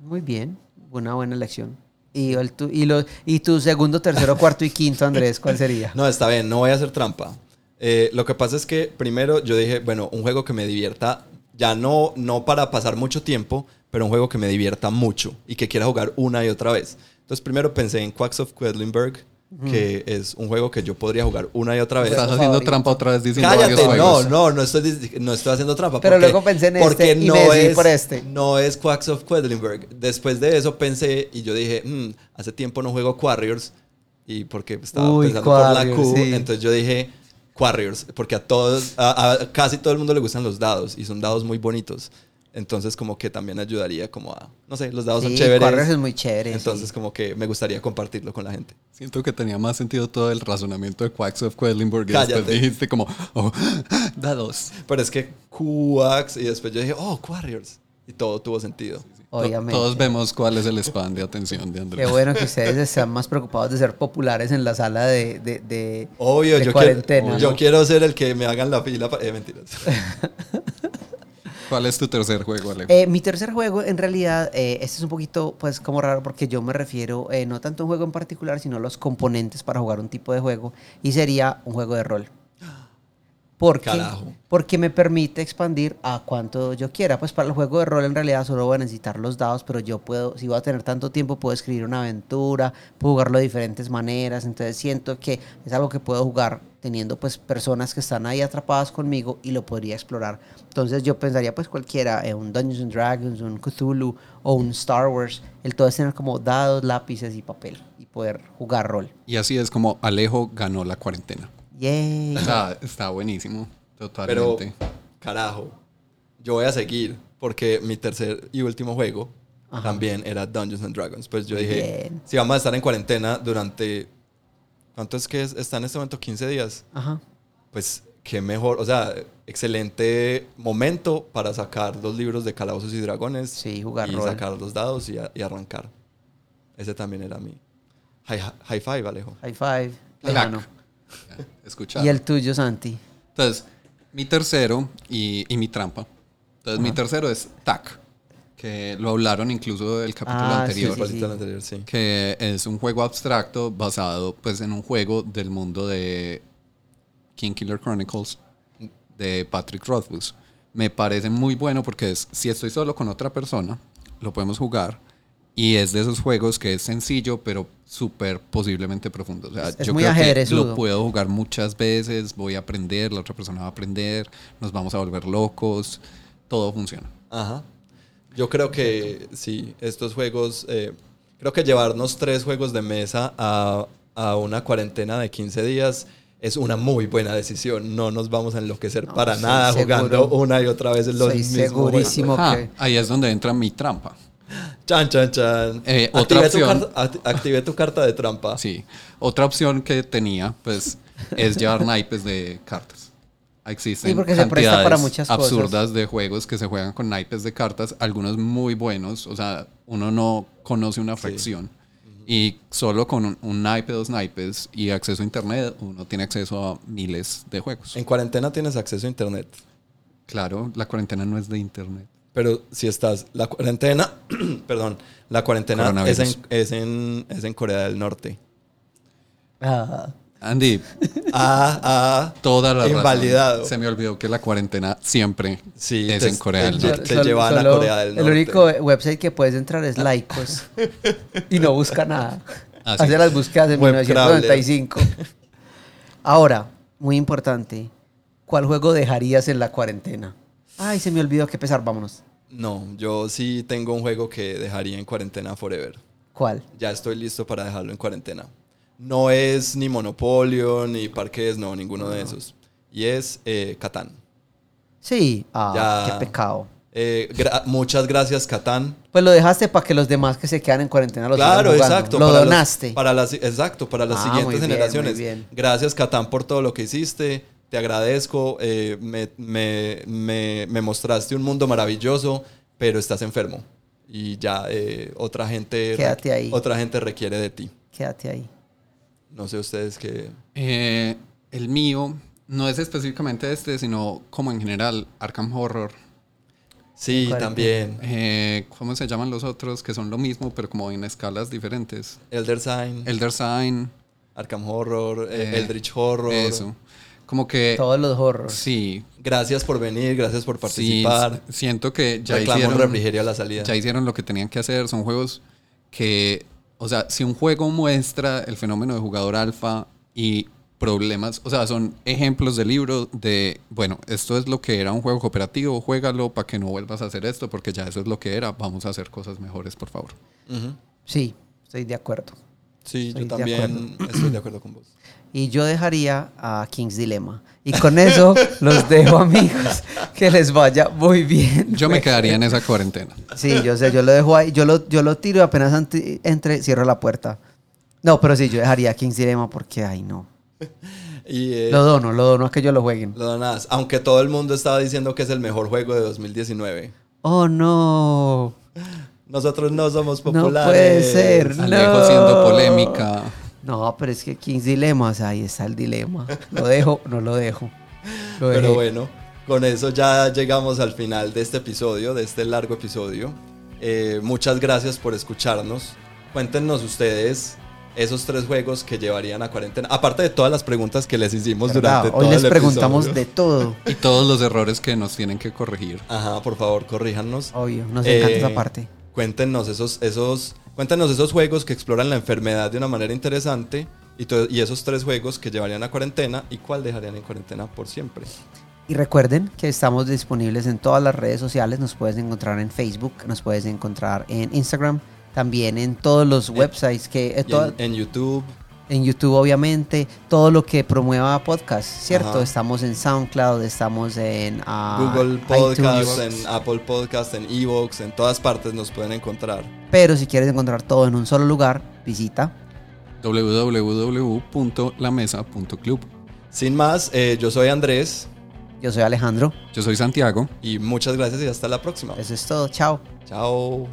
Muy bien, una buena elección. Y, el tu, y, lo, y tu segundo, tercero, cuarto y quinto, Andrés, ¿cuál sería? No, está bien, no voy a hacer trampa. Eh, lo que pasa es que primero yo dije, bueno, un juego que me divierta, ya no, no para pasar mucho tiempo, pero un juego que me divierta mucho y que quiera jugar una y otra vez. Entonces primero pensé en Quacks of Quedlinburg, que es un juego que yo podría jugar una y otra vez. Estás haciendo trampa otra vez diciendo Cállate, no, no, no estoy, no estoy haciendo trampa. Pero porque- luego pensé en porque este y no me decidí es, por este. No es Quacks of Quedlinburg. Después de eso pensé y yo dije, "Mm, hace tiempo no juego Quarriors y porque estaba Uy, pensando por la Quarriors, Q, sí. entonces yo dije Quarriors, porque a todos, a, a casi todo el mundo le gustan los dados y son dados muy bonitos. Entonces como que también ayudaría como a, no sé, los dados son Sí, chéveres. Quarriors es muy chévere, Entonces sí. como que me gustaría compartirlo con la gente. Siento que tenía más sentido todo el razonamiento de Quacks of Quedlinburg y después dijiste como, oh, dados. Pero es que Quacks y después yo dije, oh, Quarriors. Y todo tuvo sentido. To- Obviamente. Todos vemos cuál es el span de atención de Andrés. Qué bueno que ustedes están más preocupados de ser populares en la sala de, de, de- Obvio, de yo, cuarentena. quiero, ¿no? yo quiero ser el que me hagan la fila. para- Eh, mentiras. ¿Cuál es tu tercer juego, Alejo? Eh, mi tercer juego, en realidad, eh, este es un poquito, pues, como raro porque yo me refiero eh, no tanto a un juego en particular, sino a los componentes para jugar un tipo de juego. Y sería un juego de rol. ¿Por qué? Carajo. Porque me permite expandir a cuanto yo quiera. Pues para el juego de rol en realidad solo voy a necesitar los dados, pero yo puedo, si voy a tener tanto tiempo, puedo escribir una aventura, puedo jugarlo de diferentes maneras. Entonces siento que es algo que puedo jugar teniendo pues personas que están ahí atrapadas conmigo y lo podría explorar. Entonces yo pensaría pues cualquiera, eh, un Dungeons and Dragons, un Cthulhu o un Star Wars. El todo es tener como dados, lápices y papel y poder jugar rol. Y así es como Alejo ganó la cuarentena. Yay. O sea, está buenísimo. Pero, Totalmente. carajo, yo voy a seguir porque mi tercer y último juego Ajá. también era Dungeons and Dragons. Pues yo Muy dije, bien. si vamos a estar en cuarentena durante... ¿Cuánto es que es- está en este momento? ¿15 días? Ajá. Pues qué mejor, o sea, excelente momento para sacar los libros de Calabozos y Dragones. Sí, jugar y rol. sacar los dados y, a- y arrancar. Ese también era mi high, high five, Alejo. High five. Clac. Escuchar. Y el tuyo, Santi. Entonces, mi tercero y, y mi trampa. Entonces, mi tercero es TAC, que lo hablaron incluso del capítulo Ah, anterior. sí, sí. anterior, sí. que es un juego abstracto basado pues en un juego del mundo de King Killer Chronicles de Patrick Rothfuss. Me parece muy bueno porque es, si estoy solo con otra persona, lo podemos jugar y es de esos juegos que es sencillo pero súper posiblemente profundo. O sea, Es yo muy creo que lo puedo jugar muchas veces, voy a aprender, la otra persona va a aprender, nos vamos a volver locos, todo funciona. Ajá. Yo creo que sí, estos juegos, eh, creo que llevarnos tres juegos de mesa a, a una cuarentena de 15 días es una muy buena decisión. No nos vamos a enloquecer No, para nada seguro. jugando una y otra vez los Estoy mismos segurísimo. juegos. Ah, que- ahí es donde entra mi trampa. Chan, chan, chan. Eh, otra activé, tu opción. carta, act- activé tu carta de trampa. Sí. Otra opción que tenía, pues, es llevar naipes de cartas. Existen Sí, porque se presta cantidades para muchas cosas. absurdas de juegos que se juegan con naipes de cartas, algunos muy buenos, o sea, uno no conoce una fracción. Y solo con un, un naipe, dos naipes y acceso a internet, uno tiene acceso a miles de juegos. En cuarentena tienes acceso a internet. Claro, la cuarentena no es de internet. Pero si estás, la cuarentena, perdón, la cuarentena es en, es, en, es en Corea del Norte. Ah, Andy, Ah, ah. toda la razón. Invalidado. Se me olvidó que la cuarentena siempre Sí, es te- en Corea del te- Norte. te llevan a Corea del El Norte. único website que puedes entrar es Laicos y no busca nada. Así Hace es. las búsquedas de Web 1995. Ahora, muy importante, ¿cuál juego dejarías en la cuarentena? Ay, se me olvidó que pesar, vámonos. No, yo sí tengo un juego que dejaría en cuarentena forever. ¿Cuál? Ya estoy listo para dejarlo en cuarentena. No es ni Monopolio, ni Parques, no, ninguno de esos. Y es eh, Catán. Sí, ah, Ya. qué pecado. Eh, gra- muchas gracias, Catán. Pues lo dejaste para que los demás que se quedan en cuarentena lo Claro, sigan exacto. Lo para los- donaste. para las, exacto, para las Ah, siguientes bien, generaciones. muy bien. Gracias, Catán, por todo lo que hiciste. Te agradezco. eh, me, me- me- me mostraste un mundo maravilloso, pero estás enfermo. Y ya eh, otra gente. Quédate ahí. Otra gente requiere de ti. Quédate ahí. No sé ustedes qué. Eh, el mío no es específicamente este, sino como en general, Arkham Horror. Sí, también. Eh, ¿Cómo se llaman los otros? Que son lo mismo, pero como en escalas diferentes. Elder Sign, Elder Sign. Arkham Horror, eh, Eh, Eldritch Horror. Eso. Como que... Todos los horrors. Sí. Gracias por venir, gracias por Sí, participar. siento que ya Reclamo hicieron, refrigerio a la salida. ya hicieron lo que tenían que hacer. Son juegos que, o sea, si un juego muestra el fenómeno de jugador alfa y problemas, o sea, son ejemplos de libro de, bueno, esto es lo que era un juego cooperativo, juégalo para que no vuelvas a hacer esto, porque ya eso es lo que era, vamos a hacer cosas mejores, por favor. Sí, estoy de acuerdo. Sí, Estoy yo de también estoy de acuerdo con vos. Y yo dejaría a King's Dilemma. Y con eso los dejo, amigos. Que les vaya muy bien. Yo me quedaría en esa cuarentena. Sí, yo sé, yo lo dejo ahí. Yo lo, yo lo tiro y apenas anti- entre, cierro la puerta. No, pero sí, yo dejaría a King's Dilemma porque, ay, no. Y eh, Lo dono, lo dono a que ellos lo jueguen. lo donas. Aunque todo el mundo estaba diciendo que es el mejor juego de 2019. Oh, no. Nosotros no somos No populares. puede ser. Alejo No. siendo polémica. No, pero es que King's Dilemma, o sea, ahí está el dilema. ¿Lo dejo no lo dejo? Lo. Pero bueno, con eso ya llegamos al final de este episodio, de este largo episodio. Eh, muchas gracias por escucharnos. Cuéntenos ustedes esos tres juegos que llevarían a cuarentena. Aparte de todas las preguntas que les hicimos ¿Verdad? durante Hoy todo les el preguntamos episodio. de todo. Y todos los errores que nos tienen que corregir. Ajá, por favor, corríjanos. Obvio, nos encanta Eh, esa parte. Cuéntenos esos, esos, cuéntenos esos juegos que exploran la enfermedad de una manera interesante y, y esos tres juegos que llevarían a cuarentena y cuál dejarían en cuarentena por siempre. Y recuerden que estamos disponibles en todas las redes sociales. Nos puedes encontrar en Facebook, nos puedes encontrar en Instagram, también en todos los websites que eh, en, en YouTube, en YouTube obviamente, todo lo que promueva podcast, ¿cierto? Ajá. Estamos en SoundCloud, estamos en ah, Google Podcast, iTunes. en Apple Podcast, en Evox, en todas partes nos pueden encontrar. Pero si quieres encontrar todo en un solo lugar, visita. www.lamesa.club. Sin más, eh, yo soy Andrés Yo soy Alejandro. Yo soy Santiago. y muchas gracias y hasta la próxima. Eso es todo. Chao. Chao.